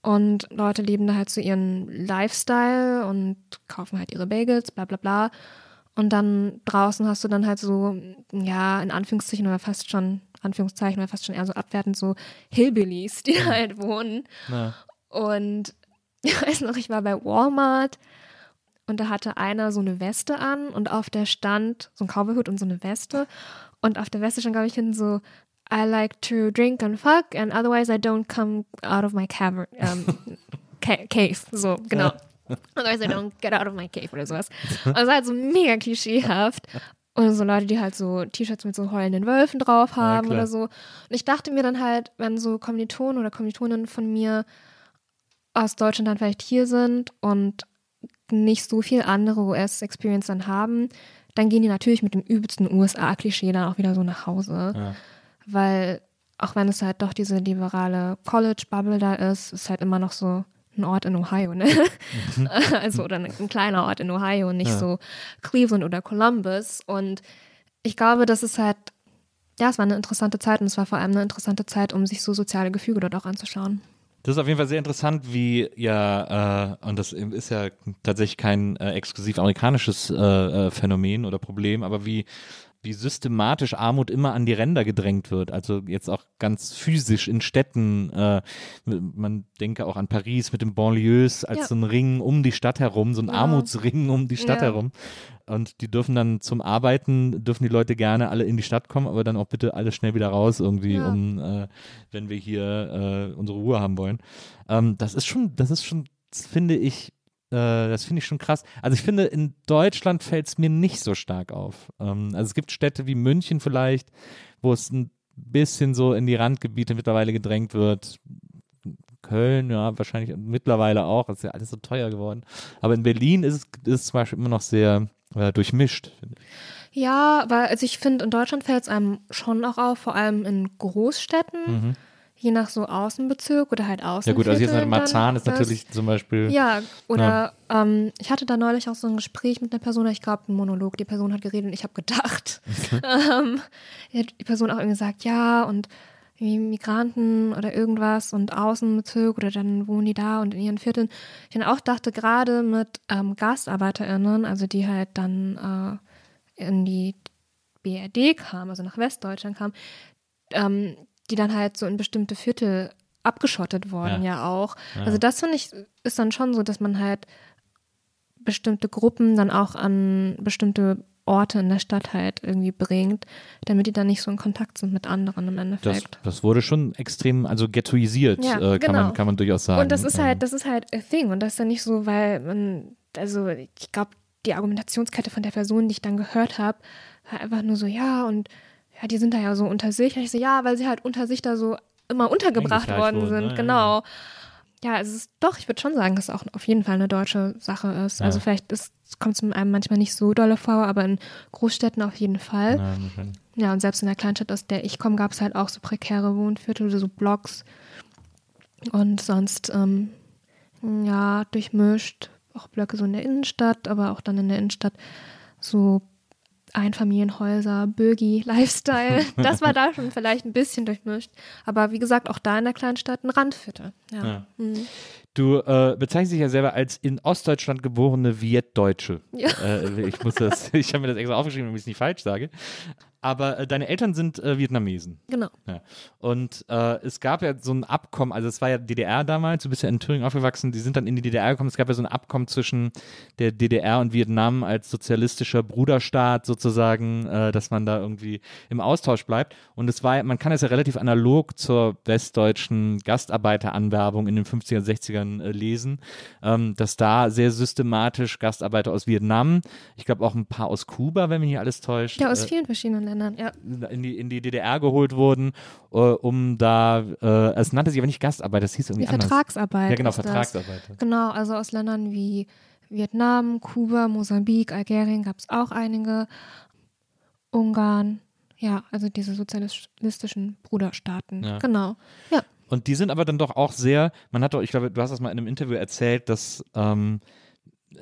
und Leute leben da halt so ihren Lifestyle und kaufen halt ihre Bagels, bla bla bla. Und dann draußen hast du dann halt so, ja, in Anführungszeichen oder fast schon, Anführungszeichen oder fast schon eher so abwertend so Hillbillies, die halt wohnen. Ja. Und ich weiß noch, ich war bei Walmart und da hatte einer so eine Weste an und auf der stand so ein Cowboyhut und so eine Weste. Und auf der Weste stand, glaube ich, hinten so, I like to drink and fuck and otherwise I don't come out of my cavern, ähm, ca cave. So, genau. Otherwise I don't get out of my cave oder sowas. Und es war halt so mega klischeehaft. Und so Leute, die halt so T-Shirts mit so heulenden Wölfen drauf haben klar. oder so. Und ich dachte mir dann halt, wenn so Kommilitonen oder Kommilitonen von mir aus Deutschland dann vielleicht hier sind und nicht so viel andere US-Experience dann haben, dann gehen die natürlich mit dem übelsten USA-Klischee dann auch wieder so nach Hause. Ja. Weil auch wenn es halt doch diese liberale College-Bubble da ist, ist halt immer noch so ein Ort in Ohio, ne? also oder ein, ein kleiner Ort in Ohio, nicht so Cleveland oder Columbus. Und ich glaube, das ist halt, ja, es war eine interessante Zeit und es war vor allem eine interessante Zeit, um sich so soziale Gefüge dort auch anzuschauen. Das ist auf jeden Fall sehr interessant, wie ja, äh, und das ist ja tatsächlich kein äh, exklusiv amerikanisches äh, äh, Phänomen oder Problem, aber wie, wie systematisch Armut immer an die Ränder gedrängt wird. Also jetzt auch ganz physisch in Städten. Äh, man denke auch an Paris mit den Banlieues als Ja. so ein Ring um die Stadt herum, so ein Genau. Armutsring um die Stadt Ja. herum. Und die dürfen dann zum Arbeiten, dürfen die Leute gerne alle in die Stadt kommen, aber dann auch bitte alle schnell wieder raus irgendwie, Ja. um, äh, wenn wir hier äh, unsere Ruhe haben wollen. Ähm, das ist schon, das ist schon, finde ich, das finde ich schon krass. Also ich finde, in Deutschland fällt es mir nicht so stark auf. Ähm, also es gibt Städte wie München vielleicht, wo es ein bisschen so in die Randgebiete mittlerweile gedrängt wird. Köln, ja, wahrscheinlich mittlerweile auch. Das ist ja alles so teuer geworden. Aber in Berlin ist es, ist zum Beispiel immer noch sehr äh, durchmischt. finde ich. Ja, aber also ich finde, in Deutschland fällt es einem schon auch auf, vor allem in Großstädten, je nach so Außenbezirk oder halt Außen. Ja gut, also jetzt mit Marzahn ist das- natürlich zum Beispiel. Ja, oder Ähm, ich hatte da neulich auch so ein Gespräch mit einer Person, ich glaube, ein Monolog. Die Person hat geredet und ich habe gedacht. ähm, die Person auch irgendwie gesagt, ja, und Migranten oder irgendwas und Außenbezirk oder dann wohnen die da und in ihren Vierteln. Ich dann auch dachte, gerade mit ähm, GastarbeiterInnen, also die halt dann äh, in die BRD kamen, also nach Westdeutschland kamen, ähm, die dann halt so in bestimmte Viertel abgeschottet wurden Ja. ja, auch. Also das finde ich ist dann schon so, dass man halt bestimmte Gruppen dann auch an bestimmte Orte in der Stadt halt irgendwie bringt, damit die dann nicht so in Kontakt sind mit anderen im Das, Endeffekt. das wurde schon extrem, also ghettoisiert, Ja, äh, kann, genau. man, kann man durchaus sagen. Und das ist Ähm, halt, das ist halt a thing. Und das ist ja nicht so, weil man, also ich glaube, die Argumentationskette von der Person, die ich dann gehört habe, war einfach nur so, ja, und ja, die sind da ja so unter sich. Und ich so, ja, weil sie halt unter sich da so immer untergebracht worden wurden, sind, ne? Genau. Ja, es ist doch, ich würde schon sagen, dass es auch auf jeden Fall eine deutsche Sache ist. Also Ja. vielleicht kommt es einem manchmal nicht so dolle vor, aber in Großstädten auf jeden Fall. ja, wahrscheinlich. Ja, und selbst in der Kleinstadt, aus der ich komme, gab es halt auch so prekäre Wohnviertel oder so Blocks. Und sonst, ähm, ja, durchmischt. Auch Blöcke so in der Innenstadt, aber auch dann in der Innenstadt so Einfamilienhäuser, Bürgi, Lifestyle. Das war da schon vielleicht ein bisschen durchmischt. Aber wie gesagt, auch da in der Kleinstadt ein Randviertel. Ja. Ja. Mhm. Du äh, bezeichnest dich ja selber als in Ostdeutschland geborene Vietdeutsche. Ja. Äh, ich muss das, ich habe mir das extra aufgeschrieben, damit ich es nicht falsch sage. Aber äh, deine Eltern sind äh, Vietnamesen. Genau. Ja. Und äh, es gab ja so ein Abkommen, also es war ja DDR damals, du bist ja in Thüringen aufgewachsen, die sind dann in die DDR gekommen. Es gab ja so ein Abkommen zwischen der DDR und Vietnam als sozialistischer Bruderstaat sozusagen, äh, dass man da irgendwie im Austausch bleibt. Und es war, man kann es ja relativ analog zur westdeutschen Gastarbeiteranwerbung in den 50er, 60ern äh, lesen, ähm, dass da sehr systematisch Gastarbeiter aus Vietnam, ich glaube auch ein paar aus Kuba, wenn mich hier alles täuscht. Ja, aus äh, vielen verschiedenen Ländern, ja. in die, in die DDR geholt wurden, äh, um da, äh, es nannte sich aber nicht Gastarbeit, das hieß irgendwie Die anders. Vertragsarbeit. Ja, genau, ist das. Vertragsarbeiter. Genau, also aus Ländern wie Vietnam, Kuba, Mosambik, Algerien gab es auch einige. Ungarn, ja, also diese sozialistischen Bruderstaaten. Ja. Genau. Ja. Und die sind aber dann doch auch sehr, man hat doch, ich glaube, du hast das mal in einem Interview erzählt, dass, ähm,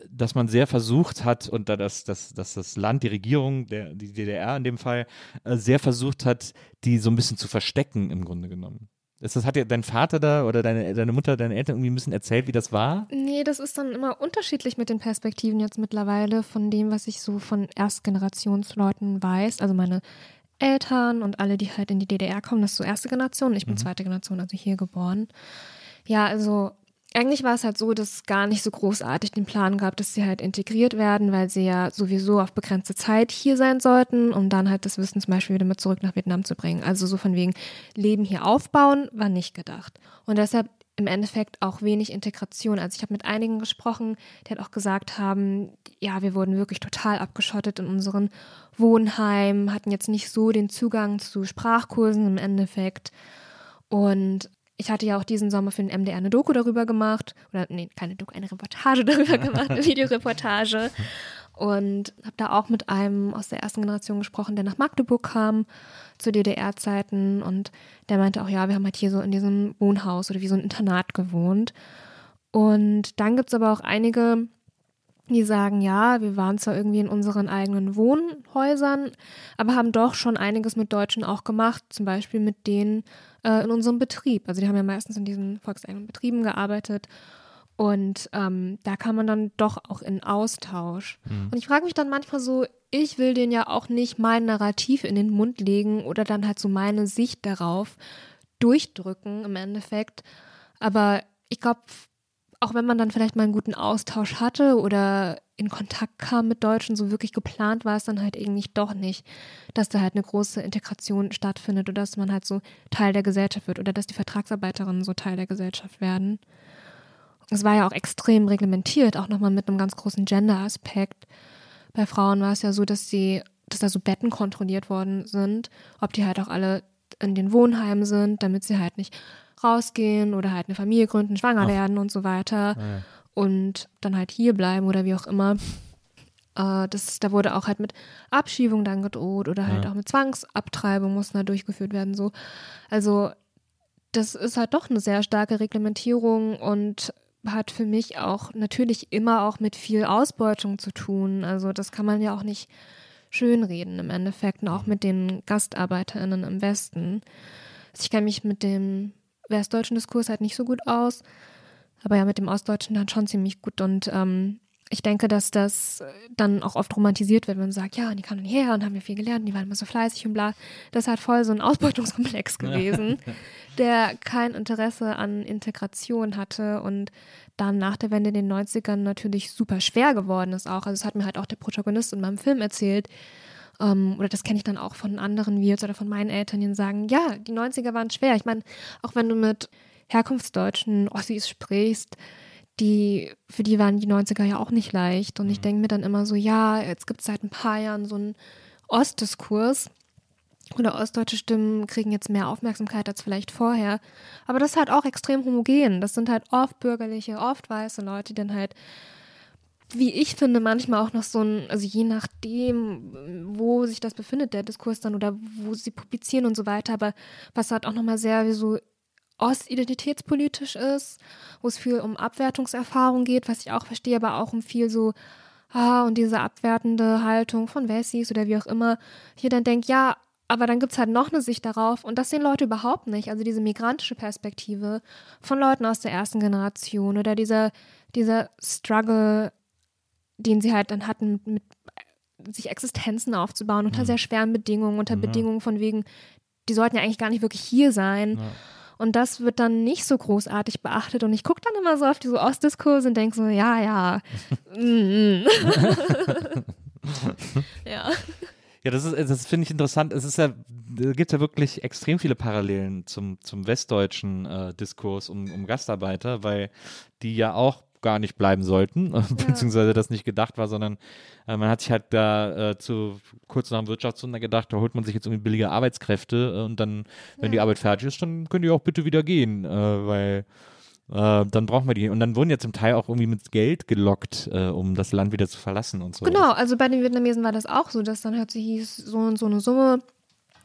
dass man sehr versucht hat und da das, das, dass das Land, die Regierung, der, die DDR in dem Fall, äh, sehr versucht hat, die so ein bisschen zu verstecken im Grunde genommen. Ist das, hat dir dein Vater da oder deine, deine Mutter, deine Eltern irgendwie ein bisschen erzählt, wie das war? Nee, das ist dann immer unterschiedlich mit den Perspektiven jetzt mittlerweile von dem, was ich so von Erstgenerationsleuten weiß. Also meine Eltern und alle, die halt in die DDR kommen, das ist so erste Generation. Ich bin Mhm. zweite Generation, also hier geboren. Ja, also eigentlich war es halt so, dass es gar nicht so großartig den Plan gab, dass sie halt integriert werden, weil sie ja sowieso auf begrenzte Zeit hier sein sollten, um dann halt das Wissen zum Beispiel wieder mit zurück nach Vietnam zu bringen. Also so von wegen Leben hier aufbauen, war nicht gedacht. Und deshalb im Endeffekt auch wenig Integration. Also ich habe mit einigen gesprochen, die halt auch gesagt haben, ja, wir wurden wirklich total abgeschottet in unseren Wohnheimen, hatten jetzt nicht so den Zugang zu Sprachkursen im Endeffekt. Und ich hatte ja auch diesen Sommer für den MDR eine Doku darüber gemacht. Oder, nee, keine Doku, eine Reportage darüber gemacht, eine Videoreportage. Und habe da auch mit einem aus der ersten Generation gesprochen, der nach Magdeburg kam zu DDR-Zeiten. Und der meinte auch, ja, wir haben halt hier so in diesem Wohnhaus oder wie so ein Internat gewohnt. Und dann gibt es aber auch einige, die sagen, ja, wir waren zwar irgendwie in unseren eigenen Wohnhäusern, aber haben doch schon einiges mit Deutschen auch gemacht, zum Beispiel mit denen äh, in unserem Betrieb. Also die haben ja meistens in diesen volkseigenen Betrieben gearbeitet. Und ähm, da kann man dann doch auch in Austausch. Und ich frage mich dann manchmal so, ich will denen ja auch nicht mein Narrativ in den Mund legen oder dann halt so meine Sicht darauf durchdrücken im Endeffekt. Aber ich glaube, auch wenn man dann vielleicht mal einen guten Austausch hatte oder in Kontakt kam mit Deutschen, so wirklich geplant war es dann halt irgendwie doch nicht, dass da halt eine große Integration stattfindet oder dass man halt so Teil der Gesellschaft wird oder dass die Vertragsarbeiterinnen so Teil der Gesellschaft werden. Es war ja auch extrem reglementiert, auch nochmal mit einem ganz großen Gender-Aspekt. Bei Frauen war es ja so, dass sie, dass da so Betten kontrolliert worden sind, ob die halt auch alle in den Wohnheimen sind, damit sie halt nicht rausgehen oder halt eine Familie gründen, schwanger werden und so weiter und dann halt hier bleiben oder wie auch immer. Äh, das, da wurde auch halt mit Abschiebung dann gedroht oder halt Ja. auch mit Zwangsabtreibung mussten da durchgeführt werden. So. Also das ist halt doch eine sehr starke Reglementierung und hat für mich auch natürlich immer auch mit viel Ausbeutung zu tun. Also das kann man ja auch nicht schönreden im Endeffekt und auch mit den GastarbeiterInnen im Westen. Also ich kenne mich mit dem westdeutschen Diskurs halt nicht so gut aus, aber ja mit dem ostdeutschen dann schon ziemlich gut und ähm, ich denke, dass das dann auch oft romantisiert wird, wenn man sagt, ja, die kamen hierher und haben ja viel gelernt, die waren immer so fleißig und bla. Das ist halt voll so ein Ausbeutungskomplex gewesen, der kein Interesse an Integration hatte und dann nach der Wende in den 90ern natürlich super schwer geworden ist auch. Also es hat mir halt auch der Protagonist in meinem Film erzählt, ähm, oder das kenne ich dann auch von anderen Wirts oder von meinen Eltern, die sagen, ja, die 90er waren schwer. Ich meine, auch wenn du mit herkunftsdeutschen Ossis sprichst, die, für die waren die 90er ja auch nicht leicht. Und ich denke mir dann immer so, ja, jetzt gibt es seit ein paar Jahren so einen Ostdiskurs. Oder ostdeutsche Stimmen kriegen jetzt mehr Aufmerksamkeit als vielleicht vorher. Aber das ist halt auch extrem homogen. Das sind halt oft bürgerliche, oft weiße Leute, die dann halt, wie ich finde, manchmal auch noch so ein, also je nachdem, wo sich das befindet, der Diskurs dann oder wo sie publizieren und so weiter, aber was halt auch nochmal sehr wie so ostidentitätspolitisch ist, wo es viel um Abwertungserfahrung geht, was ich auch verstehe, aber auch um viel so, ah, und diese abwertende Haltung von Wessis oder wie auch immer, hier dann denkt, ja, aber dann gibt es halt noch eine Sicht darauf und das sehen Leute überhaupt nicht. Also diese migrantische Perspektive von Leuten aus der ersten Generation oder dieser, dieser Struggle, den sie halt dann hatten, mit sich Existenzen aufzubauen unter mhm. sehr schweren Bedingungen, unter mhm. Bedingungen von wegen, die sollten ja eigentlich gar nicht wirklich hier sein. Ja. Und das wird dann nicht so großartig beachtet. Und ich gucke dann immer so auf diese Ostdiskurse und denke so, ja, ja. Mm. ja. Ja, das ist, das finde ich interessant. Es ist ja, gibt ja wirklich extrem viele Parallelen zum, zum westdeutschen äh, Diskurs um, um Gastarbeiter, weil die ja auch gar nicht bleiben sollten, beziehungsweise das nicht gedacht war, sondern äh, man hat sich halt da äh, zu kurz nach dem Wirtschaftswunder gedacht, da holt man sich jetzt irgendwie billige Arbeitskräfte äh, und dann, wenn ja. die Arbeit fertig ist, dann könnt ihr auch bitte wieder gehen, äh, weil äh, dann brauchen wir die. Und dann wurden ja zum Teil auch irgendwie mit Geld gelockt, äh, um das Land wieder zu verlassen und so. Genau, also bei den Vietnamesen war das auch so, dass dann hört sich hieß, so und so eine Summe,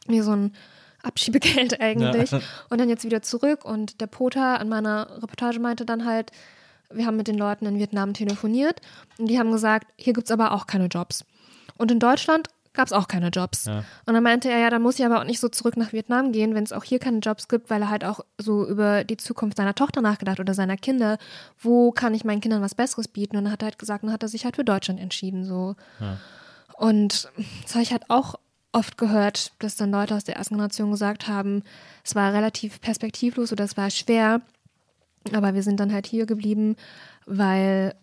wie so ein Abschiebegeld eigentlich. Ja. Und dann jetzt wieder zurück. Und der Pota an meiner Reportage meinte dann halt, wir haben mit den Leuten in Vietnam telefoniert und die haben gesagt, hier gibt es aber auch keine Jobs. Und in Deutschland gab es auch keine Jobs. Ja. Und dann meinte er, ja, dann muss ich aber auch nicht so zurück nach Vietnam gehen, wenn es auch hier keine Jobs gibt, weil er halt auch so über die Zukunft seiner Tochter nachgedacht oder seiner Kinder. Wo kann ich meinen Kindern was Besseres bieten? Und dann hat er halt gesagt, dann hat er sich halt für Deutschland entschieden. So. Ja. Und das habe ich halt auch oft gehört, dass dann Leute aus der ersten Generation gesagt haben, es war relativ perspektivlos oder es war schwer. Aber wir sind dann halt hier geblieben, weil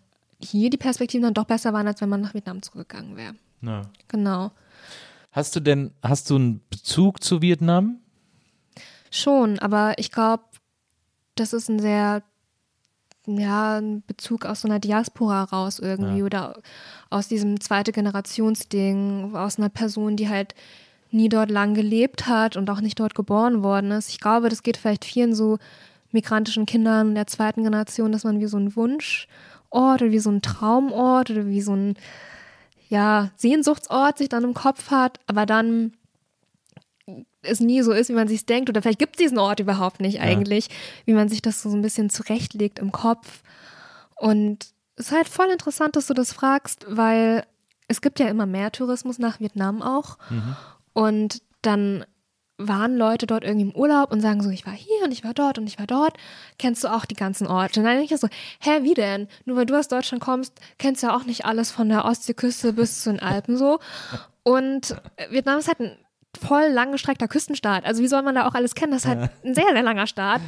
hier die Perspektiven dann doch besser waren, als wenn man nach Vietnam zurückgegangen wäre. Ja. Genau. Hast du denn, hast du einen Bezug zu Vietnam? Schon, aber ich glaube, das ist ein sehr, ja, ein Bezug aus so einer Diaspora raus irgendwie ja. oder aus diesem zweite Generationsding, aus einer Person, die halt nie dort lang gelebt hat und auch nicht dort geboren worden ist. Ich glaube, das geht vielleicht vielen so migrantischen Kindern der zweiten Generation, dass man wie so ein Wunschort oder wie so ein Traumort oder wie so ein ja, Sehnsuchtsort sich dann im Kopf hat, aber dann es nie so ist, wie man sich denkt, oder vielleicht gibt es diesen Ort überhaupt nicht eigentlich, ja. wie man sich das so ein bisschen zurechtlegt im Kopf. Und es ist halt voll interessant, dass du das fragst, weil es gibt ja immer mehr Tourismus nach Vietnam auch. Mhm. Und dann waren Leute dort irgendwie im Urlaub und sagen so, ich war hier und ich war dort und ich war dort. Kennst du auch die ganzen Orte? Und dann denke ich so, hä, wie denn? Nur weil du aus Deutschland kommst, kennst du ja auch nicht alles von der Ostseeküste bis zu den Alpen so. Und Vietnam ist halt ein voll langgestreckter Küstenstaat. Also wie soll man da auch alles kennen? Das ist halt ein sehr, sehr langer Staat.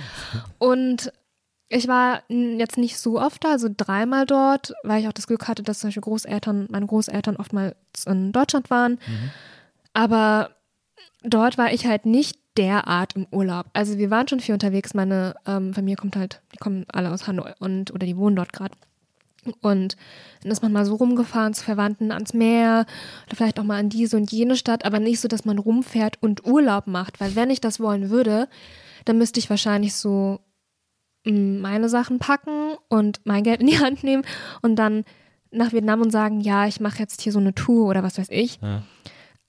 Und ich war jetzt nicht so oft da, also dreimal dort, weil ich auch das Glück hatte, dass zum Beispiel Großeltern, meine Großeltern oftmals in Deutschland waren. Mhm. Aber dort war ich halt nicht derart im Urlaub. Also wir waren schon viel unterwegs. Meine ähm, Familie kommt halt, die kommen alle aus Hanoi und oder die wohnen dort gerade. Und dann ist man mal so rumgefahren zu Verwandten ans Meer oder vielleicht auch mal an diese und jene Stadt, aber nicht so, dass man rumfährt und Urlaub macht. Weil wenn ich das wollen würde, dann müsste ich wahrscheinlich so mm, meine Sachen packen und mein Geld in die Hand nehmen und dann nach Vietnam und sagen, ja, ich mache jetzt hier so eine Tour oder was weiß ich. Ja.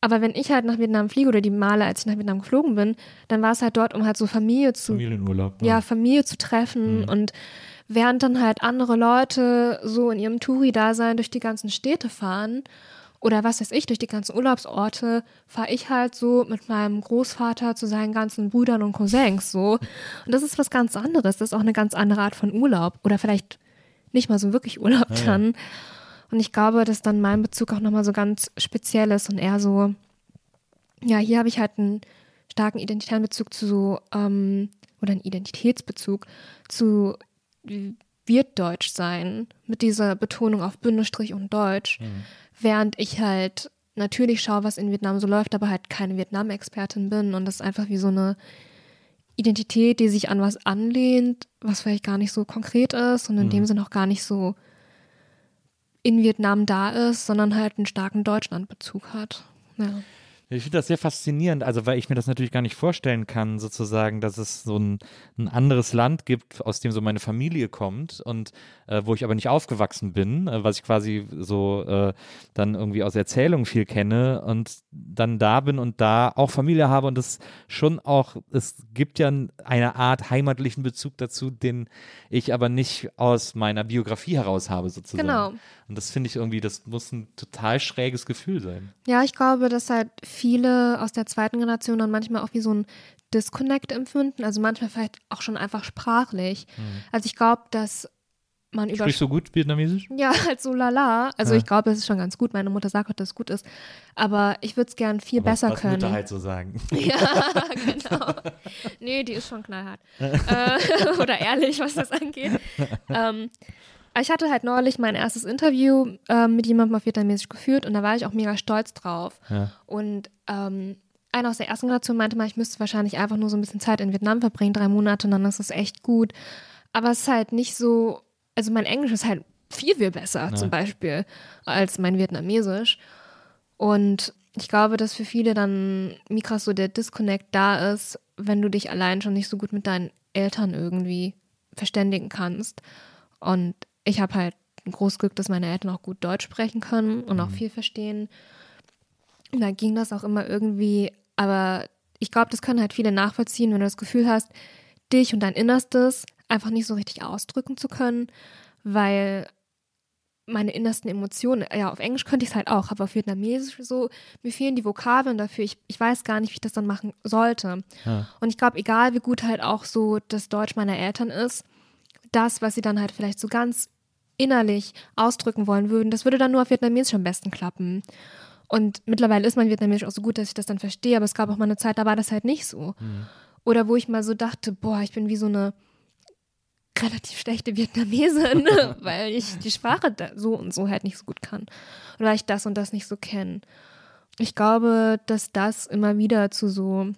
Aber wenn ich halt nach Vietnam fliege oder die Male, als ich nach Vietnam geflogen bin, dann war es halt dort, um halt so Familie zu. Familienurlaub. Ja, ja Familie zu treffen. Mhm. Und während dann halt andere Leute so in ihrem Touri-Dasein durch die ganzen Städte fahren oder was weiß ich, durch die ganzen Urlaubsorte, fahre ich halt so mit meinem Großvater zu seinen ganzen Brüdern und Cousins so. Und das ist was ganz anderes. Das ist auch eine ganz andere Art von Urlaub. Oder vielleicht nicht mal so wirklich Urlaub ja, dann. Ja. Und ich glaube, dass dann mein Bezug auch nochmal so ganz speziell ist und eher so, ja, hier habe ich halt einen starken identitären Bezug zu so, ähm, oder einen Identitätsbezug zu wird Deutsch sein, mit dieser Betonung auf Bindestrich und Deutsch, mhm. während ich halt natürlich schaue, was in Vietnam so läuft, aber halt keine Vietnam-Expertin bin und das ist einfach wie so eine Identität, die sich an was anlehnt, was vielleicht gar nicht so konkret ist und in mhm. dem Sinne auch gar nicht so in Vietnam da ist, sondern halt einen starken Deutschlandbezug hat. Ja. Ich finde das sehr faszinierend, also weil ich mir das natürlich gar nicht vorstellen kann, sozusagen, dass es so ein, ein anderes Land gibt, aus dem so meine Familie kommt und äh, wo ich aber nicht aufgewachsen bin, äh, was ich quasi so äh, dann irgendwie aus Erzählungen viel kenne und dann da bin und da auch Familie habe und es schon auch, es gibt ja eine Art heimatlichen Bezug dazu, den ich aber nicht aus meiner Biografie heraus habe, sozusagen. Genau. Und das finde ich irgendwie, das muss ein total schräges Gefühl sein. Ja, ich glaube, dass halt viele aus der zweiten Generation dann manchmal auch wie so ein Disconnect empfinden. Also manchmal vielleicht auch schon einfach sprachlich. Also ich glaube, dass man über Sprichst du gut Vietnamesisch? ja, halt so lala. Also Ja. ich glaube, das ist schon ganz gut. Meine Mutter sagt dass es gut ist. Aber ich würde es gern viel besser was können. Mutter halt so sagen. Ja, genau. Nee, die ist schon knallhart. äh, oder ehrlich, was das angeht. Ähm, ich hatte halt neulich mein erstes Interview ähm, mit jemandem auf Vietnamesisch geführt und da war ich auch mega stolz drauf. Ja. Und ähm, einer aus der ersten Generation meinte mal, ich müsste wahrscheinlich einfach nur so ein bisschen Zeit in Vietnam verbringen, drei Monate und dann ist es echt gut. Aber es ist halt nicht so, also mein Englisch ist halt viel, viel besser zum Beispiel als mein Vietnamesisch. Und ich glaube, dass für viele dann Mikras so der Disconnect da ist, wenn du dich allein schon nicht so gut mit deinen Eltern irgendwie verständigen kannst. Und ich habe halt ein großes Glück, dass meine Eltern auch gut Deutsch sprechen können und auch viel verstehen. Und da ging das auch immer irgendwie, aber ich glaube, das können halt viele nachvollziehen, wenn du das Gefühl hast, dich und dein Innerstes einfach nicht so richtig ausdrücken zu können, weil meine innersten Emotionen, ja, auf Englisch könnte ich es halt auch, aber auf Vietnamesisch so, mir fehlen die Vokabeln dafür, ich, ich weiß gar nicht, wie ich das dann machen sollte. Ja. Und ich glaube, egal wie gut halt auch so das Deutsch meiner Eltern ist, das, was sie dann halt vielleicht so ganz innerlich ausdrücken wollen würden, das würde dann nur auf Vietnamesisch am besten klappen. Und mittlerweile ist mein Vietnamesisch auch so gut, dass ich das dann verstehe, aber es gab auch mal eine Zeit, da war das halt nicht so. Oder wo ich mal so dachte, boah, ich bin wie so eine relativ schlechte Vietnamesin, weil ich die Sprache so und so halt nicht so gut kann. Oder weil ich das und das nicht so kenne. Ich glaube, dass das immer wieder zu so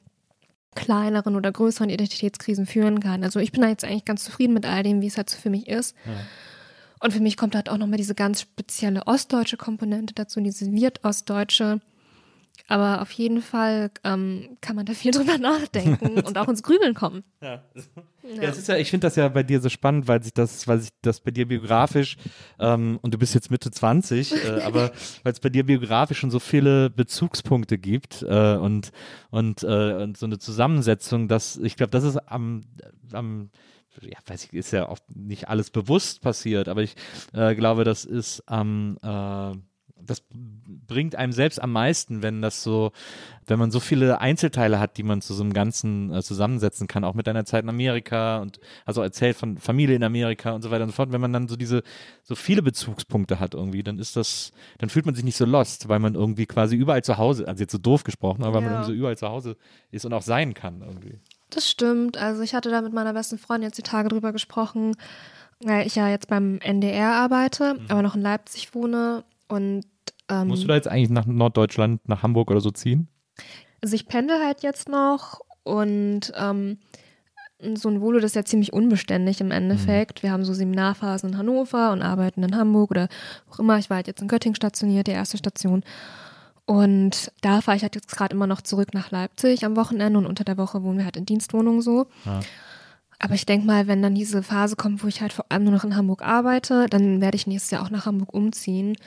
kleineren oder größeren Identitätskrisen führen kann. Also ich bin da jetzt eigentlich ganz zufrieden mit all dem, wie es halt so für mich ist. Und für mich kommt halt auch nochmal diese ganz spezielle ostdeutsche Komponente dazu, diese Wirt-Ostdeutsche. Aber auf jeden Fall ähm, kann man da viel drüber nachdenken und auch ins Grübeln kommen. Ja, es ist ja, ich finde das ja bei dir so spannend, weil sich das, weil sich das bei dir biografisch, ähm, und du bist jetzt Mitte 20, äh, aber weil es bei dir biografisch schon so viele Bezugspunkte gibt äh, und, und, äh, und so eine Zusammensetzung, dass ich glaube, das ist am, am ja, weiß ich, ist ja auch nicht alles bewusst passiert, aber ich äh, glaube, das ist am äh, das bringt einem selbst am meisten, wenn das so, wenn man so viele Einzelteile hat, die man zu so einem Ganzen äh, zusammensetzen kann, auch mit deiner Zeit in Amerika und also erzählt von Familie in Amerika und so weiter und so fort. Wenn man dann so diese, so viele Bezugspunkte hat irgendwie, dann ist das, dann fühlt man sich nicht so lost, weil man irgendwie quasi überall zu Hause, also jetzt so doof gesprochen, aber weil man Ja. irgendwie so überall zu Hause ist und auch sein kann irgendwie. Das stimmt. Also ich hatte da mit meiner besten Freundin jetzt die Tage drüber gesprochen, weil ich ja jetzt beim NDR arbeite, aber noch in Leipzig wohne. Und ähm, Musst du da jetzt eigentlich nach Norddeutschland, nach Hamburg oder so ziehen? also ich pendel halt jetzt noch und ähm, so ein Volo, das ist ja ziemlich unbeständig im Endeffekt. Wir haben so Seminarphasen in Hannover und arbeiten in Hamburg oder wo auch immer. Ich war halt jetzt in Göttingen stationiert, die erste Station. Und da fahre ich halt jetzt gerade immer noch zurück nach Leipzig am Wochenende und unter der Woche wohnen wir halt in Dienstwohnungen so. Ja. Aber ich denke mal, wenn dann diese Phase kommt, wo ich halt vor allem nur noch in Hamburg arbeite, dann werde ich nächstes Jahr auch nach Hamburg umziehen.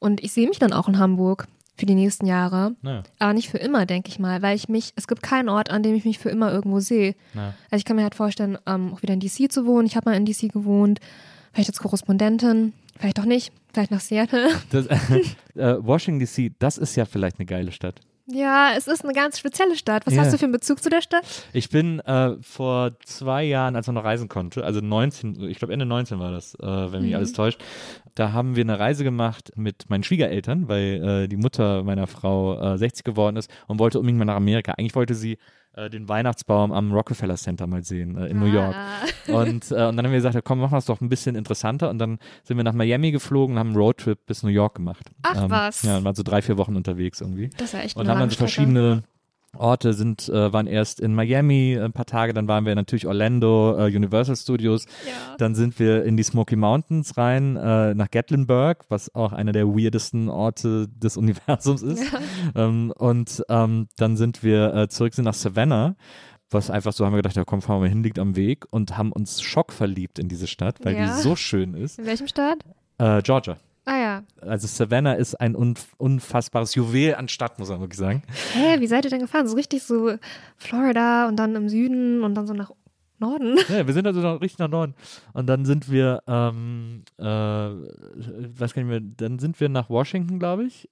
Und ich sehe mich dann auch in Hamburg für die nächsten Jahre. Naja. Aber nicht für immer, denke ich mal, weil ich mich, es gibt keinen Ort, an dem ich mich für immer irgendwo sehe. Ja. Also ich kann mir halt vorstellen, ähm, auch wieder in DC zu wohnen. Ich habe mal in DC gewohnt, vielleicht als Korrespondentin, vielleicht auch nicht, vielleicht nach Seattle. Das, äh, Washington DC, das ist ja vielleicht eine geile Stadt. Ja, es ist eine ganz spezielle Stadt. Was Ja. hast du für einen Bezug zu der Stadt? Ich bin äh, vor zwei Jahren, als man noch reisen konnte, also 19, ich glaube Ende 19 war das, äh, wenn mich Mhm. alles täuscht, da haben wir eine Reise gemacht mit meinen Schwiegereltern, weil äh, die Mutter meiner Frau äh, 60 geworden ist und wollte unbedingt mal nach Amerika. Eigentlich wollte sie äh, den Weihnachtsbaum am Rockefeller Center mal sehen äh, in New York. Ah. Und, äh, und dann haben wir gesagt, ja, komm, machen wir es doch ein bisschen interessanter. Und dann sind wir nach Miami geflogen und haben einen Roadtrip bis New York gemacht. Ach, was. Ja, und waren so drei, vier Wochen unterwegs irgendwie. Das ja echt Und haben dann so verschiedene Orte sind, äh, waren erst in Miami ein paar Tage, dann waren wir natürlich Orlando, äh, Universal Studios. Ja. Dann sind wir in die Smoky Mountains rein, äh, nach Gatlinburg, was auch einer der weirdesten Orte des Universums ist. Ähm, und ähm, dann sind wir äh, zurück sind nach Savannah. Was einfach so haben wir gedacht, ja komm, fahren wir hin, liegt am Weg und haben uns schockverliebt in diese Stadt, weil Ja. die so schön ist. In welchem Staat? Äh, Georgia. Ja. Also Savannah ist ein unf unfassbares Juwel an Stadt, muss man wirklich sagen. Hä, wie seid ihr denn gefahren? So richtig so Florida und dann im Süden und dann so nach Norden? Ja, wir sind also noch richtig nach Norden. Und dann sind wir, ähm, äh, weiß gar nicht mehr, dann sind wir nach Washington, glaube ich.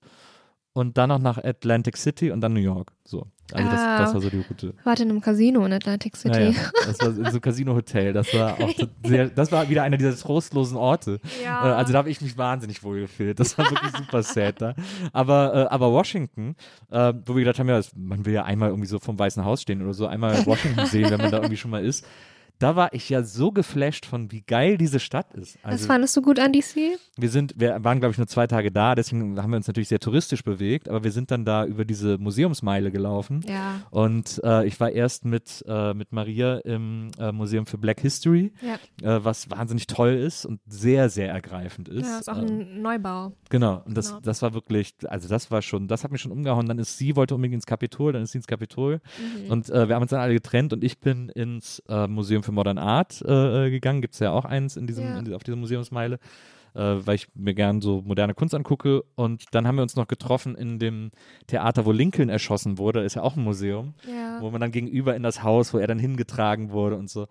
und dann noch nach Atlantic City und dann New York. So. Also das, Ah. das war so die Route. Warte in einem Casino in Atlantic City. Ja, ja. Das war in so einem Casino-Hotel. Das war auch sehr, das war wieder einer dieser trostlosen Orte. Ja. Äh, also da habe ich mich wahnsinnig wohl gefühlt. Das war wirklich super sad da. Aber, äh, aber Washington, äh, wo wir gedacht haben, ja, man will ja einmal irgendwie so vom Weißen Haus stehen oder so, einmal Washington sehen, wenn man da irgendwie schon mal ist. Da war ich ja so geflasht von, wie geil diese Stadt ist. Was Also, fandest du gut an DC? wir sind, wir waren, glaube ich, nur zwei Tage da, deswegen haben wir uns natürlich sehr touristisch bewegt, aber wir sind dann da über diese Museumsmeile gelaufen. Ja. Und äh, ich war erst mit, äh, mit Maria im äh, Museum für Black History, Ja. äh, was wahnsinnig toll ist und sehr, sehr ergreifend ist. Ja, ist auch Ähm, ein Neubau. Genau, und das, Genau. das war wirklich, also das war schon, das hat mich schon umgehauen. Dann ist sie, wollte unbedingt ins Kapitol, dann ist sie ins Kapitol. Mhm. Und äh, wir haben uns dann alle getrennt und ich bin ins äh, Museum für Modern Art äh, äh, gegangen. Gibt es ja auch eins in diesem, Ja. in, auf dieser Museumsmeile, äh, weil ich mir gern so moderne Kunst angucke. Und dann haben wir uns noch getroffen in dem Theater, wo Lincoln erschossen wurde. Ist ja auch ein Museum, Ja. wo man dann gegenüber in das Haus, wo er dann hingetragen wurde und so.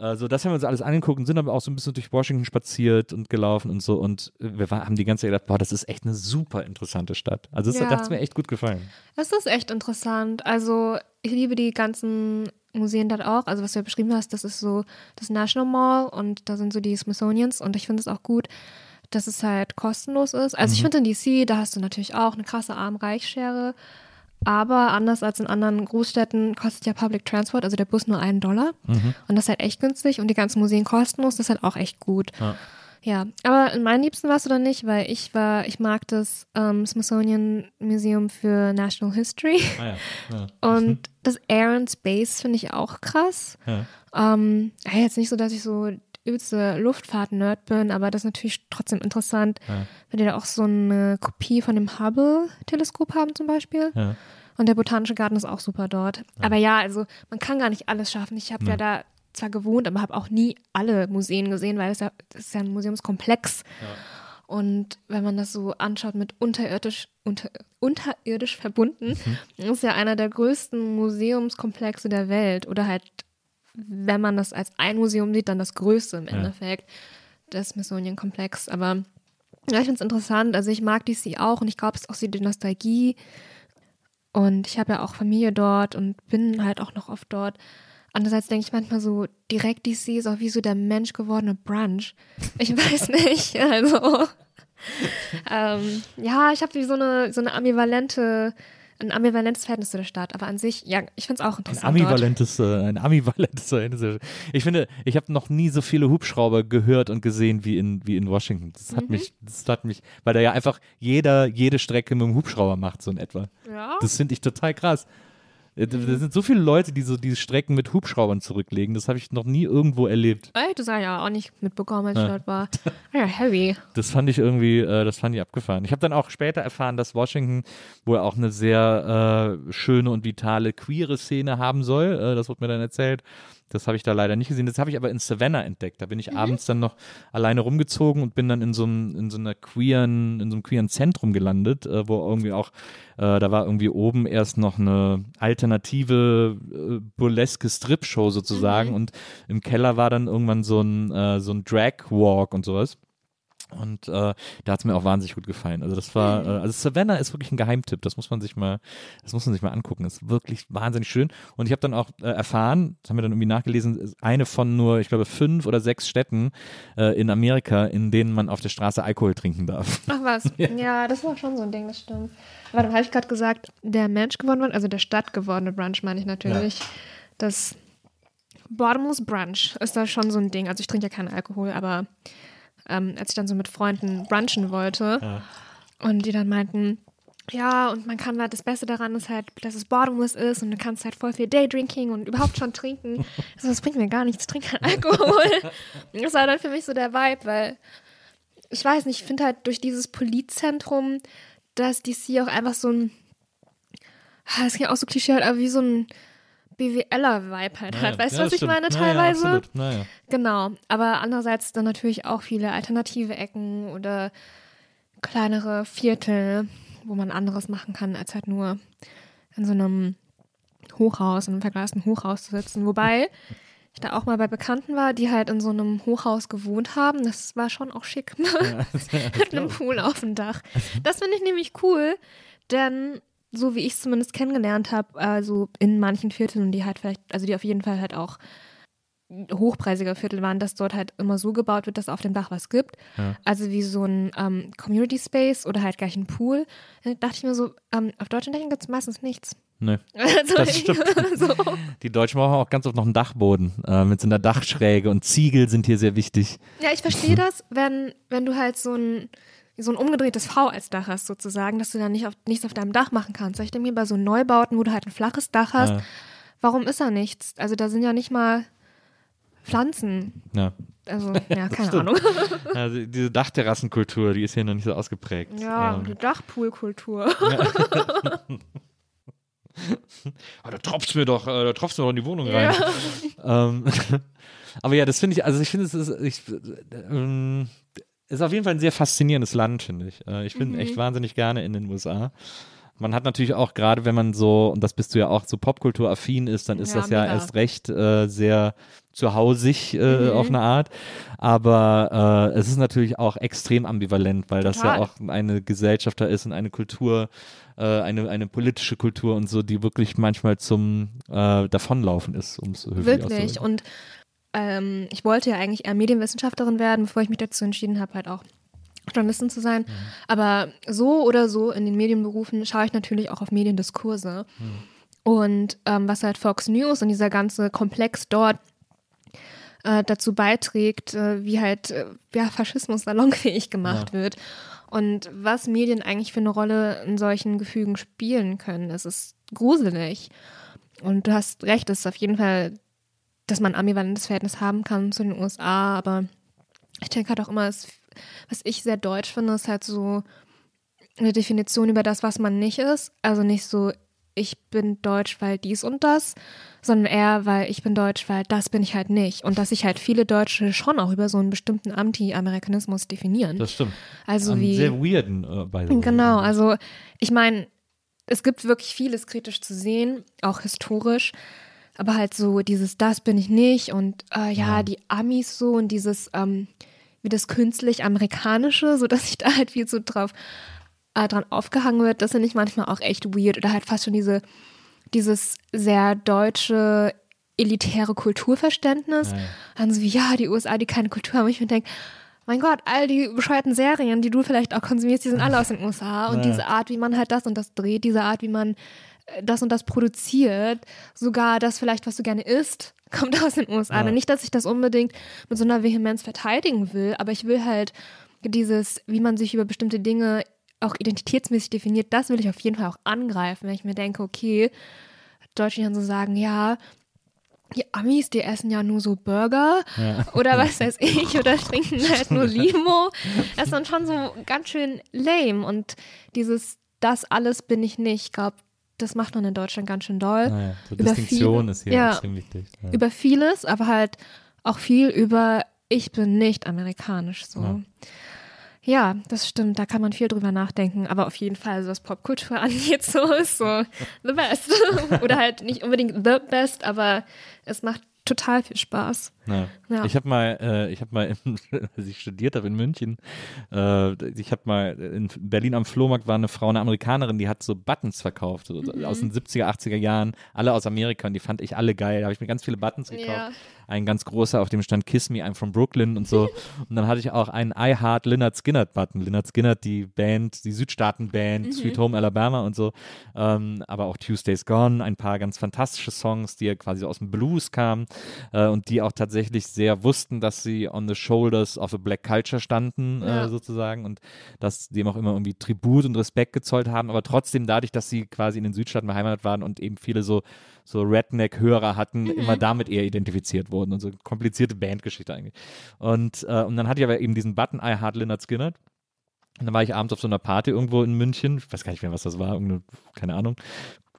Äh, So, das haben wir uns alles angeguckt und sind aber auch so ein bisschen durch Washington spaziert und gelaufen und so. Und wir war, haben die ganze Zeit gedacht, boah, das ist echt eine super interessante Stadt. Also das, Ja. hat mir echt gut gefallen. Es ist echt interessant. Also, ich liebe die ganzen Museen dort auch. Also, was du ja beschrieben hast, das ist so das National Mall und da sind so die Smithsonians und ich finde es auch gut, dass es halt kostenlos ist. Also, ich finde in DC, da hast du natürlich auch eine krasse Arm-Reich-Schere. Aber anders als in anderen Großstädten kostet ja Public Transport, also der Bus nur einen Dollar. Und das ist halt echt günstig und die ganzen Museen kostenlos, das ist halt auch echt gut. Ja. Ja, aber in meinen Liebsten warst du dann nicht, weil ich war, ich mag das ähm, Smithsonian Museum für National History Ah ja. ja. und das Air and Space finde ich auch krass. Ja. Ähm, jetzt nicht so, dass ich so übelste Luftfahrt-Nerd bin, aber das ist natürlich trotzdem interessant, Ja. wenn die da auch so eine Kopie von dem Hubble-Teleskop haben zum Beispiel. Ja. Und der Botanische Garten ist auch super dort. Aber ja, also man kann gar nicht alles schaffen. Ich habe ja da zwar gewohnt, aber habe auch nie alle Museen gesehen, weil das, ja, das ist ja ein Museumskomplex. Und wenn man das so anschaut mit unterirdisch, unter, unterirdisch verbunden, ist ja einer der größten Museumskomplexe der Welt. Oder halt, wenn man das als ein Museum sieht, dann das größte im Endeffekt, das Smithsonian-Komplex. Aber ja, ich finde es interessant. Also ich mag DC auch und ich glaube, es ist auch so die Nostalgie. Und ich habe ja auch Familie dort und bin halt auch noch oft dort. Andererseits denke ich manchmal so, direkt DC ist auch wie so der Mensch gewordene Brunch. Ich weiß nicht. Also, ähm, ja, ich habe wie so eine, so eine ambivalente, ein ambivalentes Verhältnis zu der Stadt. Aber an sich, ja, ich finde es auch Ein interessant. dort. ambivalentes, äh, ein ambivalentes Verhältnis. Ich finde, ich habe noch nie so viele Hubschrauber gehört und gesehen wie in, wie in Washington. Das Mhm. hat mich, das hat mich, weil da ja einfach jeder jede Strecke mit dem Hubschrauber macht, so in etwa. Ja. Das finde ich total krass. Äh, Da sind so viele Leute, die so diese Strecken mit Hubschraubern zurücklegen. Das habe ich noch nie irgendwo erlebt. Ey, das habe ich ja auch nicht mitbekommen, als ich dort war. Ja, heavy. Das fand ich irgendwie, äh, das fand ich abgefahren. Ich habe dann auch später erfahren, dass Washington wohl auch eine sehr äh, schöne und vitale queere Szene haben soll. Äh, das wurde mir dann erzählt. Das habe ich da leider nicht gesehen. Das habe ich aber in Savannah entdeckt. Da bin ich abends dann noch alleine rumgezogen und bin dann in so einem, in so einer queeren, in so einem queeren Zentrum gelandet, äh, wo irgendwie auch, äh, da war irgendwie oben erst noch eine alternative äh, burleske Strip-Show sozusagen und im Keller war dann irgendwann so ein, äh, so ein Drag-Walk und sowas. Und äh, da hat es mir auch wahnsinnig gut gefallen. Also das war, äh, also Savannah ist wirklich ein Geheimtipp. Das muss man sich mal, das muss man sich mal angucken. Das ist wirklich wahnsinnig schön. Und ich habe dann auch äh, erfahren, das haben wir dann irgendwie nachgelesen, eine von nur, ich glaube, fünf oder sechs Städten äh, in Amerika, in denen man auf der Straße Alkohol trinken darf. Ach was, ja. das war schon so ein Ding, das stimmt. Aber dann habe ich gerade gesagt, der Mensch geworden also der Stadt gewordene Brunch meine ich natürlich. Das Bottomless Brunch ist da schon so ein Ding. Also ich trinke ja keinen Alkohol, aber ähm, als ich dann so mit Freunden brunchen wollte und die dann meinten, ja, und man kann halt, das Beste daran ist halt, dass es bottomless ist und du kannst halt voll viel Daydrinking und überhaupt schon trinken. Also das bringt mir gar nichts, ich trinke keinen Alkohol. Das war dann für mich so der Vibe, weil ich weiß nicht, ich finde halt durch dieses Politzentrum, dass DC auch einfach so ein, ah, das klingt auch so klischee, aber wie so ein BWLer-Vibe halt hat. Weißt du, was ich meine teilweise? Ja, absolut. Naja. Genau, aber andererseits dann natürlich auch viele alternative Ecken oder kleinere Viertel, wo man anderes machen kann, als halt nur in so einem Hochhaus, in einem verglasten Hochhaus zu sitzen. Wobei ich da auch mal bei Bekannten war, die halt in so einem Hochhaus gewohnt haben. Das war schon auch schick. Mit einem Pool auf dem Dach. Das finde ich nämlich cool, denn so wie ich es zumindest kennengelernt habe, also in manchen Vierteln, die halt vielleicht, also die auf jeden Fall halt auch hochpreisiger Viertel waren, dass dort halt immer so gebaut wird, dass auf dem Dach was gibt. Ja. Also wie so ein ähm, Community Space oder halt gleich ein Pool. Da dachte ich mir so, ähm, auf deutschen Dächern gibt es meistens nichts. Nee, Also das stimmt. so. Die Deutschen brauchen auch ganz oft noch einen Dachboden äh, mit so einer Dachschräge und Ziegel sind hier sehr wichtig. Ja, ich verstehe das, wenn, wenn du halt so ein, so ein umgedrehtes V als Dach hast, sozusagen, dass du dann nicht auf, nichts auf deinem Dach machen kannst. Ich denke mir bei so Neubauten, wo du halt ein flaches Dach hast, Ja. warum ist da nichts? Also da sind ja nicht mal Pflanzen. Ja. Also, ja, keine stimmt. Ahnung. Also diese Dachterrassenkultur, die ist hier noch nicht so ausgeprägt. Ja, Ähm, die Dachpoolkultur. Ah, da tropft mir doch, äh, da tropft mir doch in die Wohnung rein. Ähm, aber ja, das finde ich, also ich finde, es ist, ich, ähm, ist auf jeden Fall ein sehr faszinierendes Land, finde ich. Äh, ich Mhm. bin echt wahnsinnig gerne in den USA. Man hat natürlich auch gerade, wenn man so, und das bist du ja auch, so popkulturaffin ist, dann ist Ja, das ja mega. erst recht äh, sehr zuhausig äh, Mhm. auf eine Art. Aber äh, es ist natürlich auch extrem ambivalent, weil das ja Total. auch eine Gesellschaft da ist und eine Kultur, äh, eine, eine politische Kultur und so, die wirklich manchmal zum äh, Davonlaufen ist, um es höflich Wirklich. Und ähm, ich wollte ja eigentlich eher Medienwissenschaftlerin werden, bevor ich mich dazu entschieden habe, halt auch Journalistin zu sein. Aber so oder so in den Medienberufen schaue ich natürlich auch auf Mediendiskurse. Und ähm, was halt Fox News und dieser ganze Komplex dort äh, dazu beiträgt, äh, wie halt äh, ja, Faschismus salonfähig gemacht wird. Und was Medien eigentlich für eine Rolle in solchen Gefügen spielen können. Es ist gruselig. Und du hast recht, es ist auf jeden Fall, dass man ein ambivalentes Verhältnis haben kann zu den USA, aber ich denke halt auch immer, es, was ich sehr deutsch finde, ist halt so eine Definition über das, was man nicht ist. Also nicht so, ich bin deutsch, weil dies und das, sondern eher, weil ich bin deutsch, weil das bin ich halt nicht. Und dass sich halt viele Deutsche schon auch über so einen bestimmten Anti-Amerikanismus definieren. Das stimmt. also Einen wie. sehr weirden, äh, by the way. Genau, also ich meine, es gibt wirklich vieles kritisch zu sehen, auch historisch, aber halt so dieses, das bin ich nicht und äh, ja, die Amis so und dieses, ähm, wie das künstlich amerikanische, so dass sich da halt viel so drauf äh, dran aufgehangen wird, das finde ich manchmal auch echt weird oder halt fast schon diese, dieses sehr deutsche elitäre Kulturverständnis. Ja, ja. Dann so wie, ja, die USA, die keine Kultur haben. Ich mir denke, mein Gott, all die bescheuerten Serien, die du vielleicht auch konsumierst, die sind alle aus den USA. Und Ja. diese Art, wie man halt das und das dreht, diese Art, wie man das und das produziert, sogar das vielleicht, was du gerne isst, kommt aus den USA. Ja. Nicht, dass ich das unbedingt mit so einer Vehemenz verteidigen will, aber ich will halt dieses, wie man sich über bestimmte Dinge auch identitätsmäßig definiert, das will ich auf jeden Fall auch angreifen, wenn ich mir denke, okay, dann so sagen, ja, die Amis, die essen ja nur so Burger oder was weiß ich oder trinken halt nur Limo. Das ist dann schon so ganz schön lame und dieses, das alles bin ich nicht, ich glaube, das macht man in Deutschland ganz schön doll. Naja, so Über Distinktion viele- ist hier ja. extrem wichtig. Ja. Über vieles, aber halt auch viel über ich bin nicht amerikanisch so. Ja. Ja, das stimmt, da kann man viel drüber nachdenken, aber auf jeden Fall, so was Popkultur angeht, so ist so the best. Oder halt nicht unbedingt the best, aber es macht total viel Spaß. Ja. Ja. Ich habe mal, äh, ich habe mal, als ich studiert habe in München, äh, ich habe mal in Berlin am Flohmarkt war eine Frau, eine Amerikanerin, die hat so Buttons verkauft, so, Mhm. aus den 70er, 80er Jahren, alle aus Amerika und die fand ich alle geil. Da habe ich mir ganz viele Buttons gekauft. Ja. Ein ganz großer, auf dem stand Kiss Me, I'm from Brooklyn und so. und dann hatte ich auch einen I Heart Lynyrd Skynyrd Button. Lynyrd Skynyrd, die Band, die Südstaaten-Band, Mhm. Sweet Home Alabama und so. Ähm, aber auch Tuesday's Gone, ein paar ganz fantastische Songs, die ja quasi so aus dem Blues kamen äh, und die auch tatsächlich sehr wussten, dass sie on the shoulders of a black culture standen, Ja. äh, sozusagen, und dass dem auch immer irgendwie Tribut und Respekt gezollt haben, aber trotzdem dadurch, dass sie quasi in den Südstaaten beheimatet waren und eben viele so, so Redneck-Hörer hatten, immer damit eher identifiziert wurden und so komplizierte Bandgeschichte eigentlich. Und, äh, und dann hatte ich aber eben diesen Button I Heart Lynyrd Skynyrd. Und dann war ich abends auf so einer Party irgendwo in München, ich weiß gar nicht mehr, was das war, irgendeine, keine Ahnung,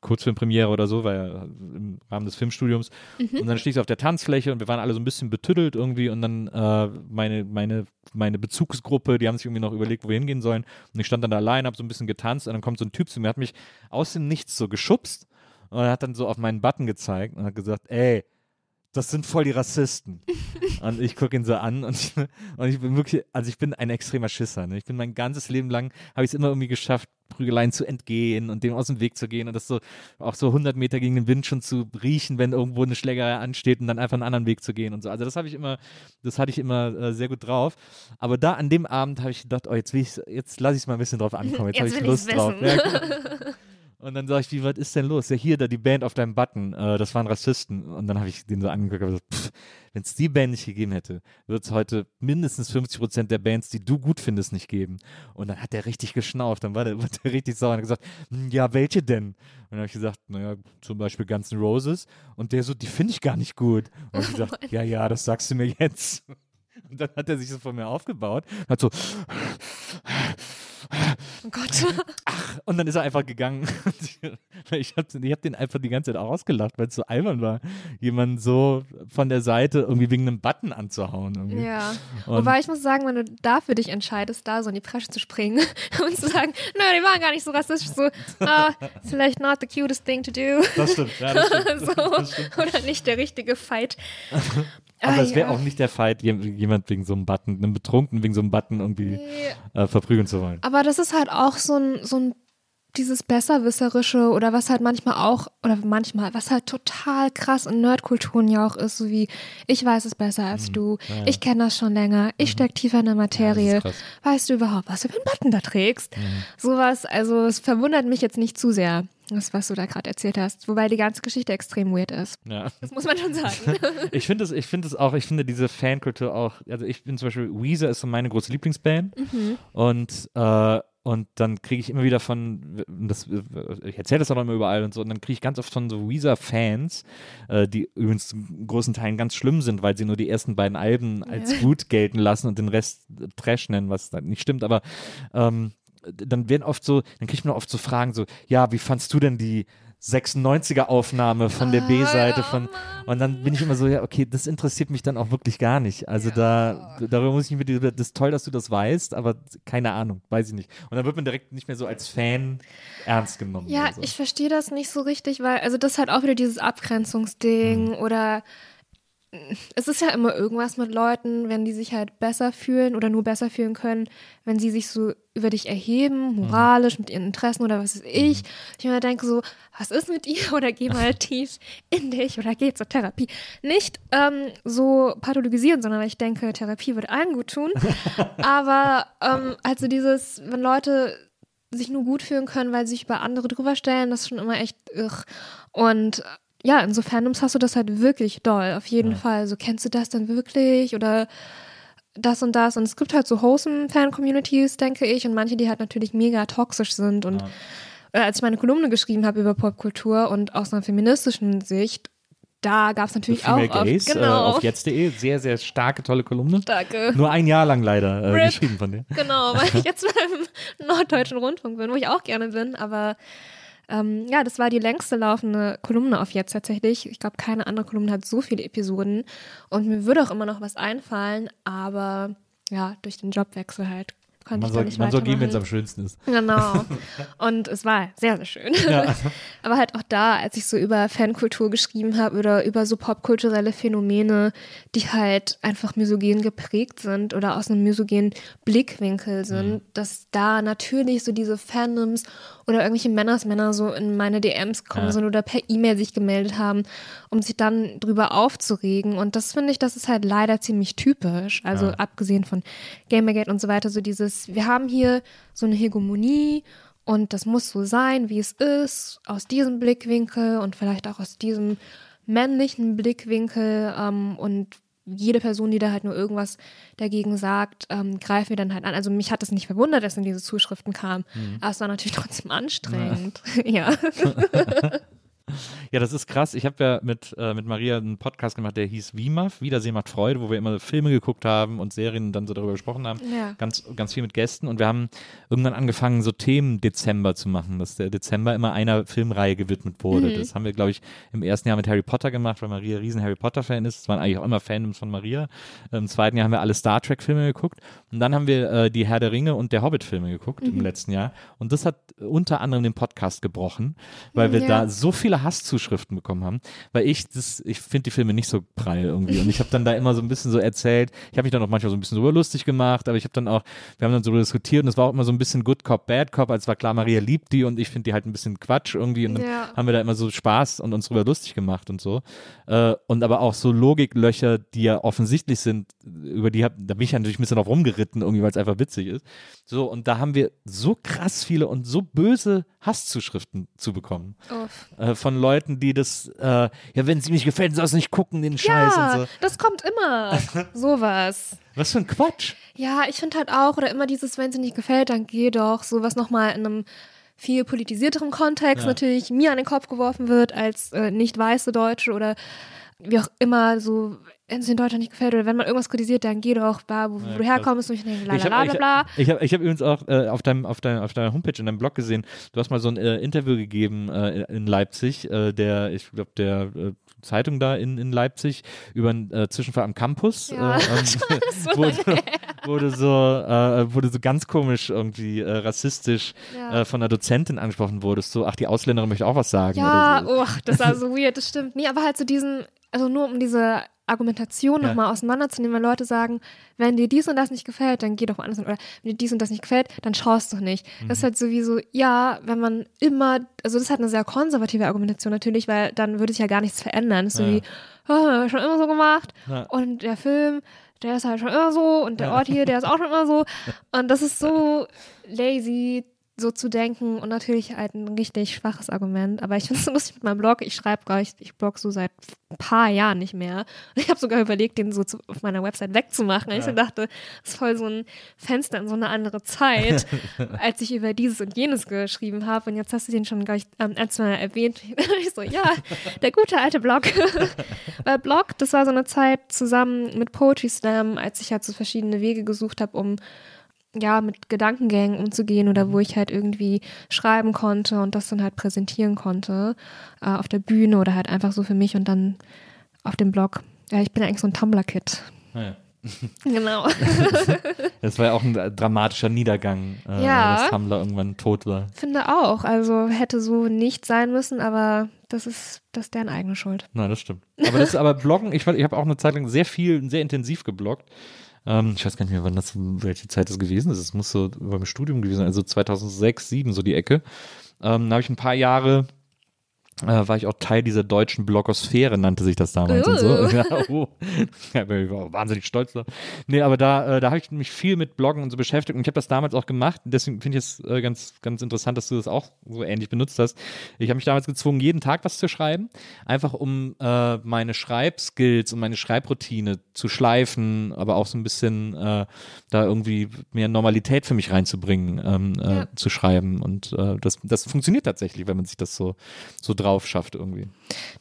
Kurzfilmpremiere oder so, weil ja im Rahmen des Filmstudiums. Und dann stehe ich auf der Tanzfläche und wir waren alle so ein bisschen betüttelt irgendwie und dann äh, meine, meine, meine Bezugsgruppe, die haben sich irgendwie noch überlegt, wo wir hingehen sollen. Und ich stand dann da allein, habe so ein bisschen getanzt und dann kommt so ein Typ zu mir, hat mich aus dem Nichts so geschubst und er hat dann so auf meinen Button gezeigt und hat gesagt, ey, das sind voll die Rassisten. und ich gucke ihn so an und ich, und ich bin wirklich, also ich bin ein extremer Schisser. Ne? Ich bin mein ganzes Leben lang, habe ich es immer irgendwie geschafft, Prügeleien zu entgehen und dem aus dem Weg zu gehen und das so auch so 100 Meter gegen den Wind schon zu riechen, wenn irgendwo eine Schlägerei ansteht und dann einfach einen anderen Weg zu gehen und so. Also das habe ich immer, das hatte ich immer äh, sehr gut drauf. Aber da an dem Abend habe ich gedacht, oh, jetzt will ich, jetzt lasse ich es mal ein bisschen drauf ankommen. Jetzt, jetzt habe ich Lust drauf. Ja. Und dann sage ich, wie, was ist denn los? Ja, hier, da die Band auf deinem Button, äh, das waren Rassisten. Und dann habe ich den so angeguckt und gesagt, wenn es die Band nicht gegeben hätte, würde es heute mindestens 50 Prozent der Bands, die du gut findest, nicht geben. Und dann hat der richtig geschnauft, dann war der, war der richtig sauer und hat gesagt, hm, ja, welche denn? Und dann habe ich gesagt, naja, zum Beispiel Guns N' Roses. Und der so, die finde ich gar nicht gut. Und ich gesagt, oh ja, ja, das sagst du mir jetzt. Und dann hat er sich so von mir aufgebaut, hat so Oh Gott. Ach, und dann ist er einfach gegangen. ich habe ich hab den einfach die ganze Zeit ausgelacht, weil es so albern war, jemanden so von der Seite irgendwie wegen einem Button anzuhauen. Irgendwie. Ja. Und Wobei ich muss sagen, wenn du da für dich entscheidest, da so in die Presche zu springen und zu sagen, nö, die waren gar nicht so rassistisch, so, uh, vielleicht not the cutest thing to do. Das stimmt, ja, das stimmt. so, das stimmt. Oder nicht der richtige Fight. Aber ah, es wäre ja. auch nicht der Fight, jemand wegen so einem Button, einem Betrunkenen wegen so einem Button irgendwie äh, verprügeln zu wollen. Aber das ist halt auch so ein, so ein dieses Besserwisserische oder was halt manchmal auch, oder manchmal, was halt total krass in Nerdkulturen ja auch ist, so wie, ich weiß es besser als mhm. du, ja, ja. ich kenne das schon länger, ich mhm. steck tiefer in der Materie, ja, weißt du überhaupt, was du für einen Button da trägst? Mhm. Sowas, also es verwundert mich jetzt nicht zu sehr. Das, was du da gerade erzählt hast, wobei die ganze Geschichte extrem weird ist. Ja. Das muss man schon sagen. ich finde es, ich finde es auch, ich finde diese Fankultur auch, also ich bin zum Beispiel, Weezer ist so meine große Lieblingsband mhm. und äh, und dann kriege ich immer wieder von, das, ich erzähle das auch immer überall und so, und dann kriege ich ganz oft von so Weezer-Fans, äh, die übrigens in großen Teilen ganz schlimm sind, weil sie nur die ersten beiden Alben als gut gelten lassen und den Rest Trash nennen, was nicht stimmt, aber ähm, dann werden oft so, dann kriegt man oft so Fragen so, ja, wie fandst du denn die 96er Aufnahme von der B-Seite von und dann bin ich immer so, ja, okay, das interessiert mich dann auch wirklich gar nicht. Also ja. da darüber muss ich mir das ist toll, dass du das weißt, aber keine Ahnung, weiß ich nicht. Und dann wird man direkt nicht mehr so als Fan ernst genommen. Ja, so. ich verstehe das nicht so richtig, weil also das ist halt auch wieder dieses Abgrenzungsding mhm. oder es ist ja immer irgendwas mit Leuten, wenn die sich halt besser fühlen oder nur besser fühlen können, wenn sie sich so über dich erheben, moralisch, mit ihren Interessen oder was weiß ich. Mhm. Ich mir denke so, was ist mit ihr? Oder geh mal tief in dich oder geh zur Therapie. Nicht ähm, so pathologisieren, sondern ich denke, Therapie würde allen gut tun. Aber ähm, also dieses, wenn Leute sich nur gut fühlen können, weil sie sich über andere drüber stellen, das ist schon immer echt irr. Und ja, in so Fandoms hast du das halt wirklich doll, auf jeden ja. Fall. So, kennst du das dann wirklich oder das und das? Und es gibt halt so wholesome Fan-Communities, denke ich, und manche, die halt natürlich mega toxisch sind. Und ja. äh, als ich meine Kolumne geschrieben habe über Popkultur und aus einer feministischen Sicht, da gab es natürlich auch Gays, oft, genau. Äh, auf jetzt.de, sehr, sehr starke, tolle Kolumne. Danke. Nur ein Jahr lang leider äh, geschrieben von dir. Genau, weil ich jetzt beim Norddeutschen Rundfunk bin, wo ich auch gerne bin, aber ähm, ja, das war die längste laufende Kolumne auf jetzt tatsächlich. Ich glaube, keine andere Kolumne hat so viele Episoden. Und mir würde auch immer noch was einfallen, aber ja, durch den Jobwechsel halt konnte man soll, nicht Man soll gehen, wenn es am schönsten ist. Genau. Und es war sehr, sehr schön. Ja. Aber halt auch da, als ich so über Fankultur geschrieben habe oder über so popkulturelle Phänomene, die halt einfach misogen geprägt sind oder aus einem misogenen Blickwinkel sind, mhm. dass da natürlich so diese Fandoms oder irgendwelche Männersmänner so in meine DMs kommen ja. sind oder per E-Mail sich gemeldet haben, um sich dann drüber aufzuregen. Und das finde ich, das ist halt leider ziemlich typisch. Also ja. abgesehen von Gamergate und so weiter, so dieses, wir haben hier so eine Hegemonie und das muss so sein, wie es ist, aus diesem Blickwinkel und vielleicht auch aus diesem männlichen Blickwinkel ähm, und jede Person, die da halt nur irgendwas dagegen sagt, ähm, greifen wir dann halt an. Also mich hat es nicht verwundert, dass in diese Zuschriften kam, mhm. aber es war natürlich trotzdem anstrengend. Ja. ja. Ja, das ist krass. Ich habe ja mit, äh, mit Maria einen Podcast gemacht, der hieß WIMAF, Wiedersehen macht Freude, wo wir immer Filme geguckt haben und Serien dann so darüber gesprochen haben. Ja. Ganz, ganz viel mit Gästen. Und wir haben irgendwann angefangen, so Themen Dezember zu machen, dass der Dezember immer einer Filmreihe gewidmet wurde. Mhm. Das haben wir, glaube ich, im ersten Jahr mit Harry Potter gemacht, weil Maria riesen Harry Potter-Fan ist. Es waren eigentlich auch immer Fandoms von Maria. Im zweiten Jahr haben wir alle Star Trek-Filme geguckt. Und dann haben wir äh, die Herr der Ringe und der Hobbit-Filme geguckt mhm. im letzten Jahr. Und das hat unter anderem den Podcast gebrochen, weil wir ja. da so viel viele Hasszuschriften bekommen haben, weil ich das, ich finde die Filme nicht so prall irgendwie und ich habe dann da immer so ein bisschen so erzählt, ich habe mich dann auch manchmal so ein bisschen drüber lustig gemacht, aber ich habe dann auch, wir haben dann so diskutiert und es war auch immer so ein bisschen Good Cop, Bad Cop, als war klar, Maria liebt die und ich finde die halt ein bisschen Quatsch irgendwie und dann Ja. haben wir da immer so Spaß und uns drüber lustig gemacht und so. Äh, und aber auch so Logiklöcher, die ja offensichtlich sind, über die hab, da bin ich ja natürlich ein bisschen drauf rumgeritten, irgendwie, weil es einfach witzig ist. So, und da haben wir so krass viele und so böse Hasszuschriften zu bekommen. Äh, von Leuten, die das, äh, ja, wenn es ihm nicht gefällt, sollst du nicht gucken, den Scheiß Ja, und so. das kommt immer. Sowas. Was für ein Quatsch. Ja, ich finde halt auch, oder immer dieses, wenn es dir nicht gefällt, dann geh doch, sowas nochmal in einem viel politisierteren Kontext Ja. natürlich mir an den Kopf geworfen wird als äh, nicht weiße Deutsche oder wie auch immer so, wenn es in Deutschland nicht gefällt oder wenn man irgendwas kritisiert, dann geh doch, bla, wo, wo Ja, du herkommst und ich denke, la Ich la habe la bla ich hab, ich hab übrigens auch äh, auf, deinem, auf, deinem, auf deiner Homepage, in deinem Blog gesehen, du hast mal so ein äh, Interview gegeben äh, in Leipzig, äh, der, ich glaube, der äh, Zeitung da in, in Leipzig über einen äh, Zwischenfall am Campus. Ja, äh, ähm, so wo, du, wo, du so, wo du so ganz komisch irgendwie rassistisch Ja. von einer Dozentin angesprochen wurdest, so, ach, die Ausländerin möchte auch was sagen. Ja, so. oh, das war so weird, das stimmt. Nee, aber halt so diesen, also nur um diese Argumentation Ja. nochmal auseinanderzunehmen, weil Leute sagen, wenn dir dies und das nicht gefällt, dann geh doch woanders hin. Oder wenn dir dies und das nicht gefällt, dann schaust doch nicht. Das ist halt sowieso, ja, wenn man immer, also das ist halt eine sehr konservative Argumentation natürlich, weil dann würde sich ja gar nichts verändern. Das ist so Ja. wie, oh, schon immer so gemacht. Ja. Und der Film, der ist halt schon immer so und der Ort hier, der ist auch schon immer so. Und das ist so lazy, so zu denken und natürlich halt ein richtig schwaches Argument. Aber ich finde es so lustig mit meinem Blog. Ich schreibe gar nicht, ich blog so seit ein paar Jahren nicht mehr. Und ich habe sogar überlegt, den so zu, auf meiner Website wegzumachen. weil Ich so dachte, das ist voll so ein Fenster in so eine andere Zeit, als ich über dieses und jenes geschrieben habe. Und jetzt hast du den schon, glaube ich, ähm, ein, zwei Mal erwähnt. ich so, ja, der gute alte Blog. Weil Blog, das war so eine Zeit zusammen mit Poetry Slam, als ich halt so verschiedene Wege gesucht habe, um ja, mit Gedankengängen umzugehen oder wo ich halt irgendwie schreiben konnte und das dann halt präsentieren konnte äh, auf der Bühne oder halt einfach so für mich und dann auf dem Blog. Ja, ich bin eigentlich so ein Tumblr-Kid. Ja. Genau. Das war ja auch ein dramatischer Niedergang, äh, Ja. dass Tumblr irgendwann tot war. Finde auch. Also hätte so nicht sein müssen, aber das ist, das ist deren eigene Schuld. Nein, das stimmt. Aber das aber Bloggen, ich, ich habe auch eine Zeit lang sehr viel, sehr intensiv gebloggt. Ähm, ich weiß gar nicht mehr, wann das, welche Zeit das gewesen ist. Es muss so beim Studium gewesen sein, also 2006, 2007 so die Ecke. Ähm, da habe ich ein paar Jahre äh, war ich auch Teil dieser deutschen Blogosphäre, nannte sich das damals und so. Uh. Ja, oh. ja, ich war wahnsinnig stolz da. Nee, aber da, äh, da habe ich mich viel mit Bloggen und so beschäftigt und ich habe das damals auch gemacht. Deswegen finde ich es äh, ganz, ganz interessant, dass du das auch so ähnlich benutzt hast. Ich habe mich damals gezwungen, jeden Tag was zu schreiben, einfach um äh, meine Schreibskills und meine Schreibroutine zu schleifen, aber auch so ein bisschen äh, da irgendwie mehr Normalität für mich reinzubringen, ähm, äh, Ja. zu schreiben. Und äh, das, das funktioniert tatsächlich, wenn man sich das so, so drauf schafft irgendwie.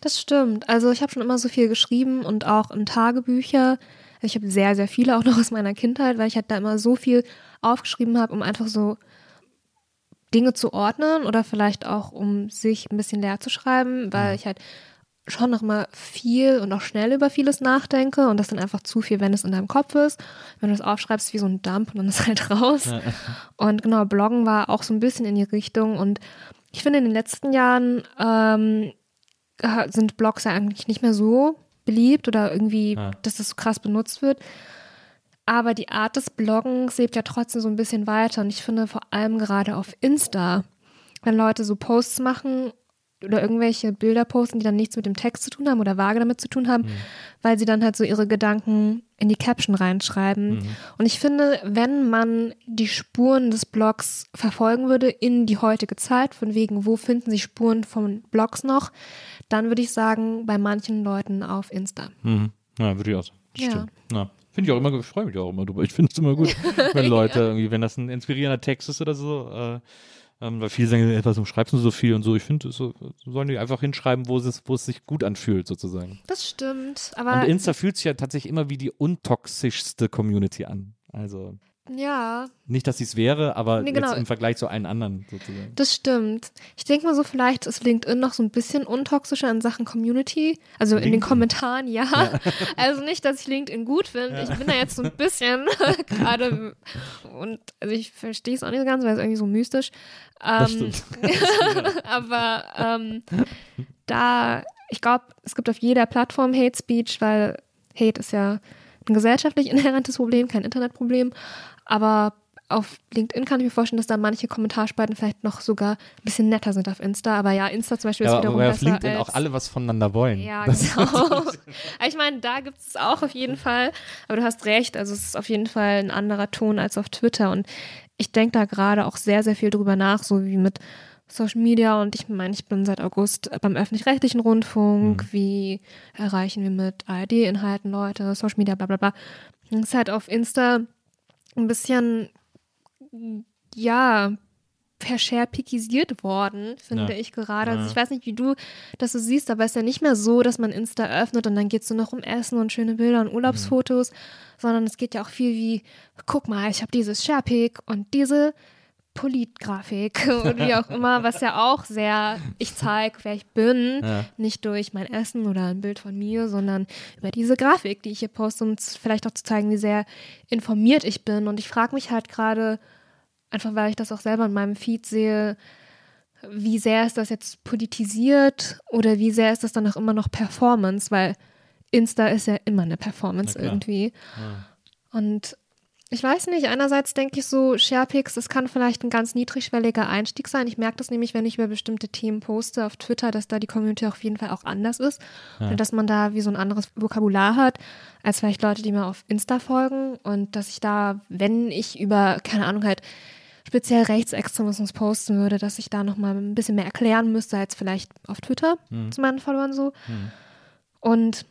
Das stimmt. Also ich habe schon immer so viel geschrieben und auch in Tagebücher. Ich habe sehr, sehr viele auch noch aus meiner Kindheit, weil ich halt da immer so viel aufgeschrieben habe, um einfach so Dinge zu ordnen oder vielleicht auch um sich ein bisschen leer zu schreiben, weil ich halt schon noch mal viel und auch schnell über vieles nachdenke und das dann einfach zu viel, wenn es in deinem Kopf ist. Wenn du es aufschreibst, wie so ein Dump und dann ist halt raus. Und genau, Bloggen war auch so ein bisschen in die Richtung und ich finde in den letzten Jahren ähm, äh, sind Blogs ja eigentlich nicht mehr so beliebt oder irgendwie, Ja. dass das so krass benutzt wird. Aber die Art des Bloggens lebt ja trotzdem so ein bisschen weiter. Und ich finde vor allem gerade auf Insta, wenn Leute so Posts machen oder irgendwelche Bilder posten, die dann nichts mit dem Text zu tun haben oder vage damit zu tun haben, weil sie dann halt so ihre Gedanken in die Caption reinschreiben. Und ich finde, wenn man die Spuren des Blogs verfolgen würde in die heutige Zeit, von wegen, wo finden sich Spuren von Blogs noch, dann würde ich sagen, bei manchen Leuten auf Insta. Mhm. Ja, würde ich auch sagen. Ja. stimmt. Ja. Finde ich auch immer, ich freue mich auch immer drüber. Ich finde es immer gut, wenn Leute irgendwie, wenn das ein inspirierender Text ist oder so, äh, ähm, weil viele sagen, etwas, warum schreibst du so viel und so. Ich finde, so, sollen die einfach hinschreiben, wo es, wo es sich gut anfühlt, sozusagen. Das stimmt, aber Und Insta fühlt sich ja tatsächlich immer wie die untoxischste Community an. Also, Ja. Nicht, dass sie es wäre, aber Nee, genau. im Vergleich zu allen anderen sozusagen. Das stimmt. Ich denke mal so, vielleicht ist LinkedIn noch so ein bisschen untoxischer in Sachen Community. Also in den LinkedIn? Kommentaren, ja. Also nicht, dass ich LinkedIn gut finde. Ich bin da jetzt so ein bisschen gerade und also ich verstehe es auch nicht so ganz, weil es irgendwie so mystisch. Das Ähm, stimmt. aber ähm, da, ich glaube, es gibt auf jeder Plattform Hate Speech, weil Hate ist ja ein gesellschaftlich inhärentes Problem, kein Internetproblem. Aber auf LinkedIn kann ich mir vorstellen, dass da manche Kommentarspalten vielleicht noch sogar ein bisschen netter sind auf Insta. Aber ja, Insta zum Beispiel Ja, ist wiederum weil auf besser LinkedIn als auch alle was voneinander wollen. ja, Das- genau. Ich meine, da gibt es auch auf jeden Fall. Aber du hast recht, also es ist auf jeden Fall ein anderer Ton als auf Twitter. Und ich denke da gerade auch sehr, sehr viel drüber nach, so wie mit Social Media. Und ich meine, ich bin seit August beim öffentlich-rechtlichen Rundfunk. Wie erreichen wir mit ARD-Inhalten Leute, Social Media, bla bla bla. Es ist halt auf Insta ein bisschen, ja, verscherpikisiert worden, finde Ja. ich gerade. Also ich weiß nicht, wie du das so siehst, aber es ist ja nicht mehr so, dass man Insta öffnet und dann geht es nur noch um Essen und schöne Bilder und Urlaubsfotos, sondern es geht ja auch viel wie, guck mal, ich habe dieses Sharepic und diese Politgrafik und wie auch immer, was ja auch sehr, ich zeige, wer ich bin, Ja. nicht durch mein Essen oder ein Bild von mir, sondern über diese Grafik, die ich hier poste, um vielleicht auch zu zeigen, wie sehr informiert ich bin. Und ich frage mich halt gerade, einfach weil ich das auch selber in meinem Feed sehe, wie sehr ist das jetzt politisiert oder wie sehr ist das dann auch immer noch Performance, weil Insta ist ja immer eine Performance irgendwie. Und ich weiß nicht, einerseits denke ich so, Sharepics, das kann vielleicht ein ganz niedrigschwelliger Einstieg sein. Ich merke das nämlich, wenn ich über bestimmte Themen poste auf Twitter, dass da die Community auf jeden Fall auch anders ist. Und dass man da wie so ein anderes Vokabular hat, als vielleicht Leute, die mir auf Insta folgen. Und dass ich da, wenn ich über, keine Ahnung, halt speziell Rechtsextremismus posten würde, dass ich da nochmal ein bisschen mehr erklären müsste, als vielleicht auf Twitter zu meinen Followern so. Und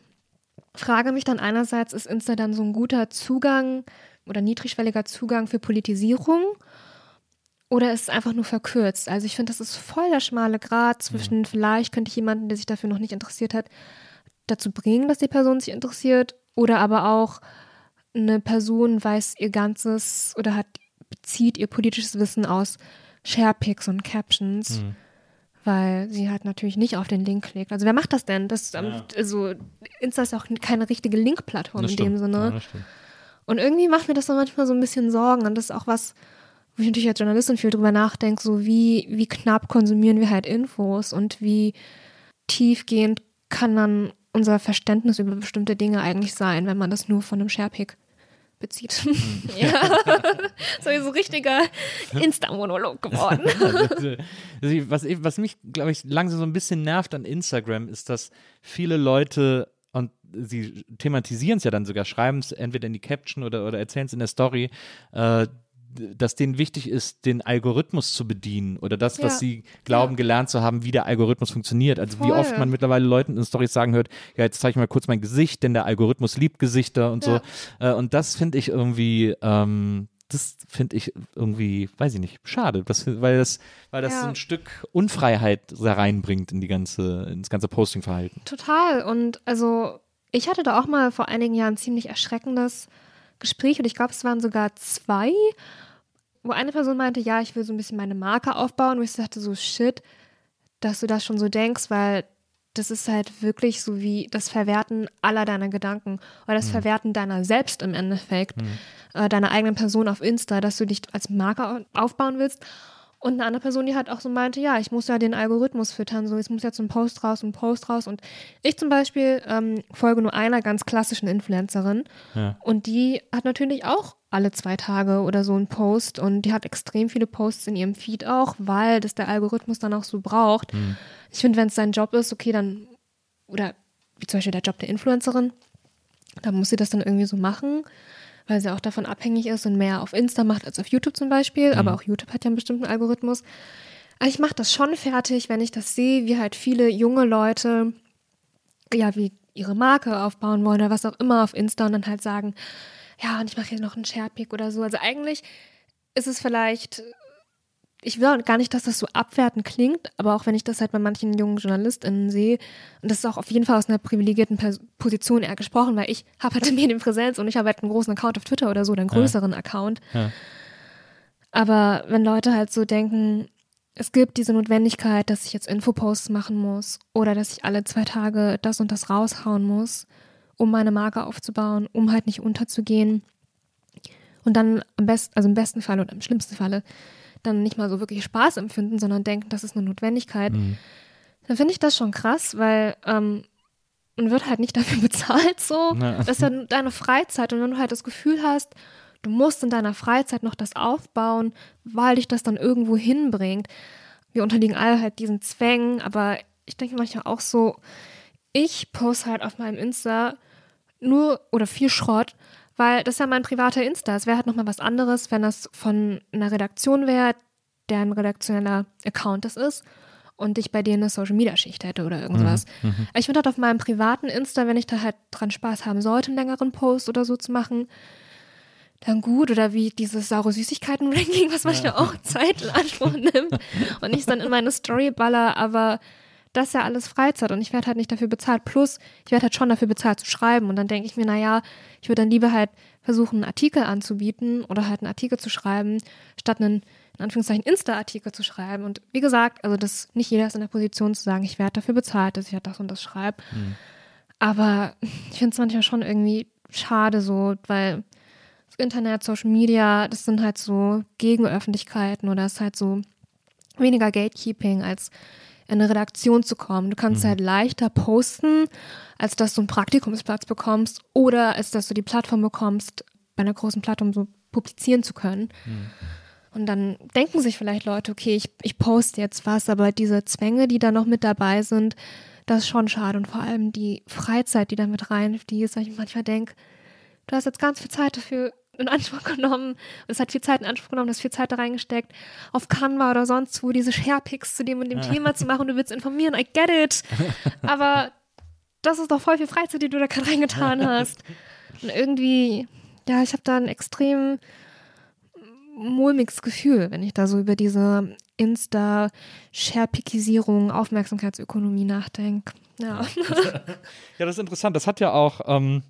frage mich dann einerseits, ist Insta dann so ein guter Zugang oder niedrigschwelliger Zugang für Politisierung? Oder ist es einfach nur verkürzt? Also ich finde, das ist voll der schmale Grad zwischen, vielleicht könnte ich jemanden, der sich dafür noch nicht interessiert hat, dazu bringen, dass die Person sich interessiert. Oder aber auch eine Person weiß ihr ganzes oder hat, bezieht ihr politisches Wissen aus Sharepics und Captions weil sie halt natürlich nicht auf den Link klickt. Also wer macht das denn? Das, ähm, also Insta ist auch keine richtige Linkplattform in dem. Sinne. Ja. Und irgendwie macht mir das dann manchmal so ein bisschen Sorgen. Und das ist auch was, wo ich natürlich als Journalistin viel drüber nachdenke, so wie, wie knapp konsumieren wir halt Infos und wie tiefgehend kann dann unser Verständnis über bestimmte Dinge eigentlich sein, wenn man das nur von einem Sharepick bezieht. ja, so ein so richtiger Insta-Monolog geworden. Was, was mich, glaube ich, langsam so ein bisschen nervt an Instagram, ist, dass viele Leute, sie thematisieren es ja dann sogar, schreiben es entweder in die Caption oder, oder erzählen es in der Story, äh, dass denen wichtig ist, den Algorithmus zu bedienen oder das, was Ja. sie glauben, gelernt zu haben, wie der Algorithmus funktioniert. Also wie Voll. oft man mittlerweile Leuten in Stories sagen hört, ja, jetzt zeige ich mal kurz mein Gesicht, denn der Algorithmus liebt Gesichter und Ja. so. Äh, und das finde ich irgendwie, ähm, das finde ich irgendwie, weiß ich nicht, schade, das, weil das, weil das Ja. so ein Stück Unfreiheit da reinbringt in die ganze, ins ganze Posting-Verhalten. Total. Und also ich hatte da auch mal vor einigen Jahren ein ziemlich erschreckendes Gespräch und ich glaube, es waren sogar zwei, wo eine Person meinte, ja, ich will so ein bisschen meine Marke aufbauen, wo ich dachte so, shit, dass du das schon so denkst, weil das ist halt wirklich so wie das Verwerten aller deiner Gedanken oder das Verwerten deiner selbst im Endeffekt, äh, deiner eigenen Person auf Insta, dass du dich als Marke au- aufbauen willst. Und eine andere Person, die halt auch so meinte, ja, ich muss ja den Algorithmus füttern, so, es muss jetzt ein Post raus, ein Post raus. Und ich zum Beispiel ähm, folge nur einer ganz klassischen Influencerin. Ja. Und die hat natürlich auch alle zwei Tage oder so einen Post und die hat extrem viele Posts in ihrem Feed auch, weil das der Algorithmus dann auch so braucht. Ich finde, wenn es sein Job ist, okay, dann, oder wie zum Beispiel der Job der Influencerin, dann muss sie das dann irgendwie so machen, weil sie auch davon abhängig ist und mehr auf Insta macht als auf YouTube zum Beispiel. Aber auch YouTube hat ja einen bestimmten Algorithmus. Aber ich mache das schon fertig, wenn ich das sehe, wie halt viele junge Leute, ja, wie ihre Marke aufbauen wollen oder was auch immer auf Insta und dann halt sagen, ja, und ich mache jetzt noch einen Sharepick oder so. Also eigentlich ist es vielleicht ich will gar nicht, dass das so abwertend klingt, aber auch wenn ich das halt bei manchen jungen JournalistInnen sehe, und das ist auch auf jeden Fall aus einer privilegierten Position eher gesprochen, weil ich habe halt eine Medienpräsenz und ich habe halt einen großen Account auf Twitter oder so, oder einen größeren ja. Account. Ja. Aber wenn Leute halt so denken, es gibt diese Notwendigkeit, dass ich jetzt Infoposts machen muss oder dass ich alle zwei Tage das und das raushauen muss, um meine Marke aufzubauen, um halt nicht unterzugehen. Und dann am besten, also im besten Fall oder im schlimmsten Falle, dann nicht mal so wirklich Spaß empfinden, sondern denken, das ist eine Notwendigkeit, mhm. dann finde ich das schon krass, weil ähm, man wird halt nicht dafür bezahlt so. Ja. Das ist ja deine Freizeit und wenn du halt das Gefühl hast, du musst in deiner Freizeit noch das aufbauen, weil dich das dann irgendwo hinbringt. Wir unterliegen alle halt diesen Zwängen, aber ich denke manchmal auch so, ich poste halt auf meinem Insta nur oder viel Schrott, weil das ist ja mein privater Insta. Es wäre halt nochmal was anderes, wenn das von einer Redaktion wäre, deren redaktioneller Account das ist und ich bei denen eine Social Media Schicht hätte oder irgendwas. Mhm. Mhm. Ich finde halt auf meinem privaten Insta, wenn ich da halt dran Spaß haben sollte, einen längeren Post oder so zu machen, dann gut. Oder wie dieses saure Süßigkeiten-Ranking, was manchmal ja. auch Zeit in Anspruch nimmt und ich dann in meine Story baller, aber das ist ja alles Freizeit und ich werde halt nicht dafür bezahlt. Plus, ich werde halt schon dafür bezahlt zu schreiben. Und dann denke ich mir, naja, ich würde dann lieber halt versuchen, einen Artikel anzubieten oder halt einen Artikel zu schreiben, statt einen, in Anführungszeichen, Insta-Artikel zu schreiben. Und wie gesagt, also das nicht jeder ist in der Position zu sagen, ich werde dafür bezahlt, dass ich halt das und das schreibe. Mhm. Aber ich finde es manchmal schon irgendwie schade so, weil das Internet, Social Media, das sind halt so Gegenöffentlichkeiten oder es ist halt so weniger Gatekeeping als in eine Redaktion zu kommen. Du kannst mhm. halt leichter posten, als dass du einen Praktikumsplatz bekommst oder als dass du die Plattform bekommst, bei einer großen Plattform so publizieren zu können. Mhm. Und dann denken sich vielleicht Leute, okay, ich, ich poste jetzt was, aber diese Zwänge, die da noch mit dabei sind, das ist schon schade. Und vor allem die Freizeit, die da mit reinfließt, weil ich manchmal denke, du hast jetzt ganz viel Zeit dafür in Anspruch genommen. Und es hat viel Zeit in Anspruch genommen, du hast viel Zeit da reingesteckt, auf Canva oder sonst wo diese Sharepics zu dem und dem Thema zu machen. Du willst informieren, I get it. Aber das ist doch voll viel Freizeit, die du da gerade reingetan hast. Und irgendwie, ja, ich habe da ein extrem mulmiges Gefühl, wenn ich da so über diese Insta-Sharepickisierung, Aufmerksamkeitsökonomie nachdenke. Ja. ja, das ist interessant. Das hat ja auch ähm,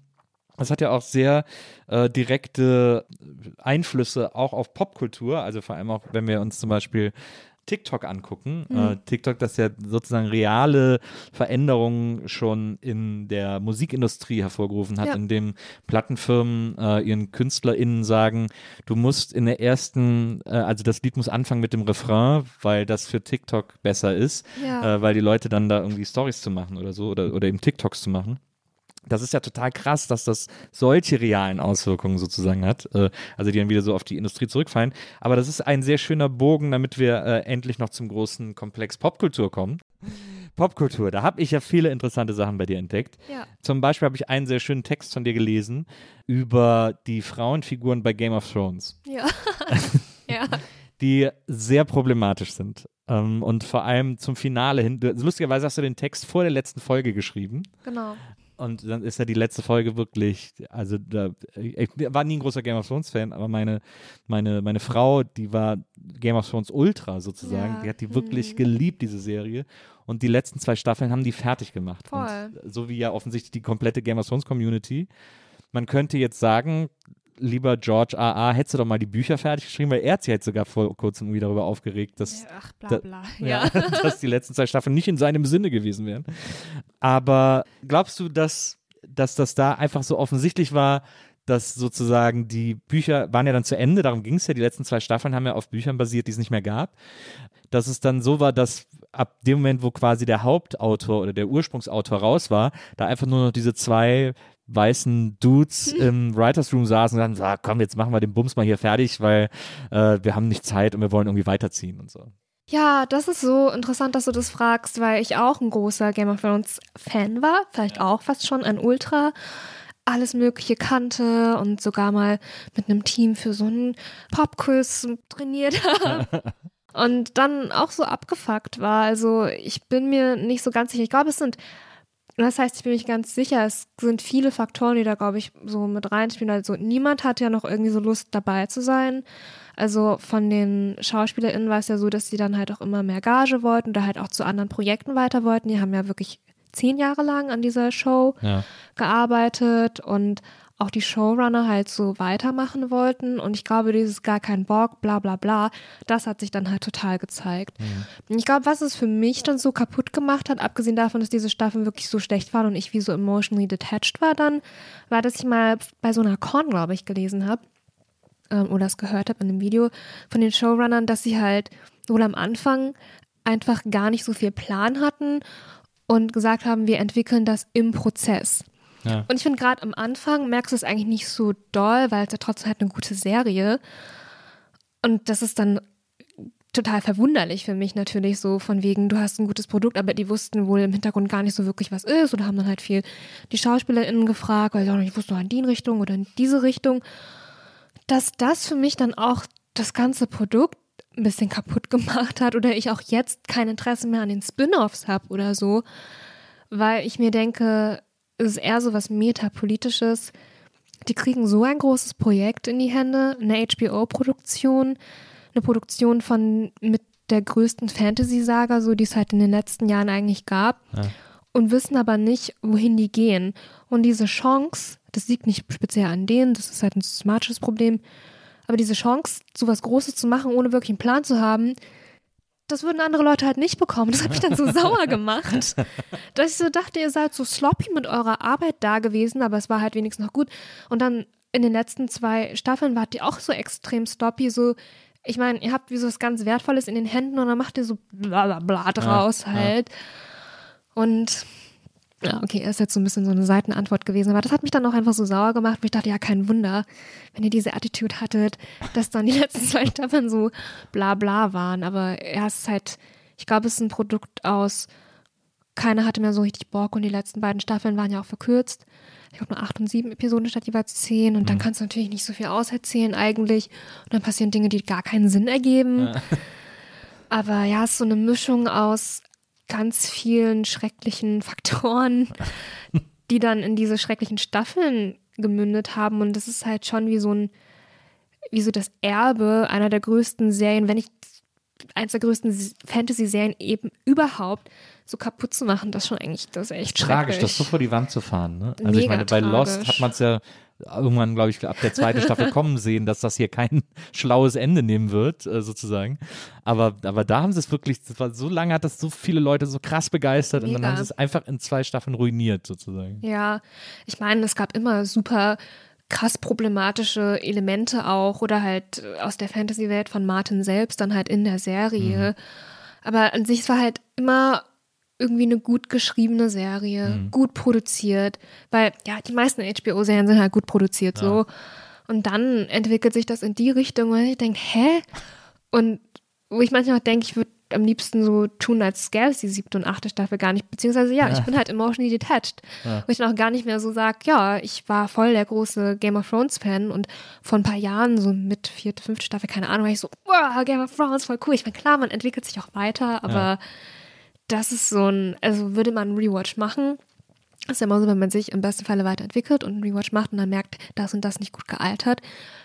das hat ja auch sehr äh, direkte Einflüsse auch auf Popkultur. Also vor allem auch, wenn wir uns zum Beispiel TikTok angucken. Mhm. Äh, TikTok, das ja sozusagen reale Veränderungen schon in der Musikindustrie hervorgerufen hat, ja. indem Plattenfirmen äh, ihren KünstlerInnen sagen, du musst in der ersten, äh, also das Lied muss anfangen mit dem Refrain, weil das für TikTok besser ist, ja. Äh, weil die Leute dann da irgendwie Stories zu machen oder so oder, oder eben TikToks zu machen das ist ja total krass, dass das solche realen Auswirkungen sozusagen hat, äh, also die dann wieder so auf die Industrie zurückfallen. Aber das ist ein sehr schöner Bogen, damit wir äh, endlich noch zum großen Komplex Popkultur kommen. Popkultur, da habe ich ja viele interessante Sachen bei dir entdeckt. Ja. Zum Beispiel habe ich einen sehr schönen Text von dir gelesen über die Frauenfiguren bei Game of Thrones. Ja. ja. Die sehr problematisch sind. Ähm, und vor allem zum Finale hin. Lustigerweise hast du den Text vor der letzten Folge geschrieben. Genau. Und dann ist ja die letzte Folge wirklich, also da, ich war nie ein großer Game of Thrones Fan, aber meine, meine, meine Frau, die war Game of Thrones Ultra sozusagen, ja. die hat die wirklich mhm. geliebt, diese Serie. Und die letzten zwei Staffeln haben die fertig gemacht. Voll. Und so wie ja offensichtlich die komplette Game of Thrones Community. Man könnte jetzt sagen, lieber George A.A., hättest du doch mal die Bücher fertig geschrieben, weil er hat sich jetzt sogar vor kurzem irgendwie darüber aufgeregt, dass, Ach, bla, bla. Da, ja. dass die letzten zwei Staffeln nicht in seinem Sinne gewesen wären. Aber glaubst du, dass, dass das da einfach so offensichtlich war, dass sozusagen die Bücher waren ja dann zu Ende, darum ging es ja, die letzten zwei Staffeln haben ja auf Büchern basiert, die es nicht mehr gab, dass es dann so war, dass ab dem Moment, wo quasi der Hauptautor oder der Ursprungsautor raus war, da einfach nur noch diese zwei weißen Dudes im Writers Room saßen und sagten, ah, komm, jetzt machen wir den Bums mal hier fertig, weil äh, wir haben nicht Zeit und wir wollen irgendwie weiterziehen und so. Ja, das ist so interessant, dass du das fragst, weil ich auch ein großer Game of Thrones Fan war, vielleicht auch fast schon ein Ultra alles Mögliche kannte und sogar mal mit einem Team für so einen Popquiz trainiert habe. und dann auch so abgefuckt war. Also ich bin mir nicht so ganz sicher. Ich glaube, es sind das heißt, ich bin mich ganz sicher, es sind viele Faktoren, die da, glaube ich, so mit reinspielen. Also niemand hat ja noch irgendwie so Lust dabei zu sein. Also von den SchauspielerInnen war es ja so, dass sie dann halt auch immer mehr Gage wollten oder halt auch zu anderen Projekten weiter wollten. Die haben ja wirklich zehn Jahre lang an dieser Show Ja. gearbeitet und auch die Showrunner halt so weitermachen wollten. Und ich glaube, dieses gar kein Bock, bla bla bla, das hat sich dann halt total gezeigt. Und ich glaube, was es für mich dann so kaputt gemacht hat, abgesehen davon, dass diese Staffeln wirklich so schlecht waren und ich wie so emotionally detached war dann, war, dass ich mal bei so einer Con, glaube ich, gelesen habe ähm, oder es gehört habe in einem Video von den Showrunnern, dass sie halt wohl am Anfang einfach gar nicht so viel Plan hatten und gesagt haben, wir entwickeln das im Prozess. Ja. Und ich finde gerade am Anfang merkst du es eigentlich nicht so doll, weil es ja trotzdem halt eine gute Serie. Und das ist dann total verwunderlich für mich natürlich so von wegen, du hast ein gutes Produkt, aber die wussten wohl im Hintergrund gar nicht so wirklich, was ist oder haben dann halt viel die SchauspielerInnen gefragt, weil sie auch nicht wussten, in die Richtung oder in diese Richtung. Dass das für mich dann auch das ganze Produkt ein bisschen kaputt gemacht hat oder ich auch jetzt kein Interesse mehr an den Spin-offs habe oder so, weil ich mir denke, ist eher so was Metapolitisches. Die kriegen so ein großes Projekt in die Hände, eine HBO-Produktion, eine Produktion von mit der größten Fantasy-Saga, so die es halt in den letzten Jahren eigentlich gab, und wissen aber nicht, wohin die gehen. Und diese Chance, das liegt nicht speziell an denen, das ist halt ein systematisches Problem, aber diese Chance, sowas Großes zu machen, ohne wirklich einen Plan zu haben, das würden andere Leute halt nicht bekommen. Das hat mich dann so sauer gemacht, dass ich so dachte, ihr seid so sloppy mit eurer Arbeit da gewesen, aber es war halt wenigstens noch gut. Und dann in den letzten zwei Staffeln wart ihr auch so extrem sloppy, so ich meine, ihr habt wie so was ganz Wertvolles in den Händen und dann macht ihr so bla bla bla draus halt. Und ja, okay, ist jetzt so ein bisschen so eine Seitenantwort gewesen, aber das hat mich dann auch einfach so sauer gemacht, wo ich dachte, ja, kein Wunder, wenn ihr diese Attitude hattet, dass dann die letzten zwei Staffeln so bla bla waren. Aber ja, es ist halt, ich glaube, es ist ein Produkt aus, keiner hatte mehr so richtig Bock und die letzten beiden Staffeln waren ja auch verkürzt. Ich glaube nur acht und sieben Episoden statt jeweils zehn und dann kannst du natürlich nicht so viel auserzählen eigentlich und dann passieren Dinge, die gar keinen Sinn ergeben. Aber ja, es ist so eine Mischung aus ganz vielen schrecklichen Faktoren, die dann in diese schrecklichen Staffeln gemündet haben. Und das ist halt schon wie so ein, wie so das Erbe einer der größten Serien, wenn nicht eins der größten Fantasy-Serien eben überhaupt so kaputt zu machen, das schon eigentlich, das ist echt Tragisch, das so vor die Wand zu fahren. Ne? Also ich Mega meine, bei Lost tragisch. hat man es ja irgendwann, glaube ich, ab der zweiten Staffel kommen sehen, dass das hier kein schlaues Ende nehmen wird, äh, sozusagen. Aber, aber da haben sie es wirklich, so lange hat das so viele Leute so krass begeistert und dann Mega. haben sie es einfach in zwei Staffeln ruiniert, sozusagen. Ja, ich meine, es gab immer super krass problematische Elemente auch oder halt aus der Fantasy-Welt von Martin selbst dann halt in der Serie. Aber an sich war halt immer irgendwie eine gut geschriebene Serie, gut produziert, weil ja, die meisten HBO-Serien sind halt gut produziert so. Und dann entwickelt sich das in die Richtung, wo ich denke, hä? Und wo ich manchmal denke, ich würde am liebsten so tun, als gäbe es die siebte und achte Staffel gar nicht. Beziehungsweise ja, ich bin halt emotionally detached. Wo ich dann auch gar nicht mehr so sage, ja, ich war voll der große Game of Thrones Fan und vor ein paar Jahren, so mit vierte, fünfte Staffel, keine Ahnung, war ich so, wow, Game of Thrones, voll cool. Ich meine, klar, man entwickelt sich auch weiter, aber das ist so ein, also würde man einen Rewatch machen, ist ja immer so, wenn man sich im besten Falle weiterentwickelt und einen Rewatch macht und dann merkt, das und das nicht gut gealtert.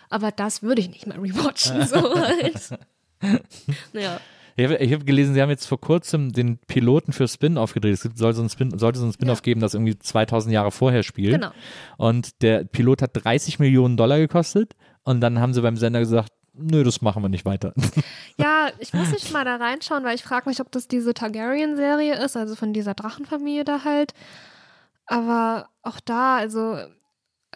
Aber das würde ich nicht mehr rewatchen. So halt. ja. Ich habe hab gelesen, sie haben jetzt vor kurzem den Piloten für Spin-off gedreht. Es soll so ein Spin, sollte so ein Spin-off Ja. geben, das irgendwie 2000 Jahre vorher spielt. Genau. Und der Pilot hat 30 Millionen Dollar gekostet. Und dann haben sie beim Sender gesagt, nö, das machen wir nicht weiter. Ja, ich muss nicht mal da reinschauen, weil ich frage mich, ob das diese Targaryen-Serie ist, also von dieser Drachenfamilie da halt. Aber auch da, also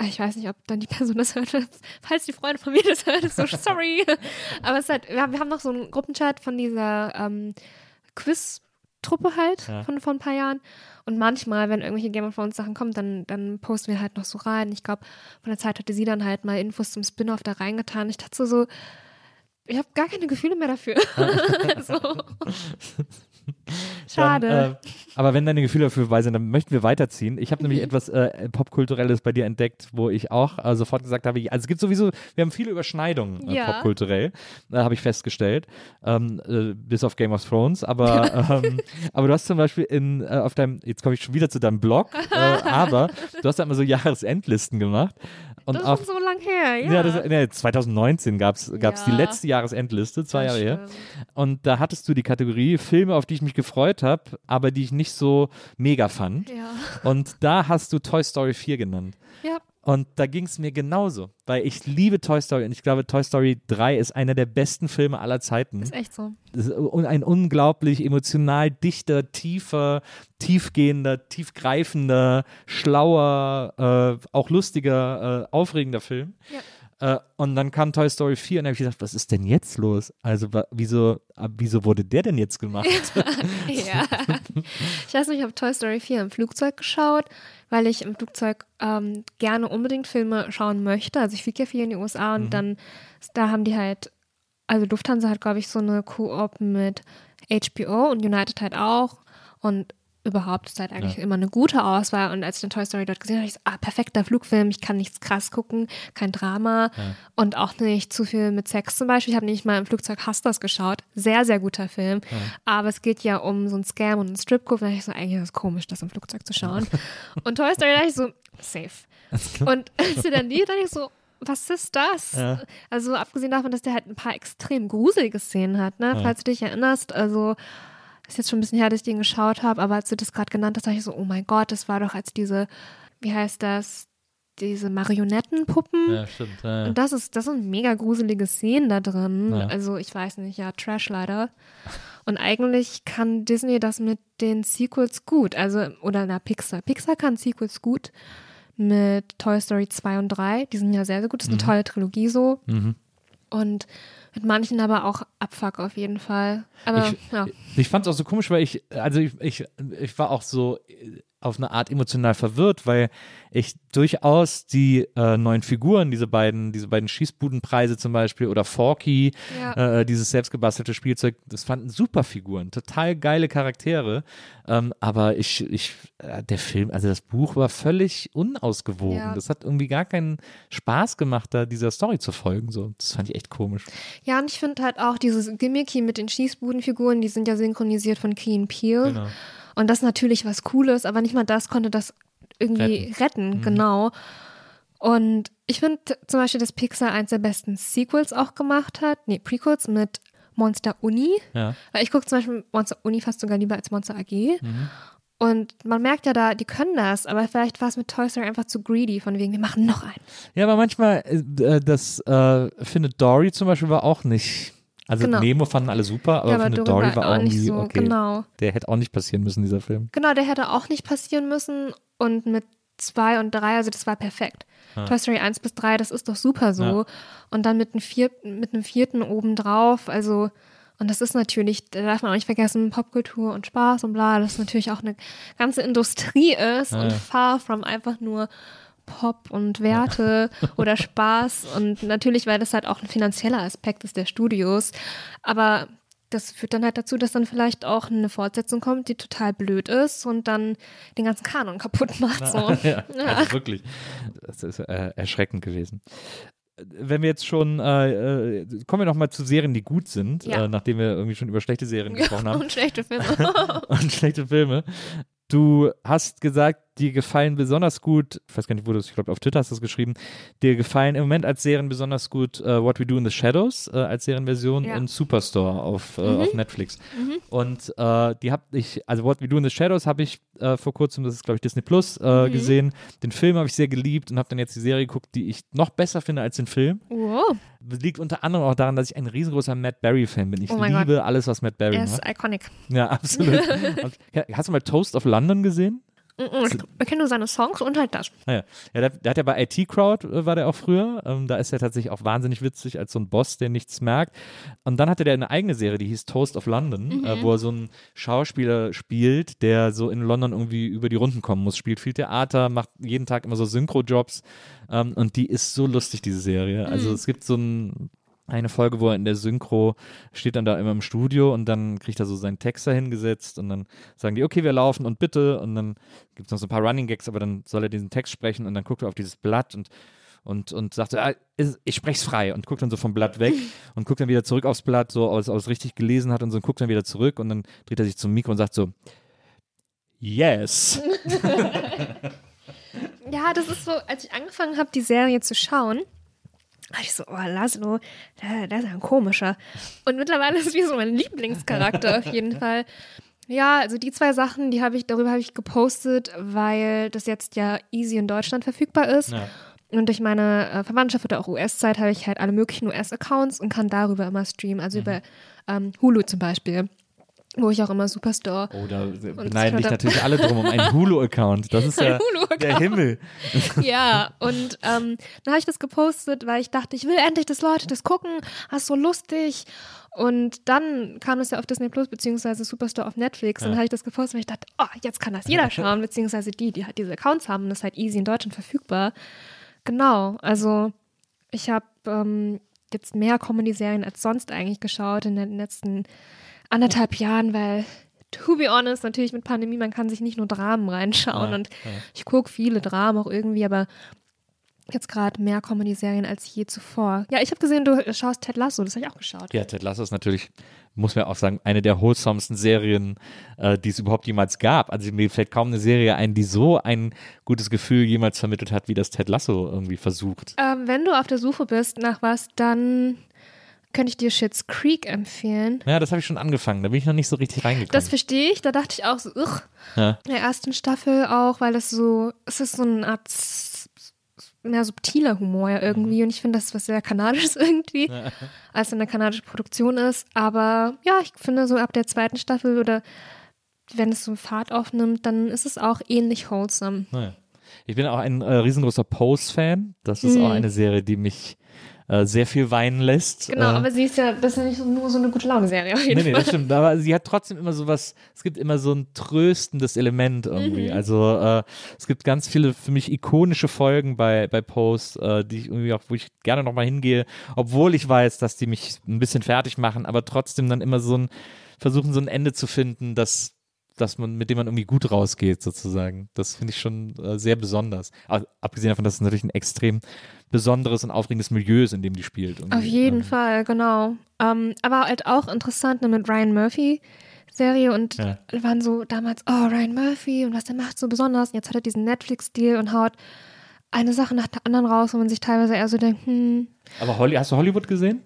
ich weiß nicht, ob dann die Person das hört. Falls die Freunde von mir das hört, ist so sorry. Aber es ist halt, wir haben, noch so einen Gruppenchat von dieser ähm, Quiz-Truppe halt Ja. von vor ein paar Jahren. Und manchmal, wenn irgendwelche Game of Thrones Sachen kommen, dann, dann posten wir halt noch so rein. Ich glaube, von der Zeit hatte sie dann halt mal Infos zum Spin-off da reingetan. Ich dachte so, so ich habe gar keine Gefühle mehr dafür. so. Schade. Dann, äh, aber wenn deine Gefühle dafür vorbei sind, dann möchten wir weiterziehen. Ich habe nämlich etwas äh, Popkulturelles bei dir entdeckt, wo ich auch äh, sofort gesagt habe, also es gibt sowieso, wir haben viele Überschneidungen äh, Ja. popkulturell, äh, habe ich festgestellt, ähm, äh, bis auf Game of Thrones. Aber, ähm, aber du hast zum Beispiel in, auf deinem, jetzt komme ich schon wieder zu deinem Blog, aber du hast da immer so Jahresendlisten gemacht. Und das ist auf, schon so lang her, ja. ja, das, nee, 2019 gab es Ja. die letzte Jahresendliste, zwei Jahre her. Und da hattest du die Kategorie Filme, auf die ich mich gefreut habe, aber die ich nicht so mega fand. Ja. Und da hast du Toy Story 4 genannt. ja. Und da ging es mir genauso, weil ich liebe Toy Story und ich glaube, Toy Story 3 ist einer der besten Filme aller Zeiten. Ist echt so. Ist ein unglaublich emotional dichter, tiefer, tiefgehender, tiefgreifender, schlauer, äh, auch lustiger, äh, aufregender Film. Äh, und dann kam Toy Story 4 und da habe ich gedacht, was ist denn jetzt los? Also wieso, wieso wurde der denn jetzt gemacht? Ja. Ich weiß nicht, ich habe Toy Story 4 im Flugzeug geschaut, weil ich im Flugzeug ähm, gerne unbedingt Filme schauen möchte. Also ich fliege ja viel in die USA und dann, da haben die halt, also Lufthansa hat, glaube ich, so eine Koop mit HBO und United halt auch. Und überhaupt ist halt eigentlich immer eine gute Auswahl. Und als ich den Toy Story dort gesehen habe, ich so, ah, perfekter Flugfilm, ich kann nichts krass gucken, kein Drama und auch nicht zu viel mit Sex zum Beispiel. Ich habe nicht mal im Flugzeug Hustlers geschaut. Sehr, sehr guter Film. Aber es geht ja um so einen Scam und einen Stripclub. Da dachte ich so, eigentlich ist es komisch, das im Flugzeug zu schauen. und Toy Story dachte ich so, safe. Und als wir dann die, dachte ich so, was ist das? Ja. Also abgesehen davon, dass der halt ein paar extrem gruselige Szenen hat, ne? Falls du dich erinnerst, also ist jetzt schon ein bisschen her, dass ich den geschaut habe, aber als du das gerade genannt hast, dachte ich so, oh mein Gott, das war doch als diese, wie heißt das, diese Marionettenpuppen. ja, stimmt. Ja, ja. Und das ist, das sind mega gruselige Szenen da drin. Ja. Also ich weiß nicht, ja, Trash leider. Und eigentlich kann Disney das mit den Sequels gut. Also, oder na, Pixar. Pixar kann Sequels gut mit Toy Story 2 und 3. Die sind ja sehr, sehr gut. Das ist eine tolle Trilogie so. Mhm. Und mit manchen aber auch Abfuck auf jeden Fall. Aber Ich- ja. Ich fand es auch so komisch, weil ich, also ich, ich, ich war auch so auf eine Art emotional verwirrt, weil ich durchaus die äh, neuen Figuren, diese beiden, diese beiden Schießbudenpreise zum Beispiel oder Forky, Ja. äh, dieses selbstgebastelte Spielzeug, das fanden super Figuren, total geile Charaktere. Ähm, aber ich, ich, äh, der Film, also das Buch war völlig unausgewogen. Ja. Das hat irgendwie gar keinen Spaß gemacht, da dieser Story zu folgen. So, das fand ich echt komisch. Ja, und ich finde halt auch dieses Gimmicky mit den Schießbudenfiguren, die sind ja synchronisiert von Key Peele. Genau. Und das ist natürlich was Cooles, aber nicht mal das konnte das irgendwie retten, Mhm. genau. Und ich finde zum Beispiel, dass Pixar eins der besten Sequels auch gemacht hat, nee, Prequels mit Monster Uni. Ja. Weil ich gucke zum Beispiel Monster Uni fast sogar lieber als Monster AG. Mhm. Und man merkt ja da, die können das, aber vielleicht war es mit Toy Story einfach zu greedy, von wegen, wir machen noch einen. Ja, aber manchmal, äh, das äh, findet Dory zum Beispiel war auch nicht. Also Genau. Nemo fanden alle super, aber Ja, aber Dory Dory war auch nicht so, okay. genau. Der hätte auch nicht passieren müssen, dieser Film. Genau, der hätte auch nicht passieren müssen. Und mit zwei und drei, also das war perfekt. Toy Story 1 bis 3, das ist doch super so. Ja. Und dann mit einem, vierten, mit einem vierten obendrauf, also, und das ist natürlich, da darf man auch nicht vergessen, Popkultur und Spaß und bla, das natürlich auch eine ganze Industrie ist und far from einfach nur Pop und Werte oder Spaß. Und natürlich, weil das halt auch ein finanzieller Aspekt ist der Studios. Aber das führt dann halt dazu, dass dann vielleicht auch eine Fortsetzung kommt, die total blöd ist und dann den ganzen Kanon kaputt macht. So. ja, also wirklich. Das ist äh, erschreckend gewesen. Wenn wir jetzt schon, äh, äh, kommen wir noch mal zu Serien, die gut sind, Ja. äh, nachdem wir irgendwie schon über schlechte Serien gesprochen haben und schlechte Filme. und schlechte Filme. Du hast gesagt, dir gefallen besonders gut, ich weiß gar nicht, wo du es, ich glaube, auf Twitter hast du es geschrieben, dir gefallen im Moment als Serien besonders gut äh, What We Do in the Shadows äh, als Serienversion Ja. und Superstore auf, äh, auf Netflix. Und äh, die habe ich, also What We Do in the Shadows habe ich vor kurzem, das ist glaube ich Disney Plus, äh, gesehen. Den Film habe ich sehr geliebt und habe dann jetzt die Serie geguckt, die ich noch besser finde als den Film. wow, Das liegt unter anderem auch daran, dass ich ein riesengroßer Matt Berry-Fan bin. Ich Oh liebe alles, was Matt Berry er macht. ist iconic. Ja, absolut. Und, hast du mal Toast of London gesehen? Ich kenne nur seine Songs und halt das. Ah ja, ja der, der hat ja bei IT Crowd, äh, war der auch früher. Ähm, da ist er tatsächlich auch wahnsinnig witzig als so ein Boss, der nichts merkt. Und dann hatte der eine eigene Serie, die hieß Toast of London, äh, wo er so einen Schauspieler spielt, der so in London irgendwie über die Runden kommen muss. Spielt viel Theater, macht jeden Tag immer so Synchro-Jobs. Ähm, und die ist so lustig, diese Serie. Also es gibt so ein eine Folge, wo er in der Synchro steht dann da immer im Studio und dann kriegt er so seinen Text da hingesetzt und dann sagen die, okay, wir laufen und bitte und dann gibt es noch so ein paar Running Gags, aber dann soll er diesen Text sprechen und dann guckt er auf dieses Blatt und und, und sagt, ah, ich spreche es frei und guckt dann so vom Blatt weg und guckt dann wieder zurück aufs Blatt, so aus, aus richtig gelesen hat und so und guckt dann wieder zurück und dann dreht er sich zum Mikro und sagt so, yes. ja, das ist so, als ich angefangen habe, die Serie zu schauen, dachte ich so, oh, Laszlo, der, der ist ja ein komischer. Und mittlerweile ist es wie so mein Lieblingscharakter auf jeden Fall. Ja, also die zwei Sachen, die habe ich, darüber habe ich gepostet, weil das jetzt ja easy in Deutschland verfügbar ist. Ja. Und durch meine äh, Verwandtschaft oder auch US-Zeit habe ich halt alle möglichen US-Accounts und kann darüber immer streamen. Also mhm. über ähm, Hulu zum Beispiel wo ich auch immer Superstore. Oh, da beneiden dich natürlich alle drum um einen Hulu-Account. Das ist ja der Himmel. Ja, und ähm, dann habe ich das gepostet, weil ich dachte, ich will endlich, dass Leute das gucken. Das ist so lustig. Und dann kam es ja auf Disney Plus beziehungsweise Superstore auf Netflix. Ja. Und dann habe ich das gepostet, weil ich dachte, oh, jetzt kann das jeder schauen, beziehungsweise die, die halt diese Accounts haben. Das ist halt easy in Deutschland verfügbar. Genau, also ich habe ähm, jetzt mehr Comedy-Serien als sonst eigentlich geschaut in den letzten anderthalb Jahren, weil to be honest, natürlich mit Pandemie, man kann sich nicht nur Dramen reinschauen ja, und ja. ich gucke viele Dramen auch irgendwie, aber jetzt gerade mehr Comedy-Serien als je zuvor. Ja, ich habe gesehen, du schaust Ted Lasso, das habe ich auch geschaut. Ja, Ted Lasso ist natürlich, muss man auch sagen, eine der wholesomsten Serien, äh, die es überhaupt jemals gab. Also mir fällt kaum eine Serie ein, die so ein gutes Gefühl jemals vermittelt hat, wie das Ted Lasso irgendwie versucht. Ähm, wenn du auf der Suche bist nach was, dann könnte ich dir Shits Creek empfehlen. Ja, das habe ich schon angefangen. Da bin ich noch nicht so richtig reingekommen. Das verstehe ich. Da dachte ich auch so, ugh. Ja. In der ersten Staffel auch, weil das so, es ist so eine Art mehr subtiler Humor ja irgendwie. Und ich finde, das ist was sehr Kanadisches irgendwie, ja. als eine kanadische Produktion ist. Aber ja, ich finde so ab der zweiten Staffel oder wenn es so Fahrt aufnimmt, dann ist es auch ähnlich wholesome. Ja. Ich bin auch ein äh, riesengroßer Pose-Fan. Das ist mhm. auch eine Serie, die mich äh, sehr viel weinen lässt. Genau, äh, aber sie ist ja, das ist ja nicht nur so eine gute Laune-Serie. Nee, nee, das stimmt. Aber sie hat trotzdem immer so was, es gibt immer so ein tröstendes Element irgendwie. Mhm. Also äh, es gibt ganz viele für mich ikonische Folgen bei, bei Post, äh, die ich irgendwie auch, wo ich gerne nochmal hingehe, obwohl ich weiß, dass die mich ein bisschen fertig machen, aber trotzdem dann immer so ein, versuchen so ein Ende zu finden, das dass man, mit dem man irgendwie gut rausgeht, sozusagen. Das finde ich schon äh, sehr besonders. Aber, abgesehen davon, dass es natürlich ein extrem besonderes und aufregendes Milieu ist, in dem die spielt. Auf jeden ähm. Fall, genau. Ähm, aber halt auch interessant ne, mit Ryan Murphy. Serie und ja. waren so damals, oh, Ryan Murphy und was der macht so besonders. Und jetzt hat er diesen Netflix-Deal und haut eine Sache nach der anderen raus, wo man sich teilweise eher so denkt, hm. Aber Holly, hast du Hollywood gesehen?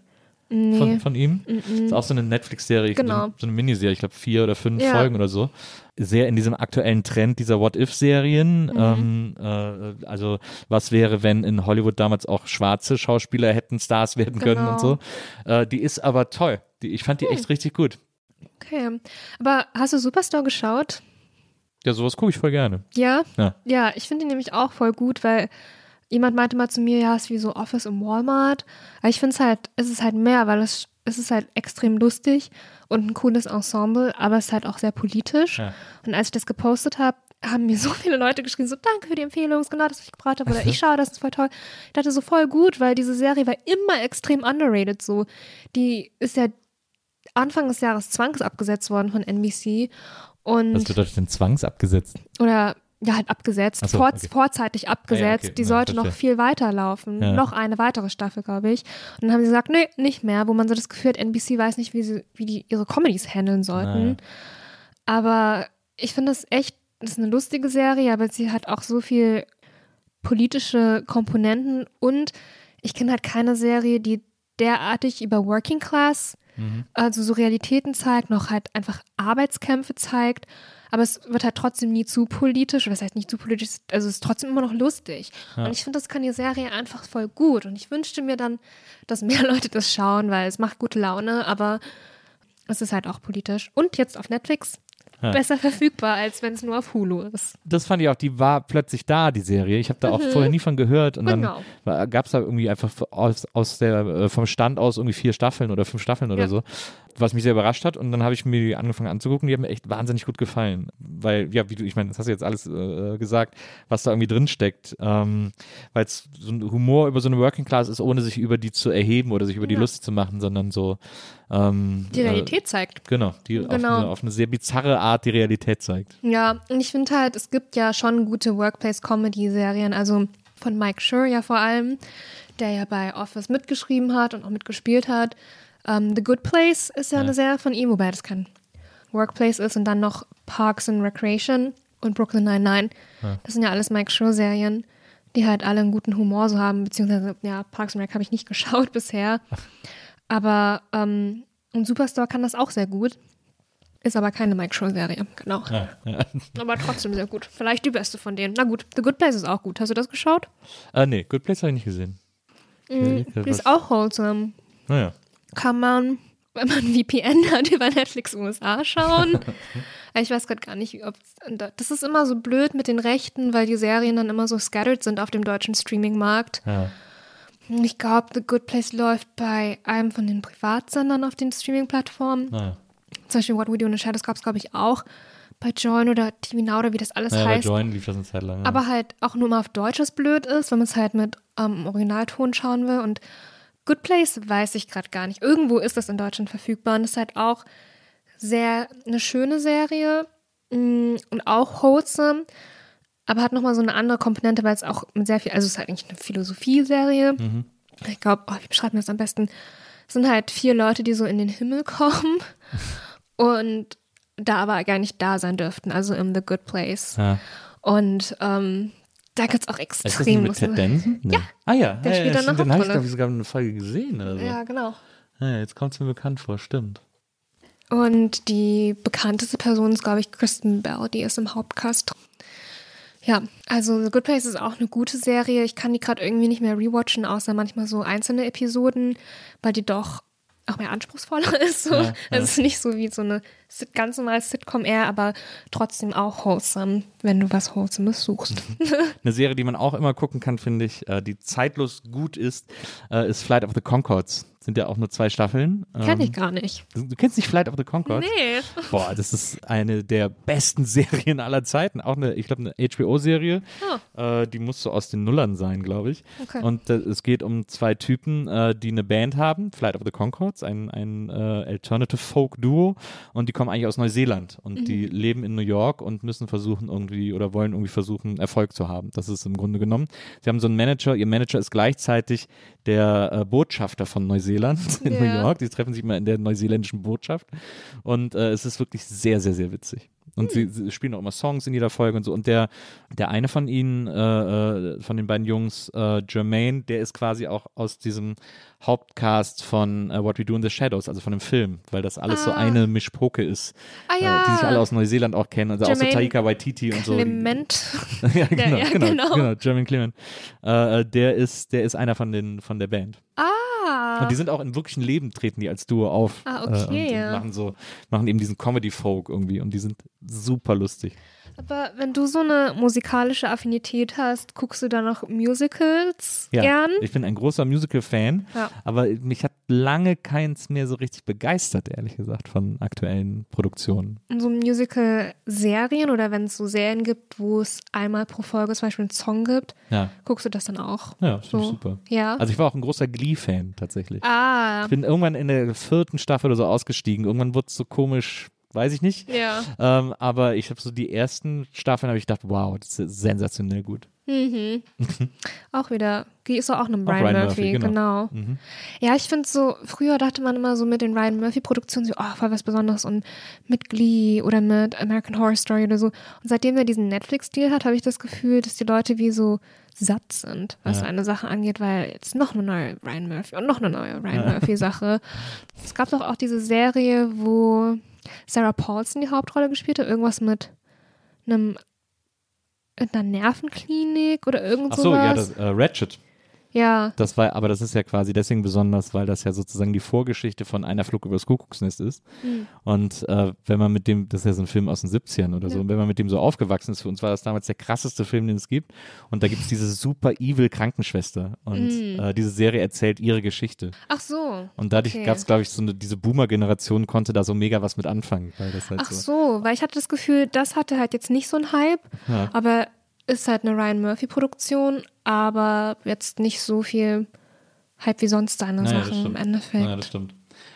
Nee. Von, von ihm. Mm -mm. Ist auch so eine Netflix-Serie, genau. so, eine Miniserie, ich glaube vier oder fünf ja. Folgen oder so. Sehr in diesem aktuellen Trend dieser What-If-Serien. Mhm. Ähm, äh, also was wäre, wenn in Hollywood damals auch schwarze Schauspieler hätten Stars werden genau. können und so. Äh, die ist aber toll. Die, ich fand die hm. echt richtig gut. Okay. Aber hast du Superstore geschaut? Ja, sowas gucke ich voll gerne. Ja? Ja, ja ich finde die nämlich auch voll gut, weil jemand meinte mal zu mir, ja, es ist wie so Office im Walmart. Aber ich finde es halt, es ist halt mehr, weil es, es ist halt extrem lustig und ein cooles Ensemble, aber es ist halt auch sehr politisch. Ja. Und als ich das gepostet habe, haben mir so viele Leute geschrieben, so danke für die Empfehlung, ist genau das, was ich gebraucht habe. Oder ich schaue, das ist voll toll. Ich dachte so voll gut, weil diese Serie war immer extrem underrated so. Die ist ja Anfang des Jahres zwangsabgesetzt worden von NBC. Und Was bedeutet denn zwangsabgesetzt? Oder ja, halt abgesetzt, so, Vor okay. vorzeitig abgesetzt. Ah, ja, okay. Die sollte ja, noch viel weiterlaufen. Ja. Noch eine weitere Staffel, glaube ich. Und dann haben sie gesagt, nee, nicht mehr, wo man so das Gefühl hat, NBC weiß nicht, wie sie, wie die ihre Comedies handeln sollten. Aber ich finde das echt, das ist eine lustige Serie, aber sie hat auch so viel politische Komponenten und ich kenne halt keine Serie, die derartig über Working Class, mhm. also so Realitäten zeigt, noch halt einfach Arbeitskämpfe zeigt aber es wird halt trotzdem nie zu politisch. Was heißt nicht zu politisch? Also es ist trotzdem immer noch lustig. Ja. Und ich finde, das kann die Serie einfach voll gut. Und ich wünschte mir dann, dass mehr Leute das schauen, weil es macht gute Laune, aber es ist halt auch politisch. Und jetzt auf Netflix ja. besser verfügbar, als wenn es nur auf Hulu ist. Das fand ich auch, die war plötzlich da, die Serie. Ich habe da mhm. auch vorher nie von gehört. Und genau. dann gab es da irgendwie einfach aus, aus der, äh, vom Stand aus irgendwie vier Staffeln oder fünf Staffeln oder ja. so. Was mich sehr überrascht hat. Und dann habe ich mir die angefangen anzugucken. Die haben mir echt wahnsinnig gut gefallen. Weil, ja, wie du, ich meine, das hast du jetzt alles äh, gesagt, was da irgendwie drin steckt. Ähm, Weil es so ein Humor über so eine Working Class ist, ohne sich über die zu erheben oder sich über die Ja. lustig zu machen, sondern so. Ähm, Die Realität zeigt. Äh, genau, die Auf, Genau. eine, auf eine sehr bizarre Art die Realität zeigt. Ja, und ich finde halt, es gibt ja schon gute Workplace-Comedy-Serien, also von Mike Schur ja vor allem, der ja bei Office mitgeschrieben hat und auch mitgespielt hat. Ähm, The Good Place ist ja, eine Serie von ihm, wobei das kein Workplace ist und dann noch Parks and Recreation und Brooklyn Nine-Nine. Das sind ja alles Mike Schur-Serien, die halt alle einen guten Humor so haben, beziehungsweise, ja, Parks and Rec habe ich nicht geschaut bisher. Aber ähm, und Superstore kann das auch sehr gut. Ist aber keine Mike Schur-Serie, genau. Aber trotzdem sehr gut. Vielleicht die beste von denen. Na gut, The Good Place ist auch gut. Hast du das geschaut? Äh, nee, Good Place habe ich nicht gesehen. Die ist auch wholesome. Naja. Kann man, wenn man VPN hat, über Netflix USA schauen. ich weiß gerade gar nicht, ob das ist immer so blöd mit den Rechten, weil die Serien dann immer so scattered sind auf dem deutschen Streaming-Markt. Ja. Ich glaube, The Good Place läuft bei einem von den Privatsendern auf den Streaming-Plattformen. Naja. Zum Beispiel What We Do in the Shadows gab es, glaube ich, auch bei Join oder TV Now oder wie das alles bei heißt. Join lief das eine Zeit lang. Ja. aber halt auch nur mal auf Deutsch was blöd ist, wenn man es halt mit ähm, Originalton schauen will. Und Good Place weiß ich gerade gar nicht. Irgendwo ist das in Deutschland verfügbar und ist halt auch sehr eine schöne Serie mm, und auch wholesome, aber hat nochmal so eine andere Komponente, weil es auch mit sehr viel, also es ist halt eigentlich eine Philosophie-Serie. Ich glaube, oh, wie beschreibt man das am besten? Es sind halt vier Leute, die so in den Himmel kommen und da aber gar nicht da sein dürften, also im The Good Place. ja. Und ähm, da gibt es auch Ist das extrem mit Ted Danson? Nee. Ja. Ah ja, Der ja, spielt ja, da eine stimmt, den habe ich, glaube ich, sogar in einer Folge gesehen oder so. Ja, genau. Ja, jetzt kommt es mir bekannt vor, stimmt. Und die bekannteste Person ist, glaube ich, Kristen Bell, die ist im Hauptcast. Ja, also The Good Place ist auch eine gute Serie. Ich kann die gerade irgendwie nicht mehr rewatchen, außer manchmal so einzelne Episoden, weil die doch auch mehr anspruchsvoller ist. So. Ja, Es ist nicht so wie so eine ganz normale Sitcom eher, aber trotzdem auch wholesome, wenn du was Wholesomes suchst. Eine Serie, die man auch immer gucken kann, finde ich, äh, die zeitlos gut ist, äh, ist Flight of the Concords. Sind ja auch nur zwei Staffeln. Kenn ich Ähm, gar nicht. Du, du kennst nicht Flight of the Concords? Nee. Boah, das ist eine der besten Serien aller Zeiten. Auch eine, ich glaube, eine HBO-Serie. Äh, die muss so aus den Nullern sein, glaube ich. Okay. Und äh, es geht um zwei Typen, äh, die eine Band haben, Flight of the Concords, ein, ein äh, Alternative Folk Duo. Und die kommen eigentlich aus Neuseeland. Und die leben in New York und müssen versuchen irgendwie oder wollen irgendwie versuchen, Erfolg zu haben. Das ist im Grunde genommen. Sie haben so einen Manager. Ihr Manager ist gleichzeitig der äh, Botschafter von Neuseeland in Ja. New York. Die treffen sich mal in der neuseeländischen Botschaft. Und äh, es ist wirklich sehr, sehr, sehr witzig. Und sie, sie spielen auch immer Songs in jeder Folge und so. Und der, der eine von ihnen, äh, äh, von den beiden Jungs, äh, Jermaine, der ist quasi auch aus diesem Hauptcast von äh, What We Do in the Shadows, also von dem Film, weil das alles so eine Mischpoke ist, Ah äh, ja. die sich alle aus Neuseeland auch kennen. Also auch so Jermaine Taika Waititi und so. Clement. ja, genau, ja, genau, genau. genau, Jermaine Clement. Äh, äh, der ist, der ist einer von den, von der Band. Ah. Und die sind auch im wirklichen Leben treten die als Duo auf. Ah, äh, okay, und, ja. und machen so, machen eben diesen Comedy-Folk irgendwie und die sind super lustig. Aber wenn du so eine musikalische Affinität hast, guckst du dann noch Musicals Ja, gern? ich bin ein großer Musical-Fan, Ja. aber mich hat lange keins mehr so richtig begeistert, ehrlich gesagt, von aktuellen Produktionen. Und so Musical-Serien oder wenn es so Serien gibt, wo es einmal pro Folge zum Beispiel einen Song gibt, Ja, guckst du das dann auch? ja, das finde ich So. super. Ja. Also ich war auch ein großer Glee-Fan tatsächlich. ah. Ich bin irgendwann in der vierten Staffel oder so ausgestiegen. Irgendwann wurde es so komisch, weiß ich nicht. Ja. Ähm, aber ich habe so die ersten Staffeln, habe ich gedacht, wow, das ist sensationell gut. Auch wieder. Die ist auch eine Brian, Ryan Murphy, Murphy, genau. genau. Ja, ich finde so, früher dachte man immer so mit den Ryan Murphy-Produktionen so, oh, voll was Besonderes und mit Glee oder mit American Horror Story oder so. Und seitdem er diesen Netflix-Deal hat, habe ich das Gefühl, dass die Leute wie so satt sind, was so eine Sache angeht, weil jetzt noch eine neue Ryan Murphy und noch eine neue Ryan Murphy-Sache. Es gab doch auch diese Serie, wo Sarah Paulson die Hauptrolle gespielt hat, irgendwas mit einem in einer Nervenklinik oder irgend Ach so, ja, sowas. das, äh, Ratchet. Ja. Das war, aber das ist ja quasi deswegen besonders, weil das ja sozusagen die Vorgeschichte von einer Flug übers Kuckucksnest ist. Mhm. Und äh, wenn man mit dem, das ist ja so ein Film aus den 70ern oder so, Ja. und wenn man mit dem so aufgewachsen ist, für uns war das damals der krasseste Film, den es gibt. Und da gibt es diese super evil Krankenschwester. Und Mhm. äh, diese Serie erzählt ihre Geschichte. Ach so. Und dadurch Okay. gab es, glaube ich, so eine, diese Boomer-Generation konnte da so mega was mit anfangen. Weil das halt Ach so. so, weil ich hatte das Gefühl, das hatte halt jetzt nicht so einen Hype, Ja. aber ist halt eine Ryan Murphy-Produktion, aber jetzt nicht so viel Hype wie sonst seine Naja, Sachen im. Endeffekt. Ja, das stimmt.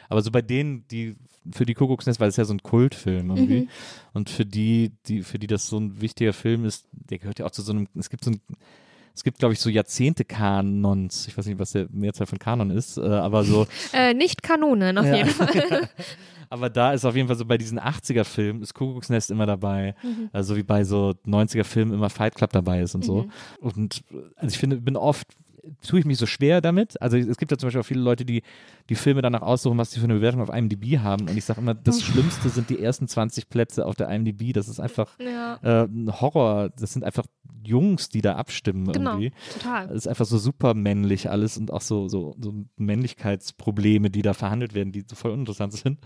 Aber so bei denen, die für die Kuckucksnest, weil es ja so ein Kultfilm irgendwie. Mhm. Und für die, die, für die das so ein wichtiger Film ist, der gehört ja auch zu so einem, es gibt so ein, es gibt, glaube ich, so Jahrzehnte-Kanons. Ich weiß nicht, was der Mehrzahl von Kanon ist, äh, aber so, Äh, nicht Kanonen, auf Ja. jeden Fall. aber da ist auf jeden Fall so bei diesen 80er-Filmen ist Kuckucksnest immer dabei. Mhm. Also wie bei so 90er-Filmen immer Fight Club dabei ist und so. Mhm. Und also ich finde, bin oft tue ich mich so schwer damit. Also es gibt ja zum Beispiel auch viele Leute, die die Filme danach aussuchen, was sie für eine Bewertung auf IMDb haben. Und ich sage immer, das Schlimmste sind die ersten 20 Plätze auf der IMDb. Das ist einfach Ja. äh, ein Horror. Das sind einfach Jungs, die da abstimmen Genau, irgendwie. total. Es ist einfach so super männlich alles und auch so, so, so Männlichkeitsprobleme, die da verhandelt werden, die so voll uninteressant sind.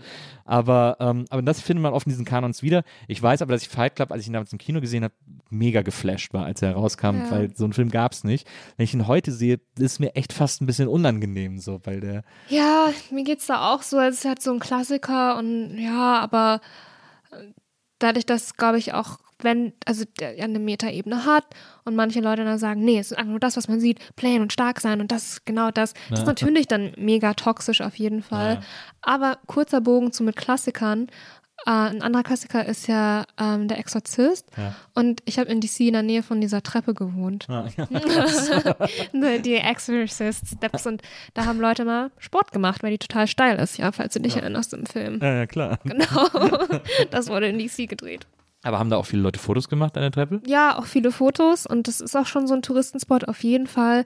Aber, ähm, aber das findet man oft in diesen Kanons wieder. Ich weiß aber, dass ich Fight Club, als ich ihn damals im Kino gesehen habe, mega geflasht war, als er herauskam, Ja. weil so einen Film gab es nicht. Wenn ich ihn heute sehe, ist mir echt fast ein bisschen unangenehm, so, weil der. Ja, mir geht's da auch so, es ist halt so ein Klassiker und ja, aber äh, dadurch, dass, glaube ich, auch wenn, also der eine Metaebene hat und manche Leute dann sagen, nee, es ist einfach nur das, was man sieht, plain und stark sein und das ist genau das. Das ist natürlich dann mega toxisch auf jeden Fall. Ja. Aber kurzer Bogen zu mit Klassikern. Äh, ein anderer Klassiker ist ja ähm, Der Exorzist. Ja. Und ich habe in DC in der Nähe von dieser Treppe gewohnt. Ah, ja. Die Exorcist Steps und da haben Leute mal Sport gemacht, weil die total steil ist, ja, falls du dich erinnerst im Film. ja, ja, klar. Genau. das wurde in DC gedreht. Aber haben da auch viele Leute Fotos gemacht an der Treppe? Ja, auch viele Fotos und das ist auch schon so ein Touristenspot auf jeden Fall.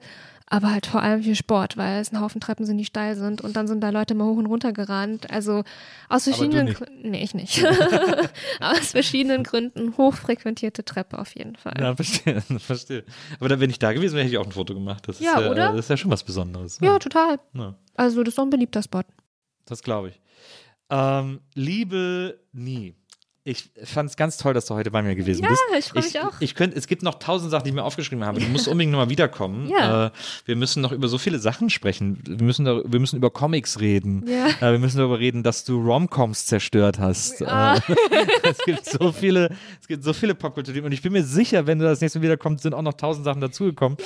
Aber halt vor allem viel Sport, weil es ein Haufen Treppen sind, die steil sind und dann sind da Leute mal hoch und runter gerannt. Also aus verschiedenen. Gründen. Nee, ich nicht. aus verschiedenen Gründen hochfrequentierte Treppe auf jeden Fall. Ja, verstehe, verstehe. Aber da, wenn ich da gewesen wäre, hätte ich auch ein Foto gemacht. Das Ja, ist ja, oder? Das ist ja schon was Besonderes. Ja, total. Ja. Also das ist doch ein beliebter Spot. Das glaube ich. Ähm, Liebe Nie. Ich fand es ganz toll, dass du heute bei mir gewesen Ja, bist. ich freu mich auch. Ich könnte, es gibt noch tausend Sachen, die ich mir aufgeschrieben habe. Du musst unbedingt nochmal wiederkommen. Ja. Äh, wir müssen noch über so viele Sachen sprechen. Wir müssen, da, wir müssen über Comics reden. Ja. Äh, wir müssen darüber reden, dass du Romcoms zerstört hast. Ah. Äh, es gibt so viele, es gibt so viele Popkultur und ich bin mir sicher, wenn du das nächste Mal wiederkommst, sind auch noch tausend Sachen dazugekommen.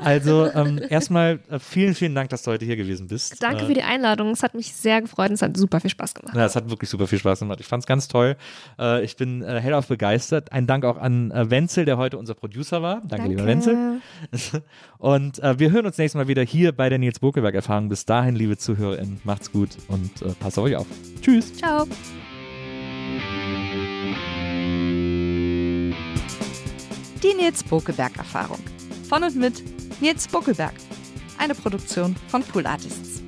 Also ähm, erstmal äh, vielen, vielen Dank, dass du heute hier gewesen bist. Danke Äh, für die Einladung. Es hat mich sehr gefreut und es hat super viel Spaß gemacht. ja, es hat wirklich super viel Spaß gemacht. Ich fand es ganz toll. Äh, ich bin äh, hellauf begeistert. Ein Dank auch an äh, Wenzel, der heute unser Producer war. Danke, lieber Wenzel. Und äh, wir hören uns nächstes Mal wieder hier bei der Nils Bokelberg Erfahrung. Bis dahin, liebe ZuhörerInnen, macht's gut und äh, passt auf euch auf. Tschüss. Ciao. Die Nils Bokelberg Erfahrung. Von und mit Nils Bokelberg. Eine Produktion von Pool Artists.